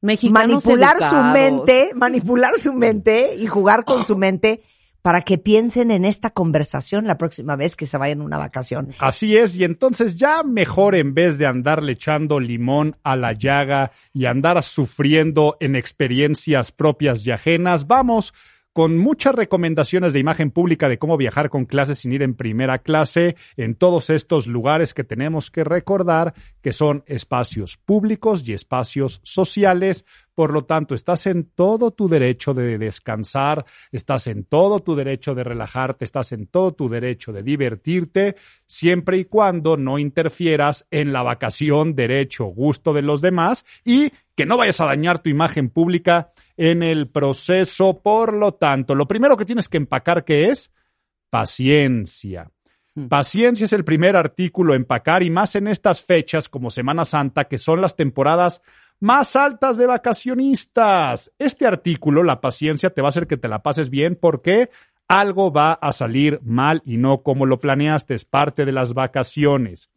Mexicanos manipular su mente, manipular su mente y jugar con su mente para que piensen en esta conversación la próxima vez que se vayan a una vacación. Así es, y entonces ya mejor en vez de andarle echando limón a la llaga y andar sufriendo en experiencias propias y ajenas, vamos con muchas recomendaciones de imagen pública de cómo viajar con clases sin ir en primera clase en todos estos lugares que tenemos que recordar que son espacios públicos y espacios sociales. Por lo tanto, estás en todo tu derecho de descansar, estás en todo tu derecho de relajarte, estás en todo tu derecho de divertirte, siempre y cuando no interfieras en la vacación, derecho, gusto de los demás y que no vayas a dañar tu imagen pública en el proceso. Por lo tanto, lo primero que tienes que empacar que es paciencia. Paciencia es el primer artículo a empacar y más en estas fechas como Semana Santa, que son las temporadas más altas de vacacionistas. Este artículo, la paciencia, te va a hacer que te la pases bien porque algo va a salir mal y no como lo planeaste, es parte de las vacaciones.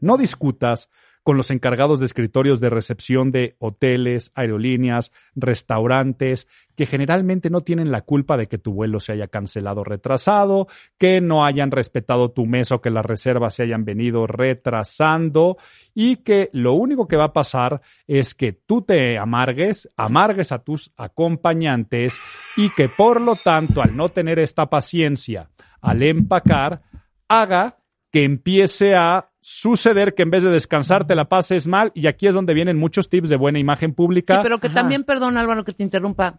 No discutas con los encargados de escritorios de recepción de hoteles, aerolíneas, restaurantes, que generalmente no tienen la culpa de que tu vuelo se haya cancelado o retrasado, que no hayan respetado tu mesa o que las reservas se hayan venido retrasando y que lo único que va a pasar es que tú te amargues, amargues a tus acompañantes y que por lo tanto al no tener esta paciencia al empacar, haga que empiece a suceder que en vez de descansar te la pases mal y aquí es donde vienen muchos tips de buena imagen pública. Sí, pero que también, perdón Álvaro que te interrumpa,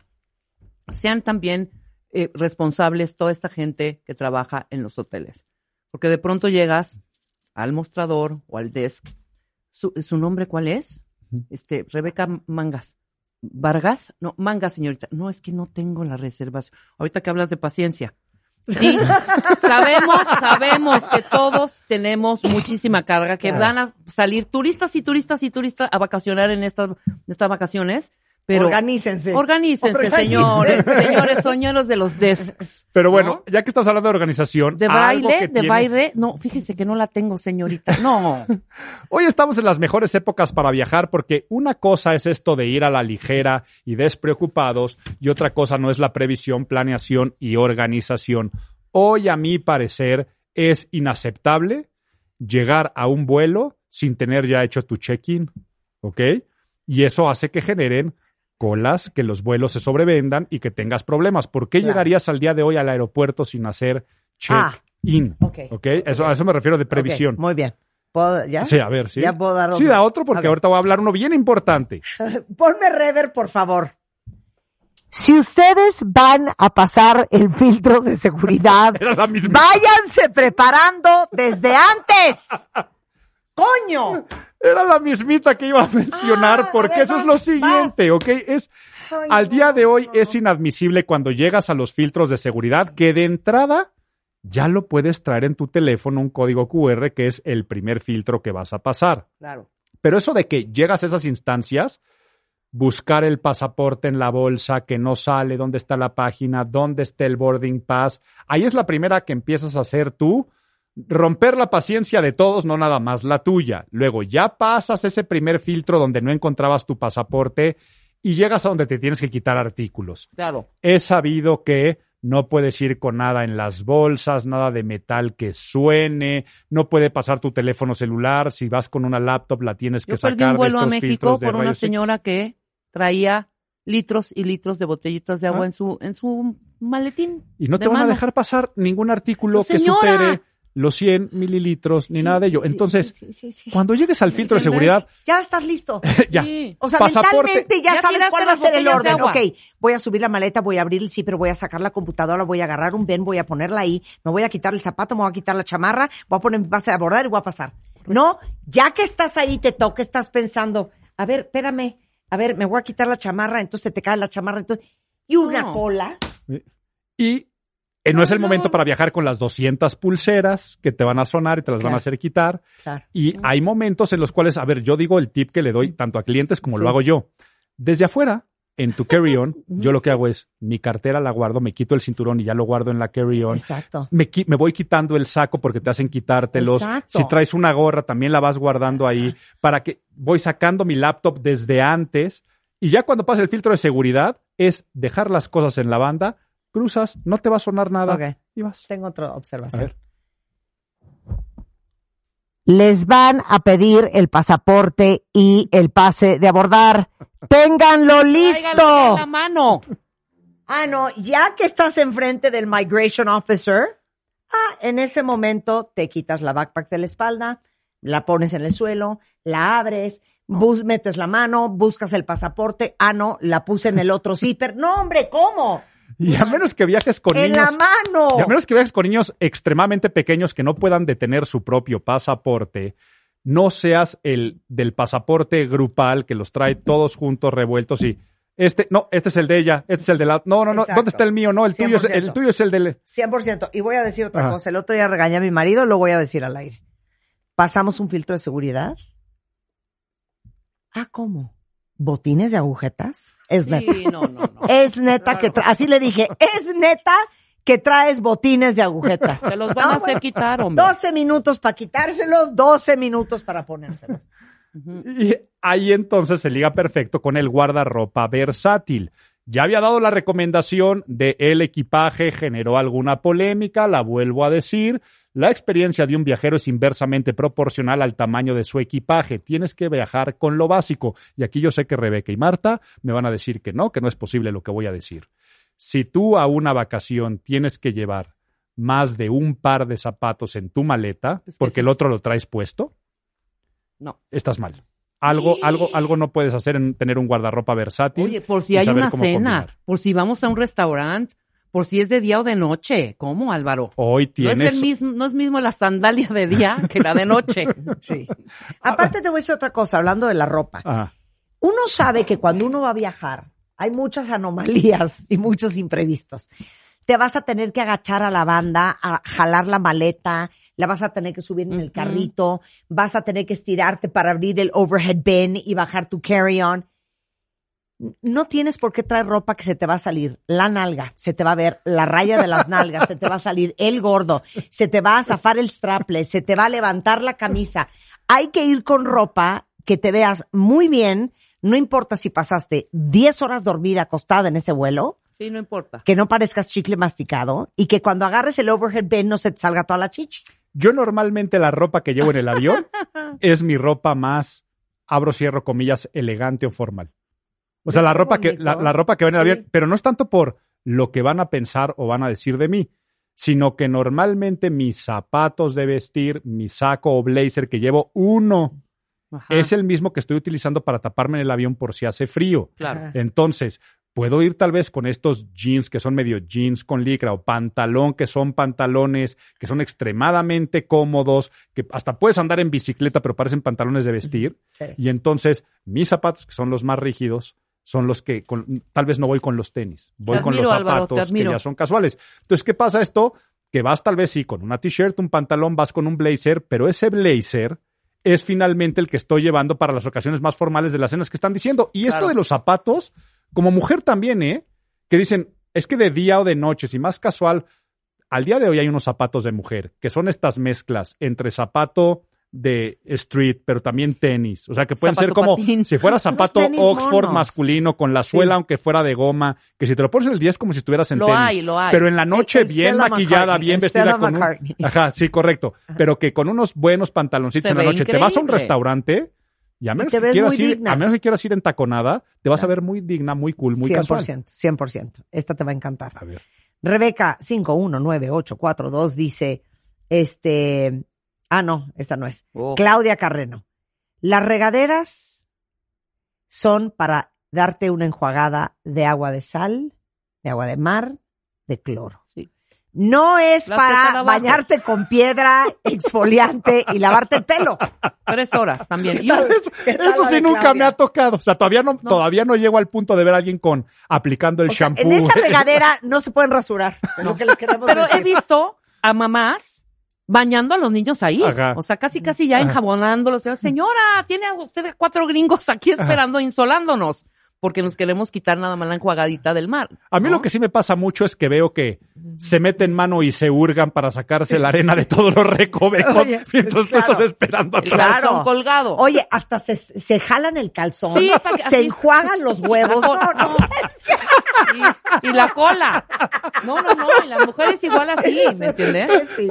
sean también eh, responsables toda esta gente que trabaja en los hoteles. Porque de pronto llegas al mostrador o al desk. ¿Su, su nombre cuál es? Este, Rebeca Mangas. ¿Vargas? No, Mangas, señorita. No, es que no tengo la reservación. Ahorita que hablas de paciencia. Sí, sabemos, sabemos que todos tenemos muchísima carga, que van a salir turistas y turistas y turistas a vacacionar en estas, estas vacaciones. Pero Organícense. Organícense, Organícense. señores, señores, soñeros de los desks. Pero bueno, ya que estás hablando de organización, De baile, de tiene- baile, no, fíjese que no la tengo, señorita. No. Hoy estamos en las mejores épocas para viajar porque una cosa es esto de ir a la ligera y despreocupados y otra cosa no es la previsión, planeación y organización. Hoy, a mi parecer, es inaceptable llegar a un vuelo sin tener ya hecho tu check-in, ¿ok? Y eso hace que generen colas, que los vuelos se sobrevendan y que tengas problemas. ¿Por qué Claro. llegarías al día de hoy al aeropuerto sin hacer Ah. check-in? Ok. ¿Ok? Eso, a eso me refiero de previsión. Muy bien. ¿Puedo, ¿Ya? Sí, a ver, sí. Ya puedo dar Sí, otro. da otro porque ahorita voy a hablar uno bien importante. Ponme rever, por favor. Si ustedes van a pasar el filtro de seguridad, váyanse preparando desde antes. ¡Coño! Era la mismita que iba a mencionar Ah, a porque ver, eso es lo siguiente, ¿ok? Es, Ay, al día de hoy no, es inadmisible cuando llegas a los filtros de seguridad que de entrada ya lo puedes traer en tu teléfono un código QR que es el primer filtro que vas a pasar. Claro. Pero eso de que llegas a esas instancias, buscar el pasaporte en la bolsa, que no sale, dónde está la página, dónde está el boarding pass, ahí es la primera que empiezas a hacer tú. Romper la paciencia de todos, no nada más la tuya. Luego ya pasas ese primer filtro donde no encontrabas tu pasaporte y llegas a donde te tienes que quitar artículos. Claro. He sabido que no puedes ir con nada en las bolsas, nada de metal que suene, no puede pasar tu teléfono celular, si vas con una laptop la tienes que Yo sacar perdí un de vuelo a estos México de por una señora que traía litros y litros de botellitas de agua Ah. en su en su maletín. Y no de te van a dejar pasar ningún artículo Pues, que supere los 100 mililitros ni nada de ello. Entonces, sí, sí, sí. cuando llegues al filtro de seguridad, Ya estás listo. ya. O sea, Pasaporte. mentalmente ya, Ya sabes cuál va a ser el orden. Ok, voy a subir la maleta, voy a abrir el zipper, voy a sacar la computadora, voy a agarrar un ven, voy a ponerla ahí, me voy a quitar el zapato, me voy a quitar la chamarra, voy a poner mi base de abordar y voy a pasar. No, ya que estás ahí, te toca, estás pensando, a ver, espérame, a ver, me voy a quitar la chamarra, entonces te cae la chamarra, entonces, y una No. cola. Y eh, no es el momento para viajar con las 200 pulseras que te van a sonar y te las van a hacer quitar. Claro. Y hay momentos en los cuales, a ver, yo digo el tip que le doy tanto a clientes como Sí. lo hago yo. Desde afuera, en tu carry-on, yo lo que hago es mi cartera la guardo, me quito el cinturón y ya lo guardo en la carry-on. Exacto. Me, me voy quitando el saco porque te hacen quitártelos. Exacto. Si traes una gorra, también la vas guardando ahí. Para que voy sacando mi laptop desde antes. Y ya cuando pasa el filtro de seguridad, es dejar las cosas en la banda, cruzas, no te va a sonar nada Ok. y vas. Tengo otra A observación. ver. les van a pedir el pasaporte y el pase de abordar. ¡Ténganlo en listo! la mano. Ah, no, ya que estás enfrente del Migration Officer, ah, en ese momento te quitas la backpack de la espalda, la pones en el suelo, la abres, bus- metes la mano, buscas el pasaporte. Ah, no, la puse en el otro zipper. No, hombre, ¿cómo? Y a menos que viajes con En niños. la mano. Y a menos que viajes con niños extremadamente pequeños que no puedan detener su propio pasaporte, no seas el del pasaporte grupal que los trae todos juntos revueltos y este, no, este es el de ella, este es el de la. No, no, no, Exacto. ¿dónde está el mío? No, el tuyo, es, el 100%. tuyo es el del. 100%. Y voy a decir otra Ajá. cosa. El otro día regañé a mi marido, lo voy a decir al aire. Pasamos un filtro de seguridad. Ah, ¿cómo? ¿Botines de agujetas? Es neta. Sí, no, no, no. Es neta que, tra- así le dije, es neta que traes botines de agujeta. Te los van a hacer bueno, quitar, hombre. 12 minutos para quitárselos, 12 minutos para ponérselos. Y ahí entonces se liga perfecto con el guardarropa versátil. Ya había dado la recomendación de el equipaje, generó alguna polémica, la vuelvo a decir. La experiencia de un viajero es inversamente proporcional al tamaño de su equipaje. Tienes que viajar con lo básico. Y aquí yo sé que Rebeca y Marta me van a decir que no, que no es posible lo que voy a decir. Si tú a una vacación tienes que llevar más de un par de zapatos en tu maleta, Es que porque sí. el otro lo traes puesto, No. estás mal. Algo, algo, algo no puedes hacer en tener un guardarropa versátil. Oye, por si hay una cena, combinar. por si vamos a un restaurante, por si es de día o de noche. ¿Cómo, Álvaro? Hoy No tienes. es el mismo, no es mismo la sandalia de día que la de noche. Sí. Aparte te voy a decir otra cosa, hablando de la ropa. Ajá. Uno sabe que cuando uno va a viajar hay muchas anomalías y muchos imprevistos. Te vas a tener que agachar a la banda, a jalar la maleta, la vas a tener que subir en el carrito, vas a tener que estirarte para abrir el overhead bin y bajar tu carry-on. No tienes por qué traer ropa que se te va a salir la nalga, se te va a ver la raya de las nalgas, se te va a salir el gordo, se te va a zafar el straple, se te va a levantar la camisa. Hay que ir con ropa que te veas muy bien, no importa si pasaste 10 horas dormida acostada en ese vuelo, Sí, no importa. que no parezcas chicle masticado y que cuando agarres el overhead bin no se te salga toda la chichi. Yo normalmente la ropa que llevo en el avión es mi ropa más, abro, cierro comillas, elegante o formal. O sea, la ropa que, la, la ropa que va en el Sí. avión, pero no es tanto por lo que van a pensar o van a decir de mí, sino que normalmente mis zapatos de vestir, mi saco o blazer que llevo uno, Ajá. es el mismo que estoy utilizando para taparme en el avión por si hace frío. Claro. Entonces, puedo ir tal vez con estos jeans que son medio jeans con licra o pantalón que son pantalones que son extremadamente cómodos, que hasta puedes andar en bicicleta pero parecen pantalones de vestir. Sí. Y entonces, mis zapatos, que son los más rígidos, son los que con- tal vez no voy con los tenis, voy con los Álvaro, zapatos que ya son casuales. Entonces, ¿qué pasa esto? Que vas tal vez sí con una t-shirt, un pantalón, vas con un blazer, pero ese blazer es finalmente el que estoy llevando para las ocasiones más formales de las cenas que están diciendo. Y esto de los zapatos, como mujer también, ¿eh? Que dicen, es que de día o de noche, si más casual, al día de hoy hay unos zapatos de mujer, que son estas mezclas entre zapato de street, pero también tenis. O sea, que pueden ser como patín. si fuera zapato Oxford monos. masculino con la suela, aunque fuera de goma, que si te lo pones en el día es como si estuvieras en Lo tenis. hay, lo hay. Pero en la noche El- el bien Stella maquillada, McCartney, bien vestida con un... Ajá, sí, correcto. Pero que con unos buenos pantaloncitos Se en la noche te vas a un restaurante y a menos, te que ves quieras muy ir, digna. a menos que quieras ir entaconada, te vas a ver muy digna, muy cool, muy 100%, casual. 100%. Esta te va a encantar. A ver. Rebeca 519842 dice, este, ah, no, esta no es. Oh. Claudia Carreno. Las regaderas son para darte una enjuagada de agua de sal, de agua de mar, de cloro. No es Las para bañarte con piedra, exfoliante y lavarte el pelo. Tres horas también. Y un- ¿Qué tal Eso sí nunca Claudia? me ha tocado. O sea, todavía no, todavía no llego al punto de ver a alguien con aplicando el O sea, shampoo. en esa regadera no se pueden rasurar. lo que Pero he visto a mamás bañando a los niños ahí. Ajá. O sea, casi casi ya enjabonándolos. Señora, tiene a usted a cuatro gringos aquí esperando, insolándonos. Porque nos queremos quitar nada más la enjuagadita del mar. A mí lo que sí me pasa mucho es que veo que se meten mano y se hurgan para sacarse la arena de todos los recovecos Oye, mientras claro. tú estás esperando El atrás. calzón colgado. Oye, hasta se, se jalan el calzón, Sí, se enjuagan los huevos. No, no. Y la cola. No, no, no, y las mujeres igual así, ¿me entiendes? Sí.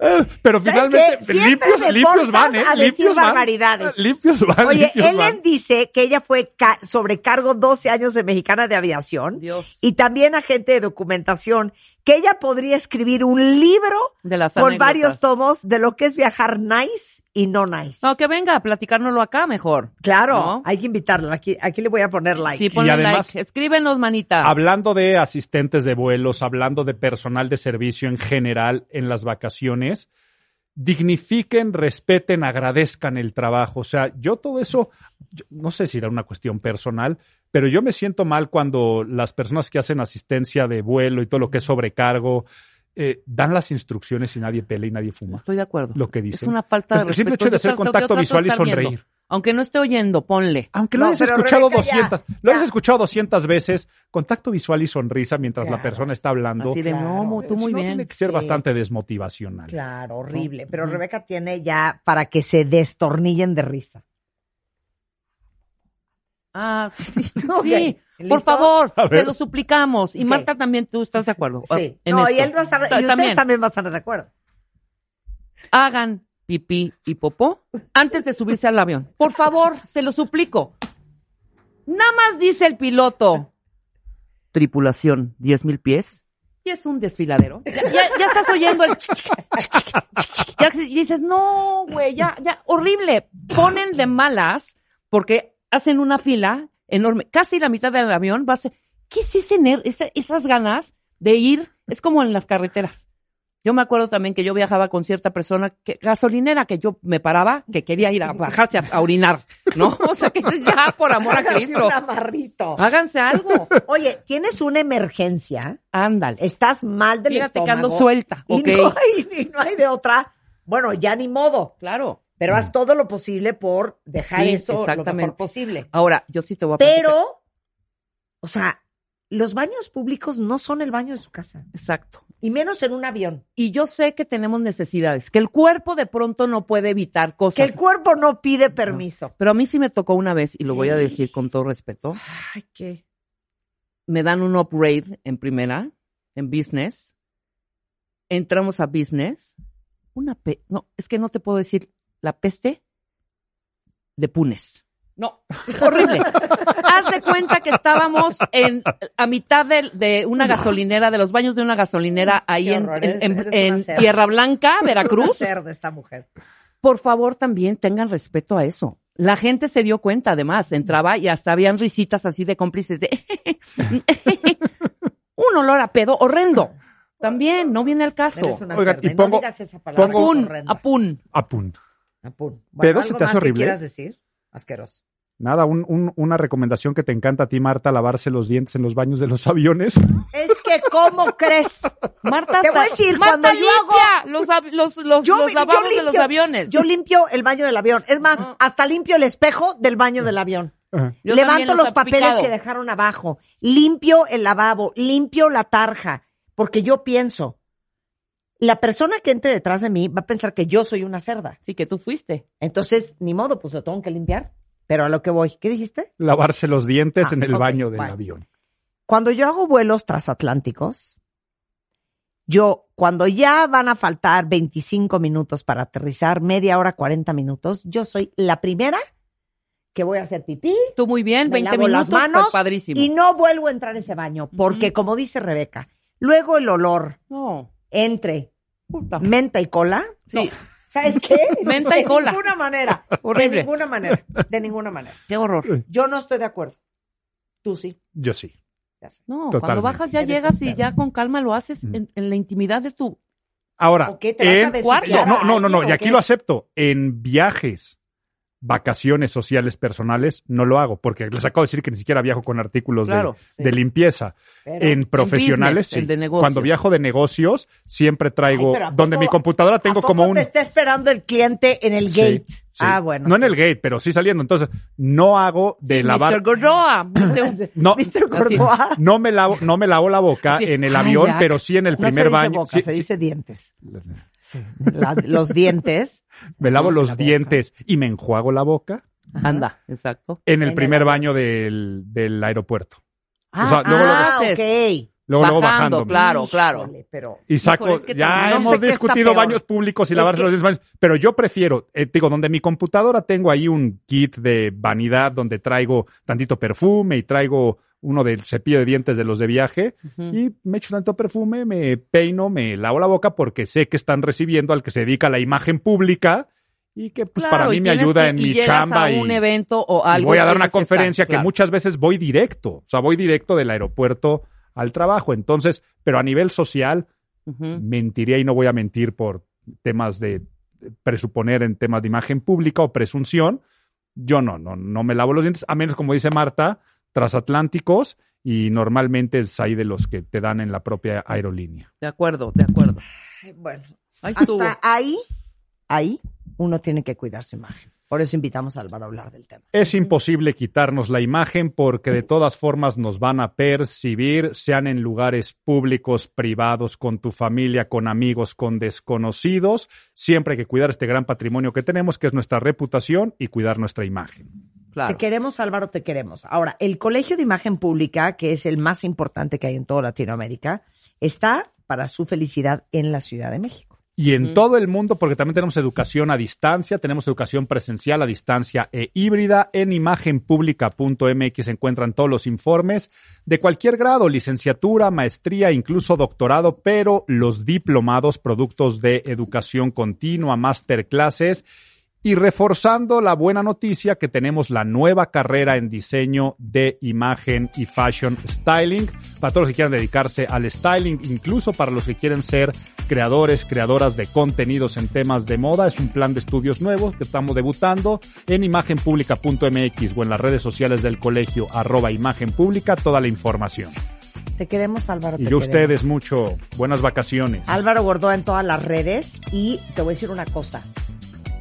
Eh, Pero ¿Sabes finalmente, limpios, me limpios van, ¿eh? a decir Limpios van. barbaridades. Limpios van, Oye, limpios Ellen van. dice que ella fue ca- sobrecargo 12 años de mexicana de aviación Dios. y también agente de documentación, que ella podría escribir un libro De las con anécdotas. varios tomos de lo que es viajar nice y no nice. No, que venga a platicárnoslo acá mejor. Claro, ¿No? hay que invitarla. Aquí, aquí le voy a poner like. Sí, ponle además- like. Escríbenos, manita. Hablando de asistentes de vuelos, hablando de personal de servicio en general en las vacaciones, dignifiquen, respeten, agradezcan el trabajo. O sea, yo todo eso, yo- no sé si era una cuestión personal, pero yo me siento mal cuando las personas que hacen asistencia de vuelo y todo lo que es sobrecargo eh, dan las instrucciones y nadie pelea y nadie fuma. Estoy de acuerdo. Lo que dicen. Es una falta de El simple respeto. hecho de hacer contacto visual y viendo. sonreír. Aunque no esté oyendo, ponle. Aunque lo No, hayas escuchado Rebeca, ya, 200, lo ya. hayas escuchado 200 veces, contacto visual y sonrisa mientras la persona está hablando. Así de, Claro. no, tú Si muy no, bien. tiene que ser Sí. bastante desmotivacional. Claro, horrible. Pero Rebeca tiene ya para que se destornillen de risa. Ah, sí. Sí. Por favor, se lo suplicamos. Y. Marta también, tú estás de acuerdo. Sí. en No, y él va a estar, y Ta- ustedes también van a estar de acuerdo. hagan pipí y popó antes de subirse al avión. Por favor, se lo suplico. Nada más dice el piloto. Tripulación, 10 mil pies. Y es un desfiladero. Ya, ya- ya estás oyendo el... Ya y dices, no, güey, ya, ya, horrible. Ponen de malas porque hacen una fila enorme. Casi la mitad del avión va a ser... ¿Qué es ese esa- esas ganas de ir? Es como en las carreteras. Yo me acuerdo también que yo viajaba con cierta persona, que, gasolinera, que yo me paraba, que quería ir a bajarse a, a orinar, ¿no? O sea, que es ya por amor a Cristo. un amarrito. Háganse algo. Oye, tienes una emergencia, Ándale. estás mal del Fíjate que ando estómago. suelta, Y, ok. no hay, y no hay de otra. Bueno, ya ni modo. Claro. Pero haz todo lo posible por dejar Sí, eso lo mejor posible. Ahora, yo sí te voy a platicar. Pero, o sea, los baños públicos no son el baño de su casa. Exacto. Y menos en un avión. Y yo sé que tenemos necesidades, que el cuerpo de pronto no puede evitar cosas. Que el cuerpo no pide permiso. Pero a mí sí me tocó una vez, y lo voy a decir con todo respeto. Ay, qué. me dan un upgrade en primera, en business. Entramos a business. Una pe no, es que no te puedo decir la peste de Punes. No, horrible. Haz de cuenta que estábamos en a mitad de, de una gasolinera, de los baños de una gasolinera ahí Qué en, en-. Tierra Blanca, Es Veracruz. una cerda esta mujer. Por favor, también tengan respeto a eso. La gente se dio cuenta, además, entraba y hasta habían risitas así de cómplices de un olor a pedo horrendo. También, no viene al caso. Eres una Oigan, cerda. y Y no pongo- digas esa palabra. pongo- apun. Apun. Apun. ¿Pedo ¿algo se te hace más que horrible? quieras decir? Asqueroso. Nada, un- un- una recomendación que te encanta a ti, Marta, lavarse los dientes en los baños de los aviones. Es que, ¿cómo crees? Marta, Te voy a hasta- decir, Marta cuando yo limpia los, av- los, los, Yo, los yo lavabos de los limpio- aviones. Yo limpio el baño del avión. Es más, hasta limpio el espejo del baño del avión. Levanto los papeles picado. que dejaron abajo. Limpio el lavabo. Limpio la tarja. Porque yo pienso, la persona que entre detrás de mí va a pensar que yo soy una cerda. Sí, que tú fuiste. Entonces, ni modo, pues lo tengo que limpiar. Pero a lo que voy, ¿qué dijiste? Lavarse los dientes Ah, en el baño del bueno. avión. Cuando yo hago vuelos transatlánticos, yo, cuando ya van a faltar 25 minutos para aterrizar, media hora, 40 minutos, yo soy la primera que voy a hacer pipí, Tú muy bien, me 20 lavo minutos, las manos pues, padrísimo. y no vuelvo a entrar a ese baño, porque como dice Rebeca, luego el olor No, entre puta. menta y cola, Sí, no. ¿sabes qué? Menta y de cola. ninguna manera, Horrible. de ninguna manera, de ninguna manera. qué horror. Yo no estoy de acuerdo. Tú sí. Yo sí. ya sé. No, Totalmente. cuando bajas ya Eres llegas y ya con calma lo haces en, en la intimidad de tu... Ahora, ¿O qué? ¿Te vas a en- no, a no, no, no, alguien y aquí qué? lo acepto. En viajes, vacaciones sociales personales, no lo hago, porque les acabo de decir que ni siquiera viajo con artículos de- Claro, de, sí. limpieza. Pero- en profesionales, business, de. Cuando viajo de negocios, siempre traigo, Ay, pero ¿a donde poco- mi computadora ¿A tengo poco como un... te está esperando el cliente en el Sí, gate? sí. Ah, bueno. No en el gate, pero sí saliendo. Entonces, no hago de lavar... Mr. Gordoa. No, Mr. Gordoa. no me lavo, no me lavo la boca Sí. en el avión, pero sí en el No primer se dice baño. boca, Sí, se sí. dice dientes. La- los dientes. Me lavo los la boca. dientes y me enjuago la boca Anda, exacto. en el primer baño del, del aeropuerto. Ah, O sea, luego, luego- ah, ok. luego, luego bajando, bajando. claro, claro. Pero Y saco, Híjole, es que ya no hemos discutido baños públicos y Es lavarse que- los dientes baños, pero yo prefiero, eh, digo, donde mi computadora tengo ahí un kit de vanidad donde traigo tantito perfume y traigo uno del cepillo de dientes de los de viaje y me echo tanto perfume, me peino, me lavo la boca porque sé que están recibiendo al que se dedica a la imagen pública y que pues Claro, para mí y me ayuda que- en y mi chamba a y, un evento o y algo. voy a y dar una estar, conferencia que muchas veces voy directo, o sea, voy directo del aeropuerto al trabajo. Entonces, pero a nivel social, mentiría y no voy a mentir por temas de presuponer en temas de imagen pública o presunción. Yo no, no, no me lavo los dientes, a menos como dice Marta, transatlánticos y normalmente es ahí de los que te dan en la propia aerolínea. De acuerdo, de acuerdo. bueno, Ahí hasta ahí, ahí uno tiene que cuidar su imagen. Por eso invitamos a Álvaro a hablar del tema. Es imposible quitarnos la imagen porque de todas formas nos van a percibir, sean en lugares públicos, privados, con tu familia, con amigos, con desconocidos. Siempre hay que cuidar este gran patrimonio que tenemos, que es nuestra reputación y cuidar nuestra imagen. Claro. Te queremos, Álvaro, te queremos. Ahora, el Colegio de Imagen Pública, que es el más importante que hay en toda Latinoamérica, está para su felicidad en la Ciudad de México. Y en todo el mundo, porque también tenemos educación a distancia, tenemos educación presencial a distancia e híbrida. En imagenpublica.mx se encuentran todos los informes de cualquier grado, licenciatura, maestría, incluso doctorado, pero los diplomados, productos de educación continua, masterclasses. Y reforzando la buena noticia que tenemos la nueva carrera en diseño de imagen y fashion styling para todos los que quieran dedicarse al styling, incluso para los que quieren ser creadores, creadoras de contenidos en temas de moda. Es un plan de estudios nuevo que estamos debutando en imagenpublica.mx o en las redes sociales del colegio arroba imagen pública, toda la información. Te queremos, Álvaro. Y yo a ustedes mucho, buenas vacaciones. Álvaro Gordoa en todas las redes y te voy a decir una cosa.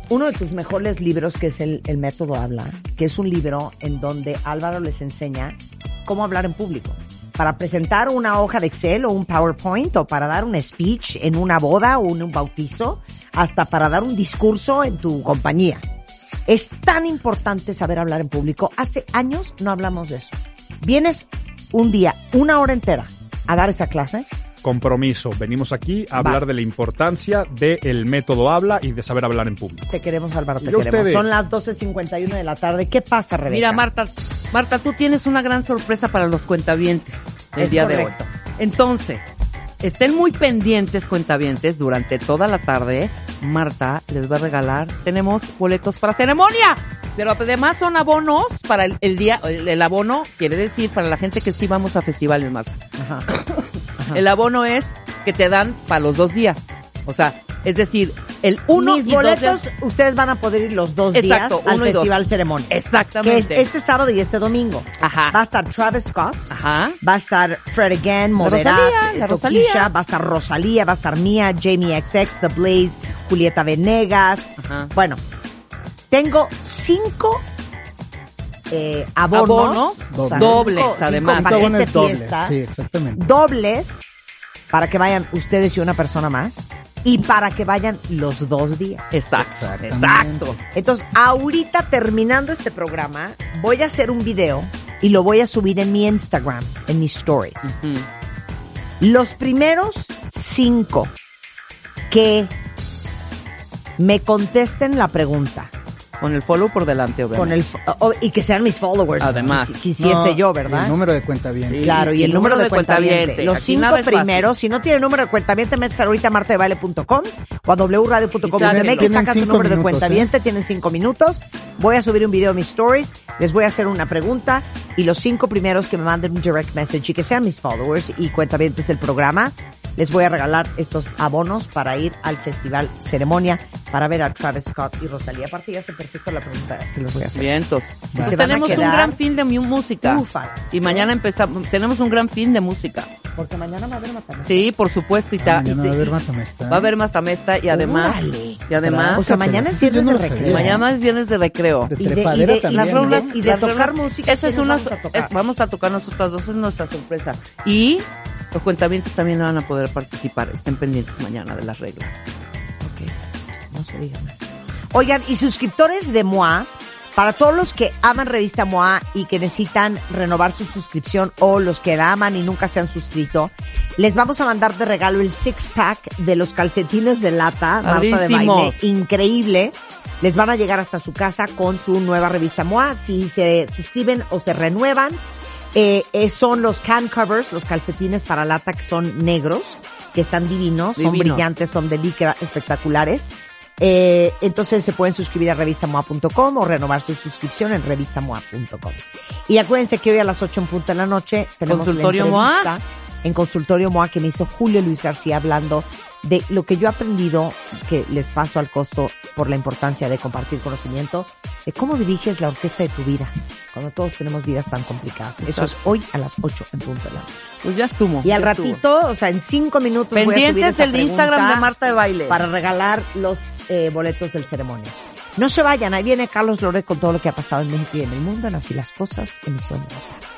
Uno de tus mejores libros, que es el, el Método Habla, que es un libro en donde Álvaro les enseña cómo hablar en público. Para presentar una hoja de Excel o un PowerPoint o para dar un speech en una boda o en un bautizo, hasta para dar un discurso en tu compañía. Es tan importante saber hablar en público. Hace años no hablamos de eso. Vienes un día, una hora entera, a dar esa clase Compromiso. Venimos aquí a hablar de la importancia del método habla y de saber hablar en público. Te queremos, Álvaro, te queremos. ustedes. Son las 12.51 de la tarde. ¿Qué pasa, Rebeca? Mira, Marta, Marta, tú tienes una gran sorpresa para los cuentavientes el Es día correcto. de hoy. Entonces, estén muy pendientes, cuentavientes, durante toda la tarde. Marta les va a regalar, tenemos boletos para ceremonia. Pero además son abonos para el, el día, el, el abono quiere decir para la gente que sí vamos a festivales más. Ajá. El abono es que te dan para los dos días. O sea, es decir, el uno Mis y dos boletos, días- ustedes van a poder ir los dos Exacto, días al uno y dos. Festival Ceremonia. Que es Exactamente. este sábado y este domingo. Ajá. Va a estar Travis Scott. Ajá. Va a estar Fred Again, Moderat, Rosalía, Rosalía. va a estar Rosalía, va a estar Mia, Jamie XX, The Blaze, Julieta Venegas. Ajá. Bueno, tengo cinco eh, abonos. Abonos, o sea, dobles, además. dobles, fiesta, sí, exactamente. dobles para que vayan ustedes y una persona más y para que vayan los dos días. Exacto. Exacto. Entonces, ahorita terminando este programa, voy a hacer un video y lo voy a subir en mi Instagram, en mis stories. Los primeros cinco que me contesten la pregunta Con el follow por delante, obviamente. con el fo- o- y que sean mis followers, Además. quisi- quisiese No, yo, ¿verdad? El número de cuenta bien. Claro, y, el, número, de cuenta Los Aquí cinco primeros, si no tiene número de cuenta metes ahorita a martadebaile.com o a sáquenlo. sacan su Tienen número de cuenta minutos, tienen cinco minutos. Voy a subir un video a mis stories, les voy a hacer una pregunta y los cinco primeros que me manden un direct message y que sean mis followers y cuentavientes del programa, les voy a regalar estos abonos para ir al festival ceremonia para ver a Travis Scott y Rosalía. Aparte ya sé perfecto la pregunta que les voy a hacer. Vientos. se Pues van a tenemos un gran fin de música. ufas. Y mañana empezamos, tenemos un gran fin de música. Porque mañana va a haber matamesta. Sí, por supuesto. Y, ta- y Mañana te- va a haber y- Matamesta. va a haber Matamesta y además, Órale. y además, O sea, mañana es viernes no de recreo. mañana es viernes de recreo. De Y de- y trepadera de- y también. las ¿no? rolas y de Las tocar rolas- música. Esa es ¿quiénes una, vamos a tocar? es- vamos a tocar nosotras dos, es nuestra sorpresa. Y los cuentavientes también van a poder participar. Estén pendientes mañana de las reglas. Ok, no se diga más. Oigan, y suscriptores de MOA, Para todos los que aman Revista MOA y que necesitan renovar su suscripción o los que la aman y nunca se han suscrito, les vamos a mandar de regalo el six pack de los calcetines de lata, Marta de baile, increíble. Les van a llegar hasta su casa con su nueva revista MOA. Si se suscriben o se renuevan, eh, eh, son los can covers, los calcetines para lata que son negros, que están divinos, son Divinos. brillantes, son de licra, espectaculares. Eh, entonces se pueden suscribir a revistamoa.com o renovar su suscripción en revistamoa.com. Y acuérdense que hoy a las 8 en punto de la noche tenemos Consultorio la MOA. en Consultorio MOA que me hizo Julio Luis García hablando de lo que yo he aprendido, que les paso al costo por la importancia de compartir conocimiento, de cómo diriges la orquesta de tu vida, cuando todos tenemos vidas tan complicadas. Eso es hoy a las 8 en punto de la noche. Pues ya estuvo. Y al ya estuvo. ratito, o sea, en cinco minutos voy a subir Pendientes el de Instagram de Marta de Baile. para regalar los eh, boletos del ceremonia. No se vayan, ahí viene Carlos Loret con todo lo que ha pasado en México y en el mundo, en Así las Cosas, emisión de.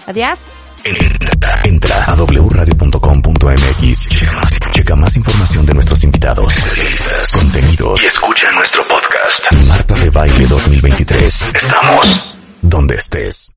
Adiós. Entra, entra a wradio.com.mx. Checa más información de nuestros invitados, contenidos y escucha nuestro podcast. Marta de Baile 2023. Estamos donde estés.